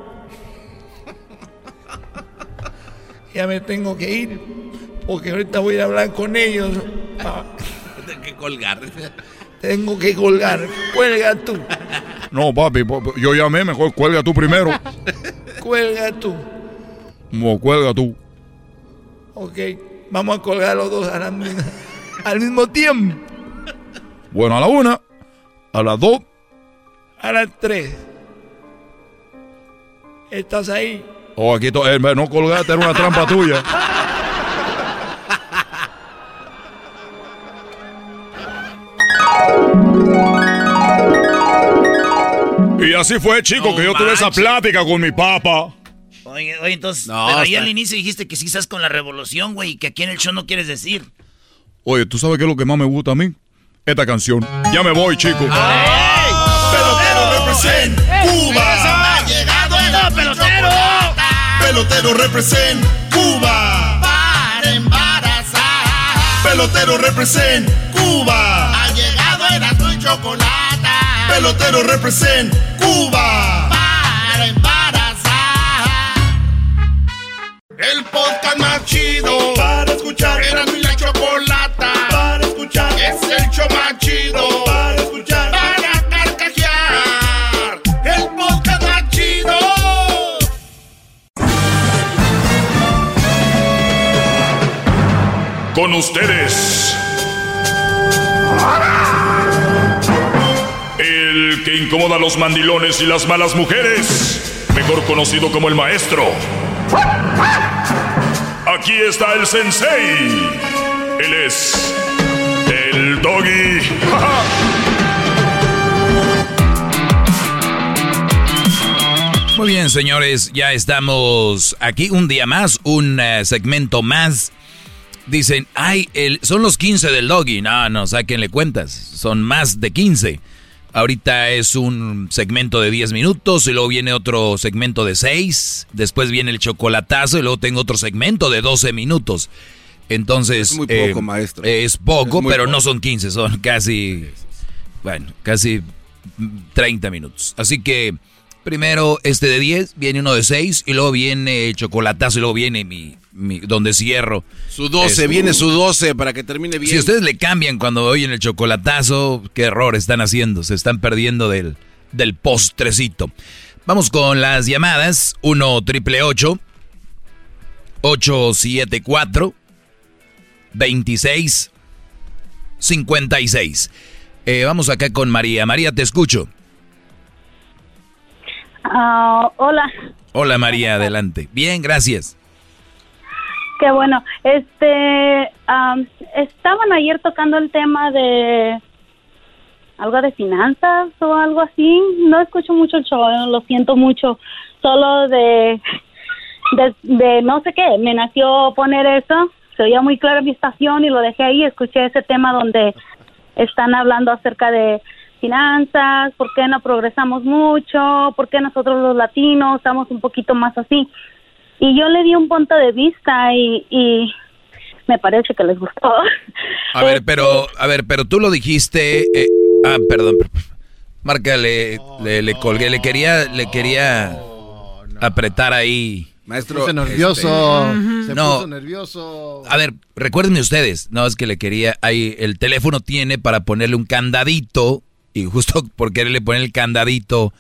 Ya me tengo que ir porque ahorita voy a hablar con ellos. Ah, Tengo que colgar. tengo que colgar. Cuelga tú. No, papi, yo llamé, mejor cuelga tú primero. Cuelga tú. No, cuelga tú. Ok. Vamos a colgar los dos a la misma- al mismo tiempo. Bueno, a la una, a las dos, A las tres. ¿Estás ahí? O aquí to- eh, no colgaste, era una trampa tuya. Y así fue, chico, que yo tuve esa plática con mi papá. Oye, oye, entonces, No, pero ahí al inicio dijiste que sí estás con la revolución, güey, y que aquí en el show no quieres decir. Oye, ¿tú sabes qué es lo que más me gusta a mí? Esta canción. Ya me voy, chico. Pelotero represent Cuba. Pelotero represent Cuba. Para embarazar. Pelotero represent Cuba. Ha llegado el y chocolate. Pelotero represent Cuba. Para embarazar. El podcast más chido para escuchar. Era mi Ustedes. El que incomoda a los mandilones y las malas mujeres. Mejor conocido como el maestro. Aquí está el sensei. Él es el doggy. Muy bien, señores, ya estamos aquí un día más, un eh, segmento más. Dicen, ay, el, son los 15 del doggy. No, no, sáquenle cuentas. Son más de 15. Ahorita es un segmento de 10 minutos y luego viene otro segmento de 6. Después viene el chocolatazo y luego tengo otro segmento de 12 minutos. Entonces... Es muy poco, maestro. Es poco, Es pero poco. no son 15, son casi... Bueno, casi mm, 30 minutos. Así que primero este de 10, viene uno de 6 y luego viene el chocolatazo y luego viene mi, mi donde cierro. Su 12, Es- viene su 12 para que termine bien. Si ustedes le cambian cuando oyen el chocolatazo, qué error están haciendo. Se están perdiendo del, del postrecito. Vamos con las llamadas. 1 triple 874 26 56. Eh, vamos acá con María. María, te escucho. Ah, hola, Hola María, adelante. Bien, gracias. Qué bueno. Este, estaban ayer tocando el tema de algo de finanzas o algo así. No escucho mucho el show, lo siento mucho. Solo de, de, no sé qué, me nació poner eso. Se oía muy claro mi estación y lo dejé ahí. Escuché ese tema donde están hablando acerca de finanzas, por qué no progresamos mucho, por qué nosotros los latinos estamos un poquito más así. Y yo le di un punto de vista y, y me parece que les gustó. A ver, pero, a ver, pero tú lo dijiste. eh, ah, perdón. per- per- Marca, le, le, colgué, le quería, le quería apretar ahí. Maestro. Se puso nervioso. este, Se no, puso nervioso. a ver, recuérdenme ustedes. No, es que le quería. Ahí, el teléfono tiene para ponerle un candadito. Y justo por quererle poner el candadito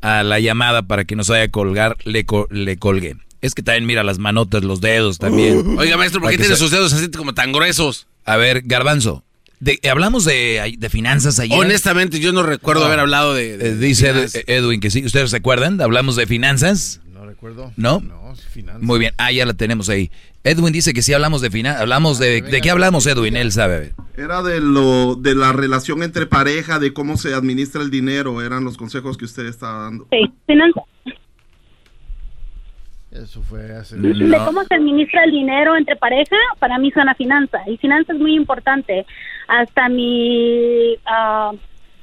a la llamada para que no se vaya a colgar, le, co- le colgué. Es que también mira las manotas, los dedos también. Oiga, maestro, ¿por qué tiene sus dedos así como tan gruesos? A ver, Garbanzo. de- hablamos de, de finanzas ayer. Honestamente, yo no recuerdo haber hablado de... de Eh, dice finanzas. Edwin que sí. ¿Ustedes se acuerdan? ¿Hablamos de finanzas? No recuerdo. ¿No? No, finanzas. Muy bien. Ah, ya la tenemos ahí. Edwin dice que sí hablamos de finanzas. Hablamos de... ¿De qué hablamos, Edwin? Él sabe. a ver. Era de lo de la relación entre pareja, de cómo se administra el dinero, eran los consejos que usted estaba dando. Sí, finanzas. Eso fue hace... De cómo se administra el dinero entre pareja, para mí suena finanza. Y finanza es muy importante. Hasta mi ah,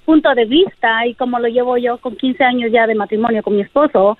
punto de vista y como lo llevo yo con 15 años ya de matrimonio con mi esposo,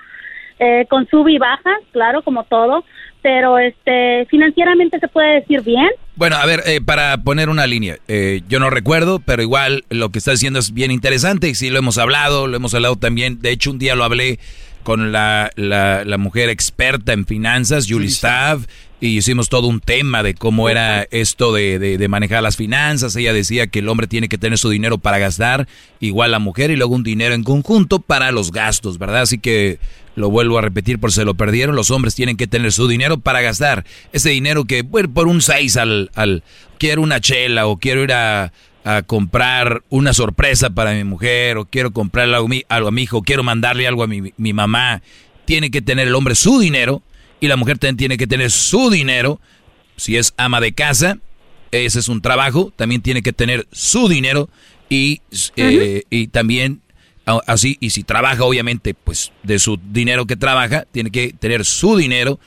eh, con sub y bajas, claro, como todo, pero este financieramente se puede decir bien. Bueno, a ver, eh, para poner una línea, eh, yo no recuerdo, pero igual lo que está diciendo es bien interesante y sí lo hemos hablado, lo hemos hablado también. De hecho, un día lo hablé con la, la, la mujer experta en finanzas, Julie Stav, y hicimos todo un tema de cómo era esto de, de- de manejar las finanzas. Ella decía que el hombre tiene que tener su dinero para gastar, igual la mujer, y luego un dinero en conjunto para los gastos, ¿verdad? Así que lo vuelvo a repetir por si se lo perdieron, los hombres tienen que tener su dinero para gastar. Ese dinero que, bueno, por un 6 al, al, quiero una chela o quiero ir a, a comprar una sorpresa para mi mujer o quiero comprarle algo, a mi- algo a mi hijo, quiero mandarle algo a mi, mi mamá. Tiene que tener el hombre su dinero y la mujer también tiene que tener su dinero. Si es ama de casa, ese es un trabajo, también tiene que tener su dinero y, eh, y también así, y si trabaja obviamente, pues de su dinero que trabaja, tiene que tener su dinero,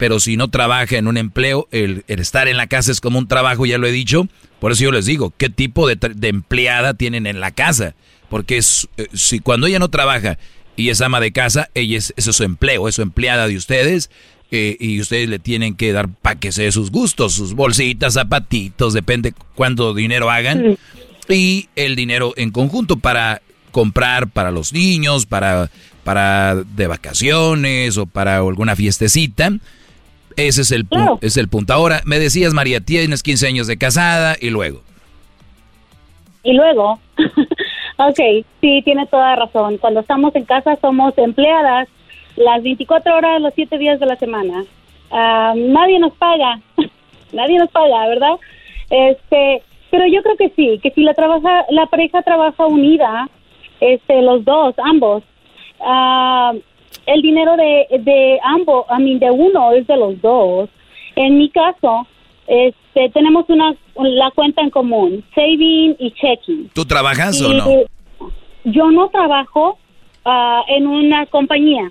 pero si no trabaja en un empleo, el, el estar en la casa es como un trabajo, ya lo he dicho, por eso yo les digo, ¿qué tipo de empleada tienen en la casa? Porque es, eh, si cuando ella no trabaja y es ama de casa, ella es, eso es su empleo, es su empleada de ustedes, eh, y ustedes le tienen que dar para que se dé sus gustos, sus bolsitas, zapatitos, depende cuánto dinero hagan. Y el dinero en conjunto para comprar para los niños, para, para de vacaciones o para alguna fiestecita. Ese es el, Claro. es el punto. Ahora, me decías, María, tienes 15 años de casada y luego. Y luego, ok, sí, tiene toda razón. Cuando estamos en casa somos empleadas las 24 horas, los 7 días de la semana. Ah, nadie nos paga, nadie nos paga, ¿verdad? Este, pero yo creo que sí, que si la trabaja, la pareja trabaja unida, este, los dos, ambos, ah, el dinero de, de ambos, a mí de uno es de los dos. En mi caso, este, tenemos una la cuenta en común, saving y checking. ¿Tú trabajas o no? Yo no trabajo ah, en una compañía.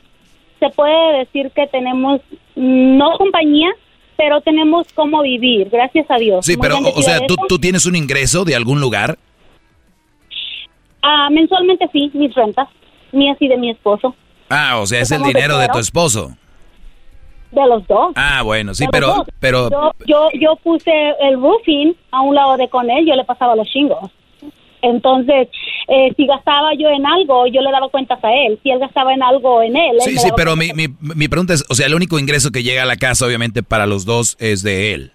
Se puede decir que tenemos no compañía, pero tenemos cómo vivir, gracias a Dios. Sí, Muy pero, o sea, ¿tú, tú tienes un ingreso de algún lugar. Ah, mensualmente sí, mis rentas, mías y de mi esposo, Ah, o sea, es el dinero de tu esposo. de los dos. Ah, bueno, sí, De pero, pero, yo, yo, yo puse el roofing a un lado de con él, yo le pasaba los chingos. Entonces, eh, si gastaba yo en algo, yo le daba cuentas a él. Si él gastaba en algo en él, sí, sí, pero mi, mi, mi pregunta es, o sea, el único ingreso que llega a la casa, obviamente, para los dos es de él.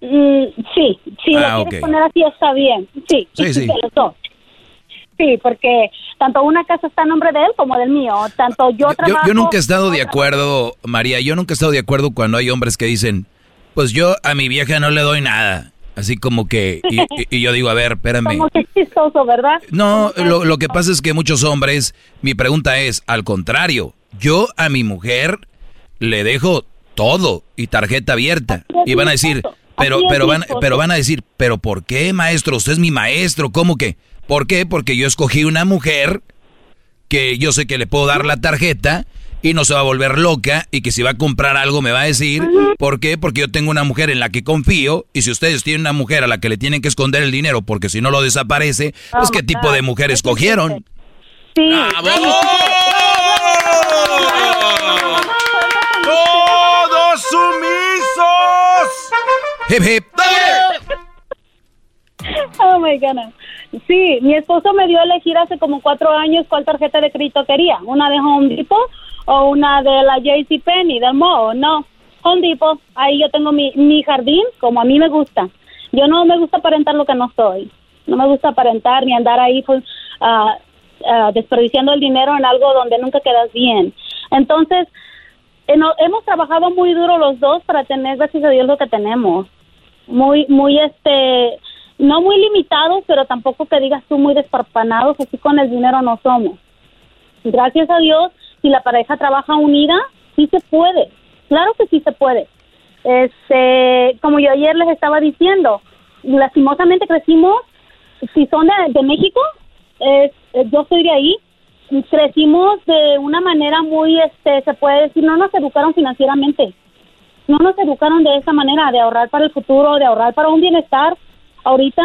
Mm, sí, si Ah, lo quieres ok. poner así está bien. Sí, Sí, sí. de los dos. Sí, porque tanto una casa está a nombre de él como del mío. Tanto yo Yo, trabajo. yo nunca he estado de acuerdo, María, yo nunca he estado de acuerdo cuando hay hombres que dicen, pues yo a mi vieja no le doy nada. Así como que, y, y- yo digo, a ver, espérame. Como que chistoso, ¿verdad? No, lo, lo que pasa es que muchos hombres, mi pregunta es, al contrario, yo a mi mujer le dejo todo y tarjeta abierta. Y van a decir, pero, pero van, pero van a decir, pero ¿por qué, maestro? Usted es mi maestro, ¿cómo que? ¿Por qué? Porque yo escogí una mujer que yo sé que le puedo dar la tarjeta y no se va a volver loca y que si va a comprar algo me va a decir. ¿Por qué? Porque yo tengo una mujer en la que confío y si ustedes tienen una mujer a la que le tienen que esconder el dinero porque si no lo desaparece, pues ¿qué tipo de mujer escogieron? Sí. ¡Todos sumisos! Hip hip. Oh my God. Sí, mi esposo me dio a elegir hace como cuatro años cuál tarjeta de crédito quería. Una de Home Depot o una de la JC Penney, del Mo. No, Home Depot. Ahí yo tengo mi, mi jardín como a mí me gusta. Yo no me gusta aparentar lo que no soy. No me gusta aparentar ni andar ahí pues, ah, ah, desperdiciando el dinero en algo donde nunca quedas bien. Entonces, hemos trabajado muy duro los dos para tener, gracias a Dios, lo que tenemos. Muy, muy, este, no muy limitados, pero tampoco que digas tú muy desparpanados, así con el dinero no somos. Gracias a Dios, si la pareja trabaja unida, sí se puede. Claro que sí se puede. Este, como yo ayer les estaba diciendo, lastimosamente crecimos, si son de, México, eh, yo soy de ahí, crecimos de una manera muy, este, se puede decir, no nos educaron financieramente. No nos educaron de esa manera, de ahorrar para el futuro, de ahorrar para un bienestar. Ahorita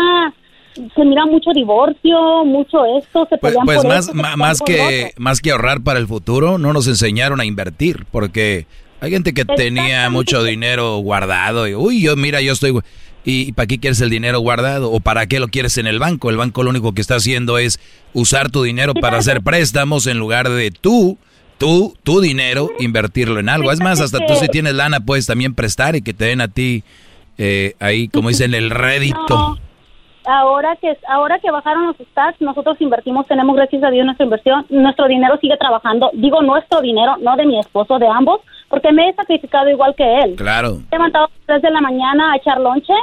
se mira mucho divorcio, mucho esto, se Pues, pelean pues por más, esto, más, que, más que ahorrar para el futuro, no nos enseñaron a invertir, porque hay gente que tenía mucho dinero guardado y, uy, yo, mira, yo estoy... ¿Y para qué quieres el dinero guardado? ¿O para qué lo quieres en el banco? El banco lo único que está haciendo es usar tu dinero para hacer préstamos en lugar de tú, tú, tu dinero, invertirlo en algo. Es más, hasta tú si tienes lana puedes también prestar y que te den a ti eh, ahí, como dicen, el rédito. No, ahora que ahora que bajaron los stats, nosotros invertimos, tenemos gracias a Dios nuestra inversión, nuestro dinero sigue trabajando. Digo nuestro dinero, no de mi esposo, de ambos, porque me he sacrificado igual que él. Claro. He levantado a las 3 de la mañana a echar lonche,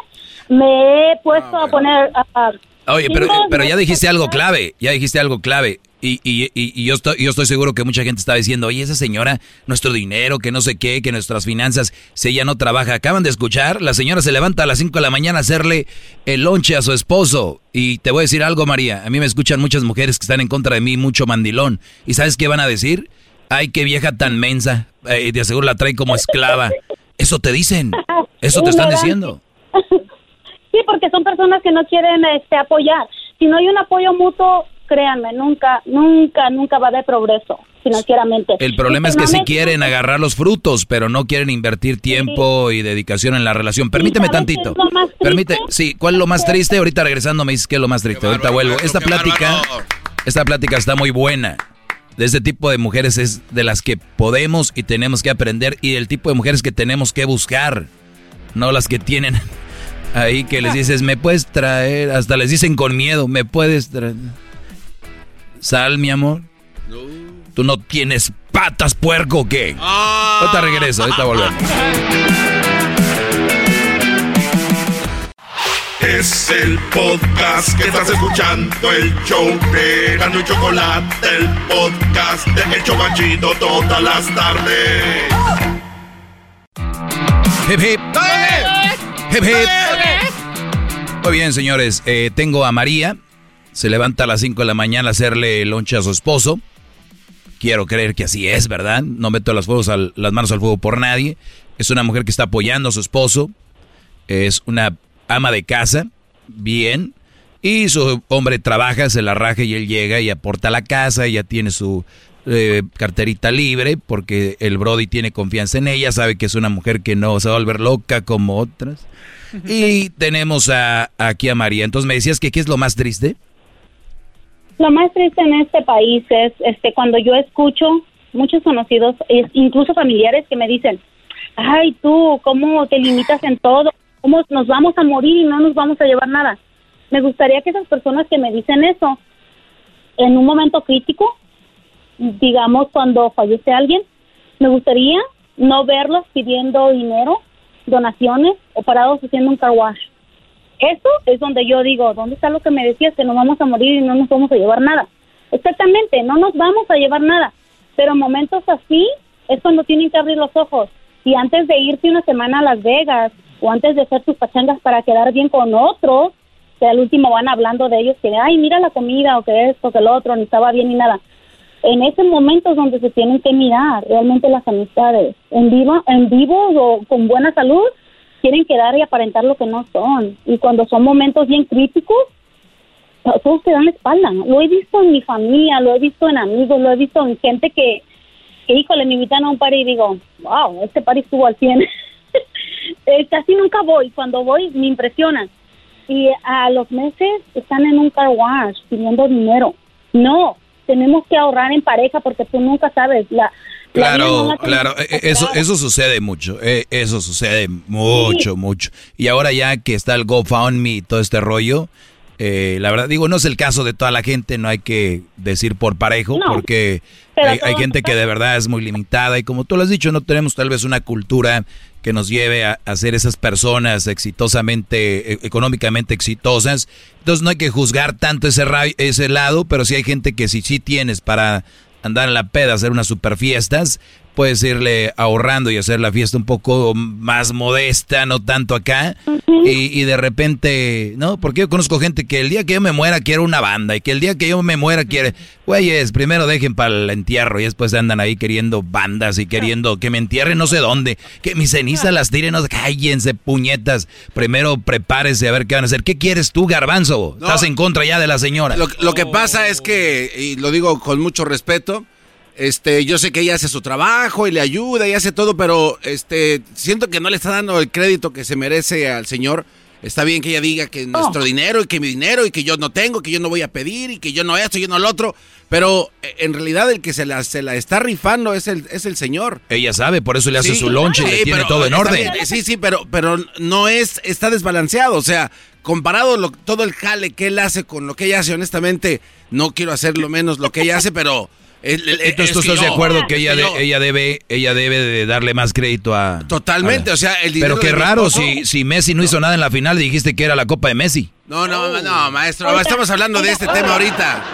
me he puesto a poner a- a- Oye, pero, pero ya dijiste algo clave, ya dijiste algo clave. Y, y, y, yo, estoy, yo estoy seguro que mucha gente está diciendo, oye, esa señora, nuestro dinero, que no sé qué, que nuestras finanzas, si ella no trabaja. Acaban de escuchar, la señora se levanta a las 5 de la mañana a hacerle el lonche a su esposo. Y te voy a decir algo, María, a mí me escuchan muchas mujeres que están en contra de mí, mucho mandilón. ¿Y sabes qué van a decir? Ay, qué vieja tan mensa, eh, de seguro la trae como esclava. Eso te dicen, eso te están diciendo. Sí, porque son personas que no quieren este, apoyar. Si no hay un apoyo mutuo, créanme, nunca, nunca, nunca va a haber progreso financieramente. El problema es que sí Económico- quieren agarrar los frutos, pero no quieren invertir tiempo y dedicación en la relación. Permíteme ¿sabes qué tantito. es lo más triste? Permite, sí, ¿cuál es lo más triste? Ahorita regresando me dices qué es lo más triste. Ahorita vuelvo. Esta plática, esta plática está muy buena. De este tipo de mujeres es de las que podemos y tenemos que aprender y del tipo de mujeres que tenemos que buscar, no las que tienen ahí que les dices, me puedes traer, hasta les dicen con miedo, me puedes traer. Sal, mi amor. ¿Tú no tienes patas, puerco, o qué? Ahorita regreso, ahorita volvemos. Es el podcast que estás escuchando, el show de Gano y Chocolate, el podcast de El Chocachito todas las tardes. Hip hip. Hip hip. Muy bien, señores. eh, tengo a María. Se levanta a las 5 de la mañana a hacerle lonche a su esposo. Quiero creer que así es, ¿verdad? No meto las, manos al fuego por nadie. Es una mujer que está apoyando a su esposo. Es una ama de casa. Bien. Y su hombre trabaja, se la raja y él llega y aporta a la casa. Ella tiene su eh, carterita libre porque el Brody tiene confianza en ella. Sabe que es una mujer que no se va a volver loca como otras. Y tenemos a, aquí a María. Entonces me decías que qué es lo más triste. Lo más triste en este país es este cuando yo escucho muchos conocidos, es- incluso familiares que me dicen, ay tú, ¿cómo te limitas en todo? ¿Cómo nos vamos a morir y no nos vamos a llevar nada? Me gustaría que esas personas que me dicen eso, en un momento crítico, digamos cuando fallece alguien, me gustaría no verlos pidiendo dinero, donaciones o parados haciendo un car. Eso es donde yo digo, ¿dónde está lo que me decías que nos vamos a morir y no nos vamos a llevar nada? Exactamente, no nos vamos a llevar nada. Pero en momentos así es cuando tienen que abrir los ojos. Y antes de irse una semana a Las Vegas o antes de hacer sus pachangas para quedar bien con otros, que al último van hablando de ellos que, ay, mira la comida o que esto, que el otro, ni estaba bien ni nada. En ese momento es donde se tienen que mirar realmente las amistades. En vivo, en vivo o con buena salud, quieren quedar y aparentar lo que no son. Y cuando son momentos bien críticos, todos te dan la espalda. Lo he visto en mi familia, lo he visto en amigos, lo he visto en gente que, que híjole, me invitan a un party y digo, wow, este party estuvo al 100. Eh, casi nunca voy. Cuando voy me impresionan. Y a los meses están en un car wash pidiendo dinero. No, tenemos que ahorrar en pareja porque tú nunca sabes. La, Claro, claro, e, e, eso, eso sucede mucho, eh, eso sucede mucho, mucho. Y ahora ya que está el GoFundMe y todo este rollo, eh, la verdad, digo, no es el caso de toda la gente, no hay que decir por parejo, porque hay, hay, gente que de verdad es muy limitada y como tú lo has dicho, no tenemos tal vez una cultura que nos lleve a, a ser esas personas exitosamente, e, económicamente exitosas. Entonces no hay que juzgar tanto ese, ese lado, pero sí hay gente que si sí tienes para andar en la peda, hacer unas super fiestas, puedes irle ahorrando y hacer la fiesta un poco más modesta, no tanto acá. y, de repente, ¿no? Porque yo conozco gente que el día que yo me muera quiere una banda y que el día que yo me muera quiere, güeyes, primero dejen para el entierro y después andan ahí queriendo bandas y queriendo que me entierren no sé dónde, que mis cenizas las tiren, no cállense, puñetas. Primero prepárese a ver qué van a hacer. ¿Qué quieres tú, garbanzo? Estás en contra ya de la señora. Lo, lo que pasa es que, y lo digo con mucho respeto, este, yo sé que ella hace su trabajo y le ayuda y hace todo, pero este, siento que no le está dando el crédito que se merece al señor. Está bien que ella diga que nuestro dinero y que mi dinero y que yo no tengo, que yo no voy a pedir y que yo no esto, y yo no lo otro. Pero eh, en realidad el que se la, se la está rifando es el, es el señor. Ella sabe, por eso le hace su lonche y le tiene todo en orden. sí, sí, pero, pero no es, está desbalanceado. O sea, comparado todo el jale que él hace con lo que ella hace, honestamente, no quiero hacer lo menos lo que ella hace, pero entonces tú estás de acuerdo que ella, ella debe ella debe de darle más crédito a totalmente, o sea, el dinero Pero qué raro si si Messi no hizo nada en la final y dijiste que era la Copa de Messi. No, no, no, maestro, estamos hablando de este tema ahorita.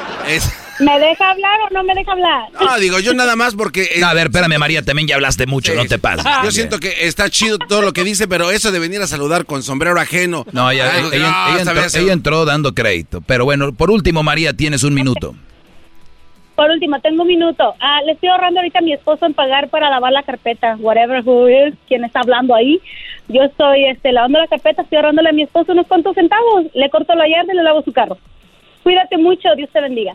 ¿Me deja hablar o no me deja hablar? No, digo, yo nada más porque... a ver, espérame, María, también ya hablaste mucho, no te pases. Yo siento que está chido todo lo que dice, pero eso de venir a saludar con sombrero ajeno... No, ella, ella entró dando crédito. Pero bueno, por último, María, tienes un minuto. Por último, tengo un minuto. Ah, le estoy ahorrando ahorita a mi esposo en pagar para lavar la carpeta, whatever who is, quien está hablando ahí. Yo estoy este, lavando la carpeta, estoy ahorrándole a mi esposo unos cuantos centavos. Le corto la yarda y le lavo su carro. Cuídate mucho, Dios te bendiga.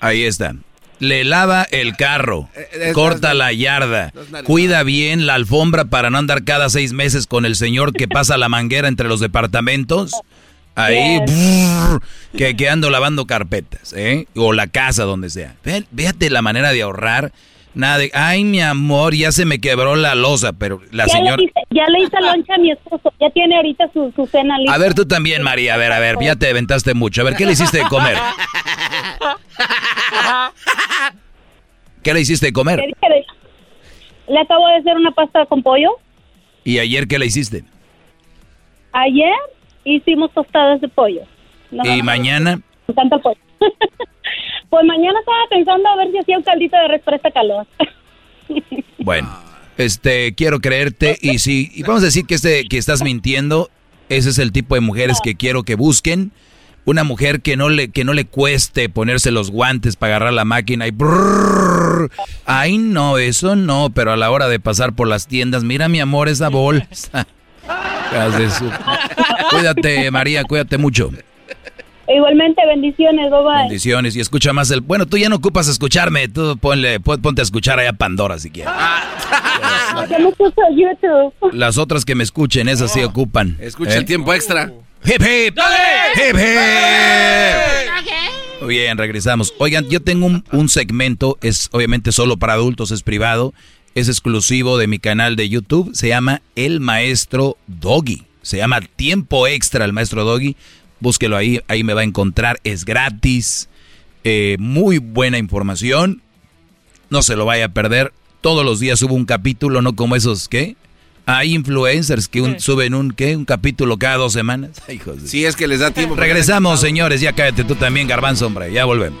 Ahí está. Le lava el carro, eh, corta la yarda, cuida bien la alfombra para no andar cada seis meses con el señor que pasa la manguera entre los departamentos. Ahí, que, que, ando lavando carpetas, ¿eh? O la casa, donde sea. Véate la manera de ahorrar. Nada de, ay, mi amor, ya se me quebró la losa, pero la señora... ya le hice loncha a mi esposo, ya tiene ahorita su, su cena lista. A ver, tú también, María, a ver, a ver, ya te aventaste mucho. A ver, ¿qué le hiciste de comer? ¿Qué le hiciste de comer? Le acabo de hacer una pasta con pollo. ¿Y ayer qué le hiciste? Ayer hicimos tostadas de pollo. ¿Y mañana? pollo. pues mañana estaba pensando a ver si hacía un caldito de res para esta calor. bueno, este, quiero creerte y si y vamos a decir que este que estás mintiendo, ese es el tipo de mujeres que quiero que busquen. Una mujer que no le que no le cueste ponerse los guantes para agarrar la máquina y brrr, ay no, eso no, pero a la hora de pasar por las tiendas, mira mi amor esa bolsa. Cuídate, María, cuídate mucho. Igualmente, bendiciones, bye Bendiciones y escucha más el... Bueno, tú ya no ocupas escucharme, tú ponle, ponte a escuchar allá Pandora si quieres. Las otras que me escuchen, esas sí ocupan. Escucha el ¿eh? tiempo extra. Hip hip. Hip hip. Bien, regresamos. Oigan, yo tengo un, un segmento, es obviamente solo para adultos, es privado es exclusivo de mi canal de YouTube. Se llama El Maestro Doggy. Se llama Tiempo Extra el Maestro Doggy. Búsquelo ahí, ahí me va a encontrar. Es gratis. Eh, muy buena información. No se lo vaya a perder. Todos los días subo un capítulo, no como esos, ¿qué? Hay influencers que suben un, ¿qué? Un capítulo cada dos semanas. Si es que les da tiempo. Regresamos, señores. Ya cállate tú también, garbanzo, hombre. Ya volvemos.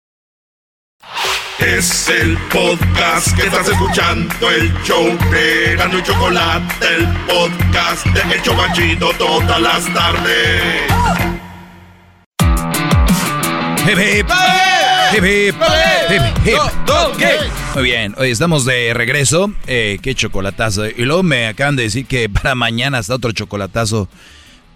Es el podcast que estás escuchando, el show de Gano y Chocolate, el podcast de El Chobachito todas las tardes. Hip, hip. Hip, hip. Hip, hip. Muy bien, hoy estamos de regreso. Eh, qué chocolatazo. Y luego me acaban de decir que para mañana está otro chocolatazo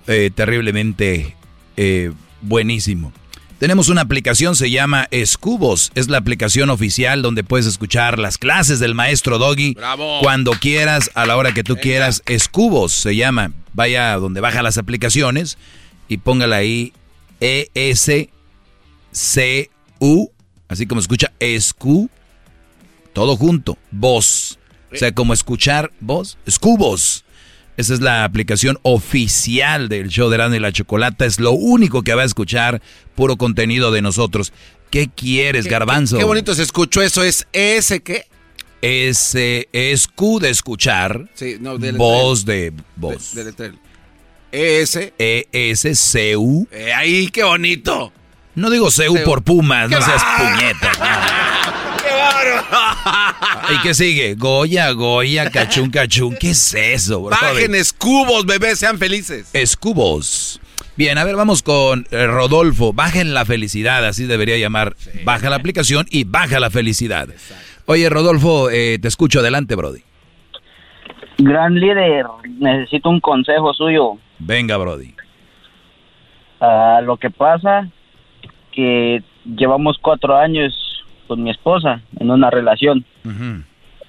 eh, terriblemente eh, buenísimo. Tenemos una aplicación, se llama Escubos. Es la aplicación oficial donde puedes escuchar las clases del maestro Doggy. Cuando quieras, a la hora que tú quieras. Escubos se llama. Vaya donde baja las aplicaciones y póngala ahí E-S-C-U. Así como escucha Escu. Todo junto. Voz. O sea, como escuchar voz. Escubos. Esa es la aplicación oficial del show de Erasmo y la Chocolata. Es lo único que va a escuchar puro contenido de nosotros. ¿Qué quieres, Garbanzo? Qué, bonito se escuchó eso. ¿Es ese qué? Es, eh, es Q de escuchar. Sí, no, de voz de voz. De, de ES. E-S-C-U. Eh, ahí, qué bonito. No digo CU por Pumas, no seas puñeta. ¿Y qué sigue? Goya, Goya, cachún, cachún. ¿Qué es eso, bro? Bajen escubos, bebés, sean felices. Escubos. Bien, a ver, vamos con eh, Rodolfo. Bajen la felicidad, así debería llamar. Baja la aplicación y baja la felicidad. Oye, Rodolfo, eh, te escucho. Adelante, Brody. Gran líder, necesito un consejo suyo. Venga, Brody. Ah, lo que pasa que llevamos cuatro años con mi esposa en una relación.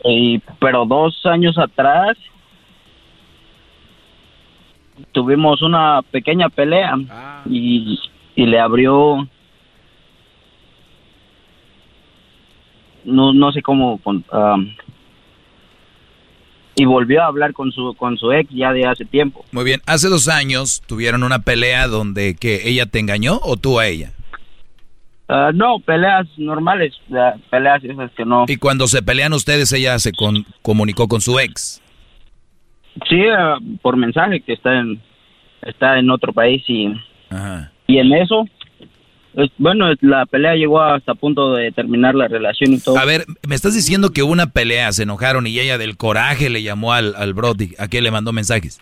y, pero dos años atrás tuvimos una pequeña pelea y, y le abrió no no sé cómo um, y volvió a hablar con su con su ex ya de hace tiempo Muy bien, hace dos años tuvieron una pelea donde que ella te engañó o tú a ella. Ah, no peleas normales peleas esas que no Y cuando se pelean ustedes, ella se con- comunicó con su ex. sí ah, por mensaje que está en está en otro país y Ajá. y en eso bueno la pelea llegó hasta punto de terminar la relación y todo A ver, me estás diciendo que hubo una pelea, se enojaron y ella del coraje le llamó al, al Brody, a qué le mandó mensajes.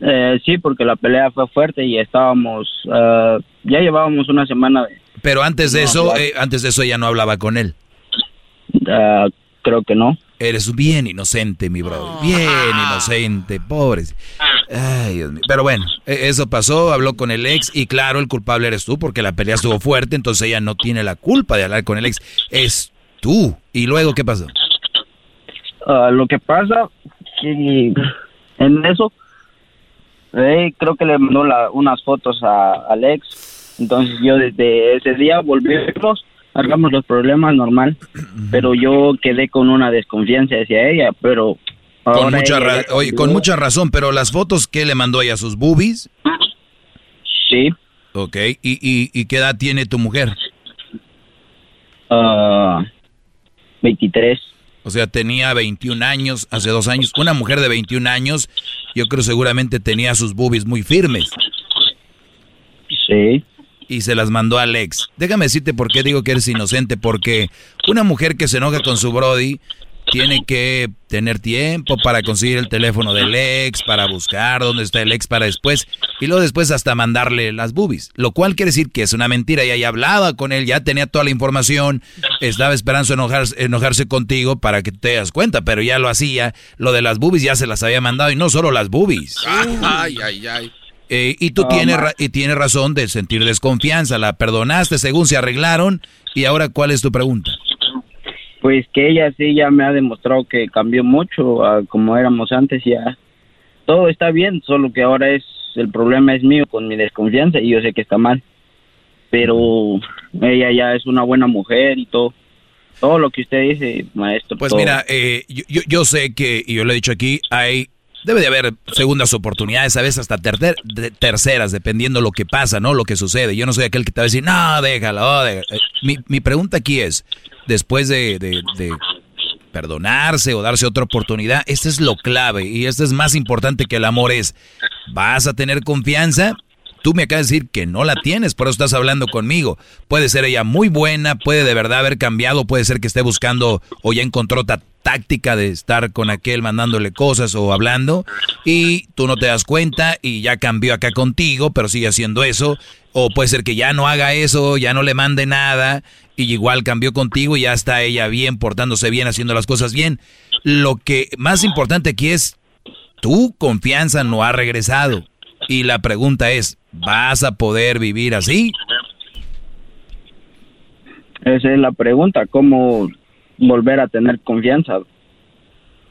Eh, sí, porque la pelea fue fuerte y estábamos, ah, ya llevábamos una semana de, Pero antes de No, eso, claro. eh, antes de eso ella no hablaba con él. ah, creo que no. Eres bien inocente, mi brody. Bien inocente, pobre. Ay, Dios mío. Pero bueno, e- eso pasó, habló con el ex y claro, el culpable eres tú porque la pelea estuvo fuerte, entonces ella no tiene la culpa de hablar con el ex. Es tú. ¿Y luego qué pasó? Ah, lo que pasa que en eso, eh, creo que le mandó la- unas fotos a, al ex, entonces yo desde ese día volvimos, arreglamos los problemas normal, pero yo quedé con una desconfianza hacia ella, pero Con mucha, ella oye, con mucha razón, pero las fotos que le mandó ella, sus boobies. Sí. Ok, ¿y, y, y qué edad tiene tu mujer? Ah, 23. O sea, tenía 21 años, hace dos años. Una mujer de 21 años, yo creo seguramente tenía sus boobies muy firmes. Sí. Y se las mandó al ex. Déjame decirte por qué digo que eres inocente. Porque una mujer que se enoja con su Brody tiene que tener tiempo para conseguir el teléfono del ex, para buscar dónde está el ex para después. Y luego después hasta mandarle las boobies. Lo cual quiere decir que es una mentira. Ella ya hablaba con él, ya tenía toda la información. Estaba esperando enojarse, enojarse contigo para que te das cuenta. Pero ya lo hacía. Lo de las boobies ya se las había mandado. Y no solo las boobies. Ay, ay, ay. Eh, y tú Oh, tienes, ra- y tienes razón de sentir desconfianza. La perdonaste según se arreglaron. Y ahora, ¿cuál es tu pregunta? Pues que ella sí ya me ha demostrado que cambió mucho a como éramos antes ya. Todo está bien, solo que ahora es el problema es mío con mi desconfianza y yo sé que está mal. pero ella ya es una buena mujer y todo. Todo lo que usted dice, maestro. Pues todo. mira, eh, yo, yo, yo sé que, y yo lo he dicho aquí, hay debe de haber segundas oportunidades, a veces hasta terceras, dependiendo lo que pasa, ¿no? Lo que sucede. Yo no soy aquel que te va a decir, no, déjalo. déjalo". Eh, Mi, mi pregunta aquí es, después de, de- perdonarse o darse otra oportunidad, este es lo clave y este es más importante que el amor es, ¿vas a tener confianza? Tú me acabas de decir que no la tienes, por eso estás hablando conmigo. Puede ser ella muy buena, puede de verdad haber cambiado, puede ser que esté buscando o ya encontró otra táctica de estar con aquel mandándole cosas o hablando y tú no te das cuenta y ya cambió acá contigo, pero sigue haciendo eso. O puede ser que ya no haga eso, ya no le mande nada y igual cambió contigo y ya está ella bien, portándose bien, haciendo las cosas bien. Lo que más importante aquí es, tu confianza no ha regresado. Y la pregunta es, ¿vas a poder vivir así? Esa es la pregunta, ¿cómo volver a tener confianza?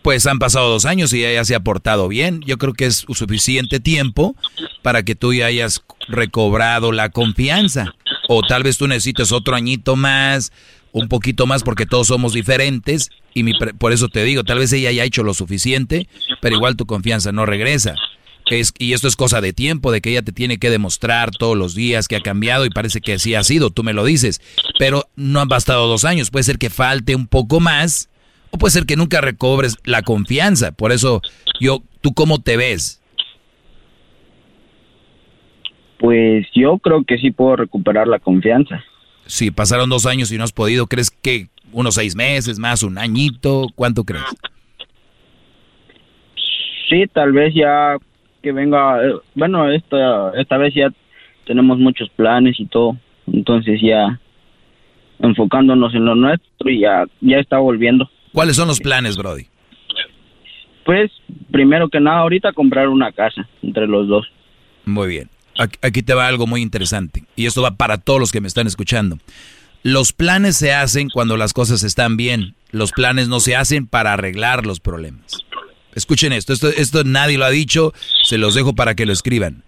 Pues han pasado dos años y ella se ha portado bien. Yo creo que es suficiente tiempo para que tú ya hayas recobrado la confianza. O tal vez tú necesites otro añito más, un poquito más, porque todos somos diferentes. Y mi pre- por eso te digo, tal vez ella ya ha hecho lo suficiente, pero igual tu confianza no regresa. Es, y esto es cosa de tiempo, de que ella te tiene que demostrar todos los días que ha cambiado y parece que así ha sido, tú me lo dices. Pero no han bastado dos años, puede ser que falte un poco más o puede ser que nunca recobres la confianza. Por eso, yo, ¿tú cómo te ves? Pues yo creo que sí puedo recuperar la confianza. Si pasaron dos años y no has podido, ¿crees que unos seis meses más, un añito? ¿Cuánto crees? Sí, tal vez ya que venga, eh, bueno, esta, esta vez ya tenemos muchos planes y todo, entonces ya enfocándonos en lo nuestro y ya, ya está volviendo. ¿Cuáles son los planes, Brody? Pues, primero que nada, ahorita comprar una casa entre los dos. Muy bien. Aquí, aquí te va algo muy interesante. Y esto va para todos los que me están escuchando. Los planes se hacen cuando las cosas están bien. Los planes no se hacen para arreglar los problemas. Escuchen esto, esto, esto nadie lo ha dicho, se los dejo para que lo escriban.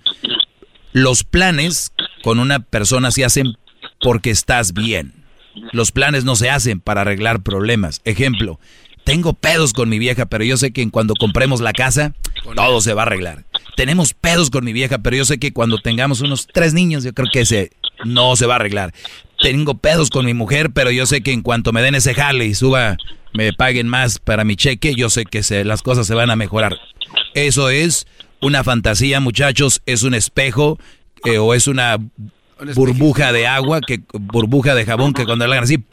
Los planes con una persona se hacen porque estás bien. Los planes no se hacen para arreglar problemas. Ejemplo, tengo pedos con mi vieja, pero yo sé que cuando compremos la casa, todo se va a arreglar. Tenemos pedos con mi vieja, pero yo sé que cuando tengamos unos tres niños, yo creo que ese no se va a arreglar. Tengo pedos con mi mujer, pero yo sé que en cuanto me den ese jale y suba, me paguen más para mi cheque, yo sé que se, las cosas se van a mejorar. Eso es una fantasía, muchachos, es un espejo eh, o es una burbuja de agua, que burbuja de jabón que cuando la hagan así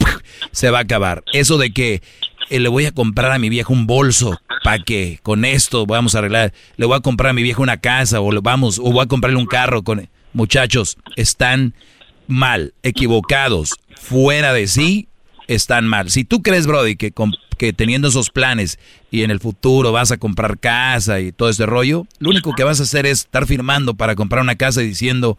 se va a acabar. Eso de que eh, le voy a comprar a mi vieja un bolso para que con esto vamos a arreglar. Le voy a comprar a mi vieja una casa o vamos o voy a comprarle un carro con muchachos, están mal, equivocados, fuera de sí, están mal. Si tú crees, Brody, que, con- que teniendo esos planes y en el futuro vas a comprar casa y todo este rollo, lo único que vas a hacer es estar firmando para comprar una casa y diciendo,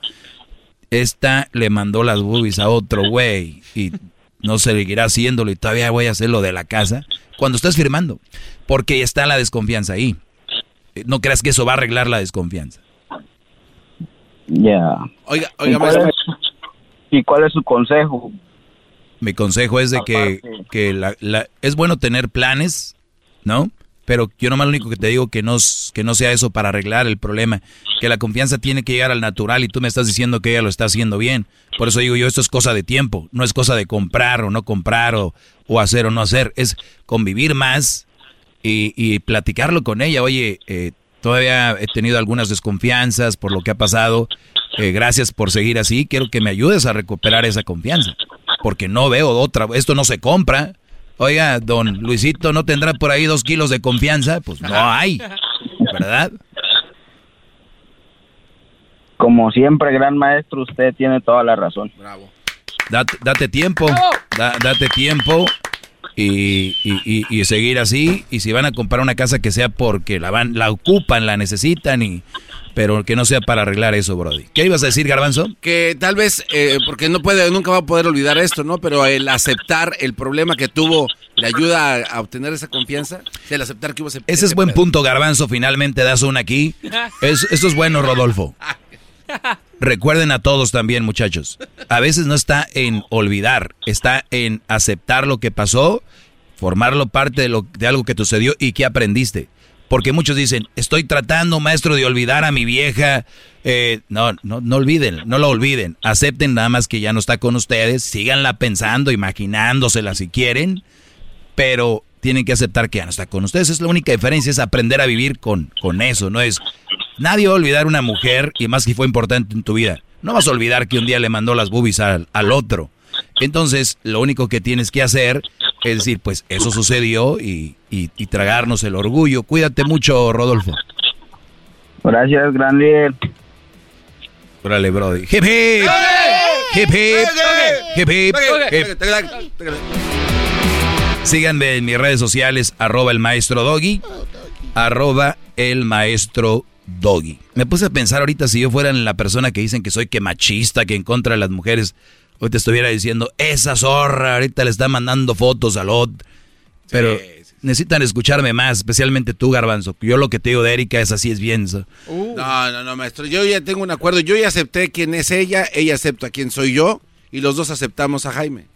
esta le mandó las boobies a otro güey y no seguirá haciéndolo y todavía voy a hacer lo de la casa. Cuando estás firmando, porque está la desconfianza ahí. No creas que eso va a arreglar la desconfianza. Ya. Oiga, ¿Y oiga, maestro. ¿Y cuál es su consejo? Mi consejo es de que, que la- la- es bueno tener planes, ¿no? Pero yo nomás lo único que te digo que no, que no sea eso para arreglar el problema. Que la confianza tiene que llegar al natural y tú me estás diciendo que ella lo está haciendo bien. Por eso digo yo, esto es cosa de tiempo. No es cosa de comprar o no comprar o, o hacer o no hacer. Es convivir más y, y platicarlo con ella. Oye, eh, todavía he tenido algunas desconfianzas por lo que ha pasado. Eh, gracias por seguir así. Quiero que me ayudes a recuperar esa confianza. Porque no veo otra. Esto no se compra. Oiga, don Luisito, ¿no tendrá por ahí dos kilos de confianza? Pues no hay. ¿Verdad? Como siempre, gran maestro, usted tiene toda la razón. Bravo. Date, date tiempo. da- date tiempo. Y, y- y- y seguir así. Y si van a comprar una casa que sea porque la van, la ocupan, la necesitan y pero que no sea para arreglar eso, Brody. ¿Qué ibas a decir, Garbanzo? Que tal vez, eh, porque no puede, nunca va a poder olvidar esto, ¿no? Pero el aceptar el problema que tuvo le ayuda a, a obtener esa confianza. El aceptar que hubo ese. Ese es buen punto, Garbanzo. Finalmente das una aquí. Es, esto es bueno, Rodolfo. Recuerden a todos también, muchachos. a veces no está en olvidar, está en aceptar lo que pasó, formarlo parte de, lo, de algo que sucedió y que aprendiste. Porque muchos dicen, estoy tratando, maestro, de olvidar a mi vieja. Eh, no, no, no olviden, no lo olviden. Acepten nada más que ya no está con ustedes. Síganla pensando, imaginándosela si quieren. Pero tienen que aceptar que ya no está con ustedes. Es la única diferencia, es aprender a vivir con, con eso. No es, nadie va a olvidar una mujer, y más que fue importante en tu vida. No vas a olvidar que un día le mandó las boobies al, al otro. Entonces, lo único que tienes que hacer es decir, pues eso sucedió y, y, y tragarnos el orgullo. Cuídate mucho, Rodolfo. Gracias, gran líder. Órale, Brody. Hip hip. Hip hip. Hip hip. hip. Síganme en mis redes sociales, arroba el maestro Doggy, arroba el maestro Doggy. Me puse a pensar ahorita si yo fuera la persona que dicen que soy que machista, que en contra de las mujeres, hoy te estuviera diciendo, esa zorra ahorita le está mandando fotos al otro. Pero necesitan escucharme más, especialmente tú, Garbanzo. Yo lo que te digo de Erika es así, es bien. so. No, no, no, maestro. Yo ya tengo un acuerdo. Yo ya acepté quién es ella, ella acepta quién soy yo y los dos aceptamos a Jaime.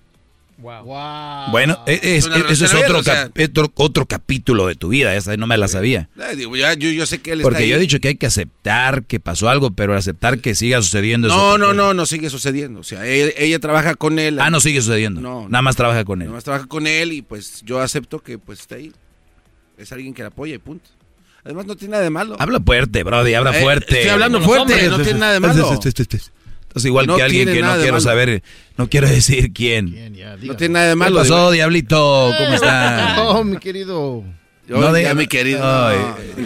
Bueno, e- es- una es- ese es relación otro, abierta, cap- otro, otro capítulo de tu vida, esa no me la sabía. Eh, yo, yo sé que él Porque está yo he dicho que hay que aceptar que pasó algo, pero aceptar que siga sucediendo es No, no, no, no sigue sucediendo. O sea, ella, ella trabaja con él. Ah, no sigue sucediendo. No, Nada más trabaja con él. Nada más trabaja con él y pues yo acepto que pues está ahí. Es alguien que la apoya y punto. Además no tiene nada de malo. Habla fuerte, Brody, habla Eh, fuerte. estoy hablando fuerte, no tiene nada de malo. Entonces igual No que alguien que no quiero saber, no quiero decir quién. No tiene nada de ¿Qué malo. pasó, digo. Diablito? ¿Cómo está? Oh, mi querido. Yo, de- ya, mi querido. Ay,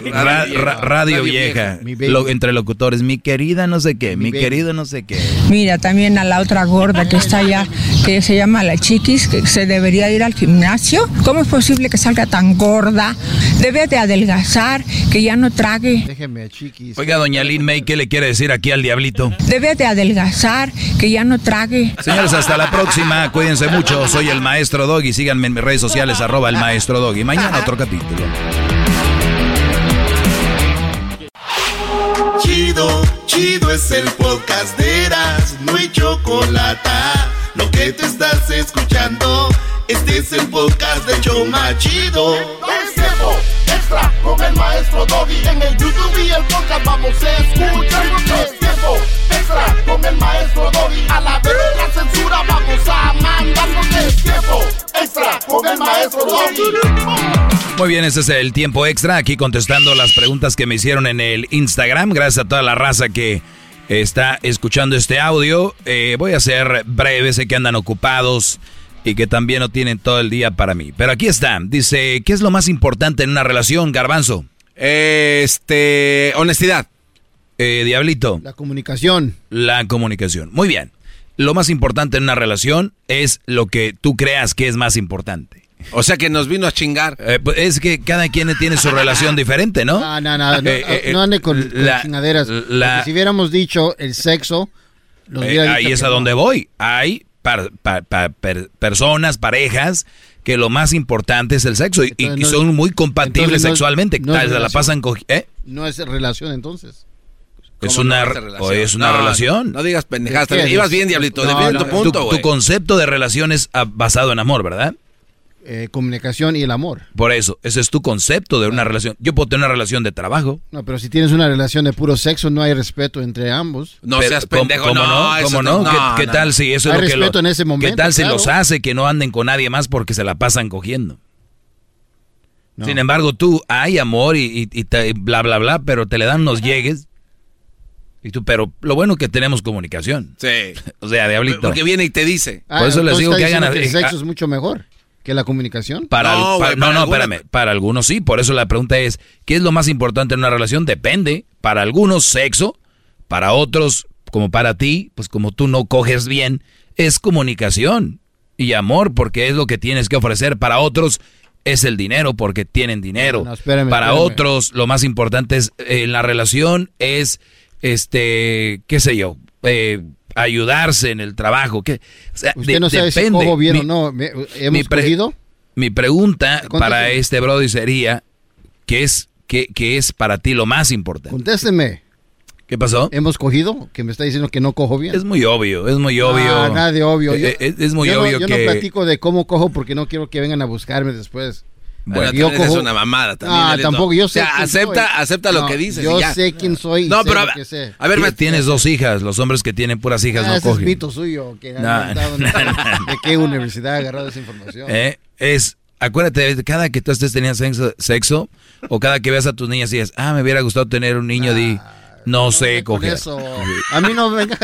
no. ra- ra- radio, Radio vieja. Lo- entre locutores, mi querida no sé qué, mi, querido no sé qué. Mira, también a la otra gorda que está allá, que se llama la chiquis, que se debería ir al gimnasio. ¿Cómo es posible que salga tan gorda? Debe de adelgazar, que ya no trague. Déjeme, chiquis. Oiga, doña Lin May, ¿qué le quiere decir aquí al Diablito? Debe de adelgazar, que ya no trague. Señores, hasta la próxima. Cuídense mucho. Soy el Maestro Doggy. Síganme en mis redes sociales, arroba el Maestro Doggy. Mañana otro capítulo. Chido, chido es el podcast de Eras, no hay chocolate. Lo que te estás escuchando, este es el podcast de Choma Chido. Es tiempo extra con el maestro Doggy. En el YouTube y el podcast vamos a escuchar. Es tiempo extra con el maestro Doggy. A la vez vamos a mandar. Es tiempo extra con el maestro Doggy. Muy bien, ese es el tiempo extra. Aquí contestando las preguntas que me hicieron en el Instagram. Gracias a toda la raza que está escuchando este audio. Eh, voy a ser breve, sé que andan ocupados y que también no tienen todo el día para mí. Pero aquí está. Dice, ¿qué es lo más importante en una relación, Garbanzo? Este, honestidad. Eh, Diablito. La comunicación. La comunicación. Muy bien. Lo más importante en una relación es lo que tú creas que es más importante. O sea que nos vino a chingar. Eh, pues es que cada quien tiene su relación diferente, ¿no? No, no, no, no, Eh, eh, no ande con, con la- chingaderas. la- si hubiéramos dicho el sexo, Eh, ahí es a no. donde voy. Hay par- pa- pa- per- personas, parejas, que lo más importante es el sexo y, y- y Entonces no- son muy compatibles entonces no es- sexualmente. no es Tal, se la relación. pasan co- ¿eh? No es relación entonces. Es ¿Cómo no una, es una No, relación. no digas pendejadas. Ibas bien, Diablito. No, Defiende no, tu punto, tu, concepto de relación es ah, basado en amor, ¿verdad? Eh, comunicación y el amor. Por eso, ese es tu concepto de una relación. Yo puedo tener una relación de trabajo. No, pero si tienes una relación de puro sexo, no hay respeto entre ambos. No Pero, seas ¿cómo- pendejo, ¿Cómo no, no? eso ¿Cómo no-? ¿Qué, no, qué no. tal si eso Hay es lo que respeto lo- en ese momento, ¿Qué tal si claro. los hace que no anden con nadie más porque se la pasan cogiendo? No. Sin embargo, tú hay amor y, y- y te- bla, bla, bla, pero te le dan los llegues. Y tú, pero lo bueno que tenemos comunicación. Sí. O sea, diablito. Porque viene y te dice. Por eso les entonces digo que hagan el sexo ah. es mucho mejor que la comunicación. Para, No, no, para no, algunas- espérame. Para algunos sí, por eso la pregunta es, ¿qué es lo más importante en una relación? Depende. Para algunos, sexo. Para otros, como para ti, pues como tú no coges bien, es comunicación y amor, porque es lo que tienes que ofrecer. Para otros, es el dinero, porque tienen dinero. No, no, espérame, para espérame. otros, lo más importante es eh, en la relación es, este, qué sé yo, eh, ayudarse en el trabajo. Que, o sea, Usted de- no sabe si depende. cojo bien Mi- o no. Me- mi ¿Hemos pre- cogido? mi pregunta para este Brody sería, ¿qué es, qué, qué es para ti lo más importante? Contésteme. ¿Qué pasó? ¿Hemos cogido? Que me está diciendo que no cojo bien. Es muy obvio, es muy obvio. Ah, nada de obvio. Yo- Eh, eh, es muy yo no- obvio yo que... no platico de cómo cojo porque no quiero que vengan a buscarme después. Bueno, yo también es una mamada también, Ah, tampoco. Yo O sé. sea, quién acepta- soy. acepta lo No, que dices y Yo ya. sé quién soy. y No, sé pero lo a- que sé. a ver, tienes dos hijas, los hombres que tienen puras hijas Ah, no ese es cogen. mito suyo. Que No, no ¿De qué universidad ha agarrado esa información? ¿Eh? Es, acuérdate, cada que tú estés teniendo sexo, sexo, o cada que veas a tus niñas y dices, ah, me hubiera gustado tener un niño, di, no sé, Con coger. eso. A mí no me venga.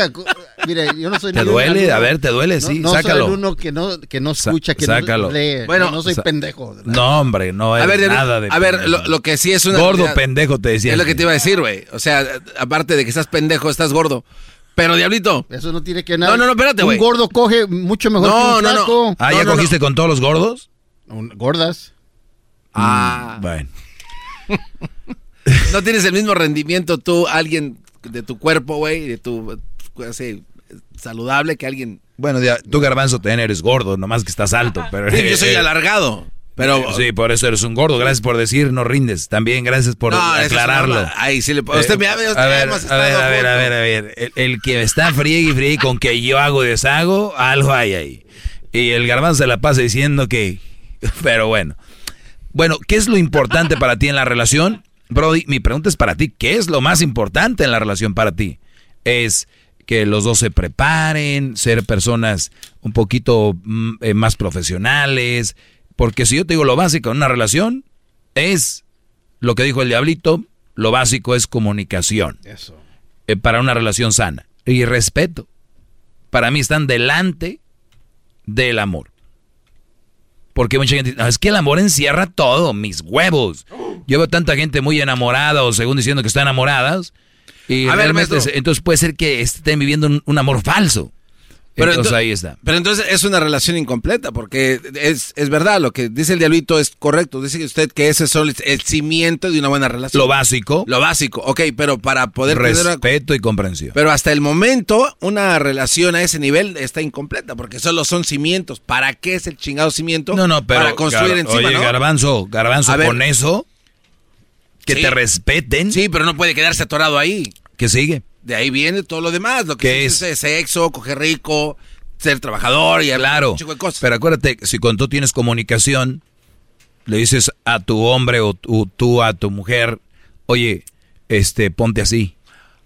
Mire, yo no soy ¿Te un duele? alumno. A ver, ¿te duele? No- Sí, no sácalo. soy el uno que no, que no escucha, que sácalo. no lee. Bueno, no, no soy pendejo. No, hombre, no es A ver, Diablito, nada de a ver, pendejo. lo, lo que sí es una Gordo realidad- pendejo te decía. Es lo que te iba a decir, güey. O sea, aparte de que estás pendejo, estás gordo. Pero, Diablito. Eso no tiene que nada. No, no, no, espérate, Un güey. gordo coge mucho mejor No, que un no, no. Ah, ¿ya cogiste con todos los gordos? Gordas. Ah. Bueno. No tienes el mismo rendimiento tú, alguien de tu cuerpo, güey, de tu así, saludable que alguien. Bueno, ya, tú garbanzo también eres gordo, nomás que estás alto. Pero, Sí, yo soy eh, alargado. Pero Sí, por eso eres un gordo. Gracias por decir, no rindes. También gracias por No, es aclararlo. Ahí sí le Usted me ha Eh, a ver, a ver, estado a ver, a ver, a ver. El, el que está friegue y friegue con que yo hago y deshago, algo hay ahí. Y el garbanzo se la pasa diciendo que... Pero bueno. Bueno, ¿qué es lo importante para ti en la relación? Brody, mi pregunta es para ti. ¿Qué es lo más importante en la relación para ti? Es que los dos se preparen, ser personas un poquito mm, eh, más profesionales. Porque si yo te digo lo básico en una relación, es lo que dijo el diablito, lo básico es comunicación. Eso. eh, para una relación sana. Y respeto. Para mí están delante del amor. Porque mucha gente dice, "No, es que el amor encierra todo, mis huevos. Yo veo tanta gente muy enamorada o según diciendo que están enamoradas. Y A ver, maestro. entonces puede ser que estén viviendo un, un amor falso. Pero entonces ento- ahí está. Pero entonces es una relación incompleta, porque es, es verdad, lo que dice el diablito es correcto. Dice usted que ese es el, cimiento de una buena relación. Lo básico. Lo básico, ok, pero para poder una- Respeto y comprensión. Pero hasta el momento, una relación a ese nivel está incompleta, porque solo son cimientos. ¿Para qué es el chingado cimiento? No, no, pero. Para construir Gar- encima, Oye, ¿no? Garbanzo, Garbanzo, ver. con eso. Que Sí. te respeten. Sí, pero no puede quedarse atorado ahí. Que sigue. De ahí viene todo lo demás, lo que ¿Qué es ese sexo, coger rico, ser trabajador y Claro. de cosas. Pero acuérdate, si cuando tú tienes comunicación, le dices a tu hombre o tú, tú a tu mujer, oye, este, ponte así,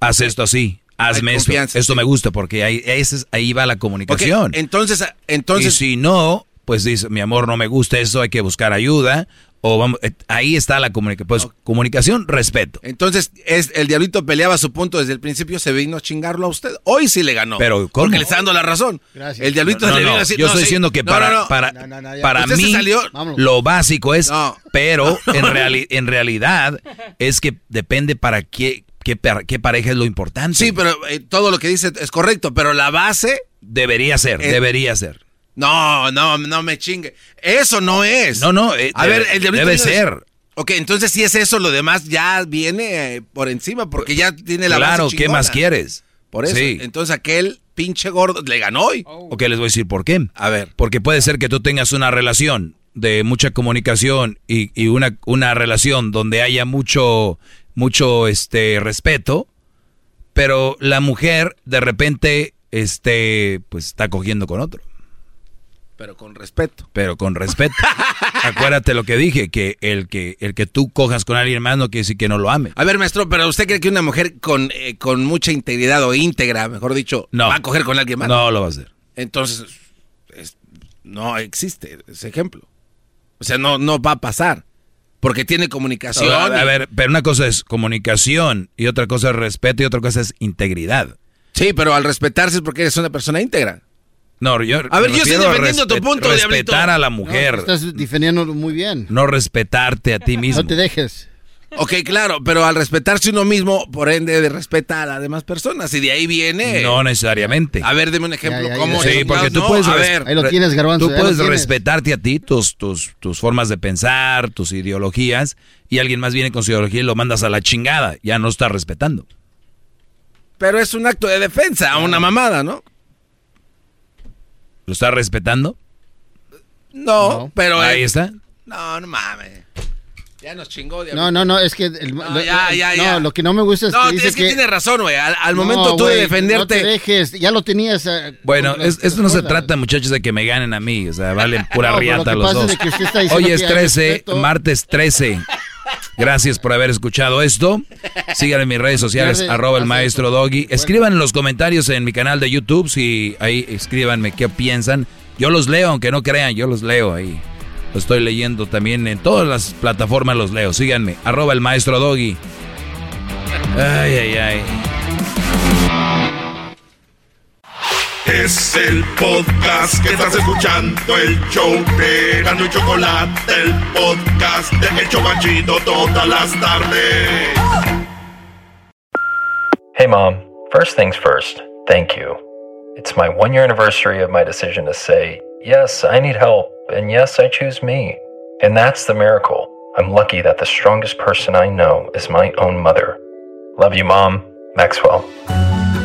haz esto así, hazme esto, esto sí. me gusta, porque ahí, es- ahí va la comunicación. entonces, entonces y si no, pues dice, mi amor, no me gusta eso, hay que buscar ayuda, o vamos, eh, ahí está la comunicación, pues comunicación, respeto. Entonces, es, el diablito peleaba su punto desde el principio, se vino a chingarlo a usted. Hoy sí le ganó. Pero, ¿cómo? Porque le está dando la razón. El diablito No, le no, vino a decir, yo no, estoy sí, diciendo que no, para, no, no. para, para mí salió- lo básico es, pero en, reali- en realidad es que depende para qué, qué pareja es lo importante. Sí, pero eh, todo lo que dice es correcto, pero la base... Debería ser, Eh, debería ser. No, no, no me chingue. Eso no es. No, no, eh, a debe- ver, el debe ser. Ok, entonces si es eso, lo demás ya viene eh, por encima, porque ya tiene la Claro, base ¿qué más quieres? Por eso. Sí. Entonces aquel pinche gordo le ganó hoy. Ok, les voy a decir por qué. A ver. Porque puede ser que tú tengas una relación de mucha comunicación y, y una, una relación donde haya mucho, mucho este, respeto, pero la mujer de repente este, pues, está cogiendo con otro. Pero con respeto. Pero con respeto. Acuérdate lo que dije, que el que el que tú cojas con alguien más no quiere decir que no lo ame. A ver, maestro, pero ¿usted cree que una mujer con, eh, con mucha integridad o íntegra, mejor dicho, No. va a coger con alguien más? No lo va a hacer. Entonces, es- no existe ese ejemplo. O sea, no, no va a pasar. Porque tiene comunicación. A, a y- ver, pero una cosa es comunicación y otra cosa es respeto y otra cosa es integridad. Sí, pero al respetarse es porque eres una persona íntegra. No, yo A ver, yo estoy defendiendo tu punto, Respetar Diablito. a la mujer, No, estás defendiendo muy bien. no respetarte a ti mismo. No te dejes. Ok, claro, pero al respetarse uno mismo, por ende, de respeta a las demás personas. Y de ahí viene. No necesariamente. A ver, deme un ejemplo. Ya, ya, ¿Cómo Sí, porque tú no? puedes, A res- ver, Ahí lo tienes, Garbanzo, tú puedes respetarte a ti, tus, tus, tus formas de pensar, tus ideologías, y alguien más viene con su ideología y lo mandas a la chingada. Ya no está respetando. pero es un acto de defensa, a una mamada, ¿no? ¿Lo está respetando? No, pero. Ahí eh, está. No, no mames. Ya nos chingó. No, no, no, es que... el- No, lo, ya, lo- ya, no, ya. lo que no me gusta es No, que dice es que, que... tienes razón, güey. Al, al No, momento tú güey, de defenderte. No te dejes, ya lo tenías... eh, Bueno, es- esto no se trata, muchachos, de que me ganen a mí. O sea, valen pura No, lo riata que los dos. es que usted está diciendo Hoy es que hay 13, respeto. martes 13. Gracias por haber escuchado esto. Síganme en mis redes sociales, arroba el maestro Doggy. Escriban en los comentarios en mi canal de YouTube, si ahí escríbanme qué piensan. Yo los leo, aunque no crean, yo los leo ahí. Lo estoy leyendo también en todas las plataformas, los leo. Síganme, arroba el maestro Doggy. Ay, ay, ay. Es el podcast que estás escuchando, el show de y Chocolate, el podcast de El Chobachito todas las tardes. Hey, Mom. First things first, thank you. It's my one year anniversary of my decision to say, yes, I need help, and yes, I choose me. And that's the miracle. I'm lucky that the strongest person I know is my own mother. Love you, Mom. Maxwell.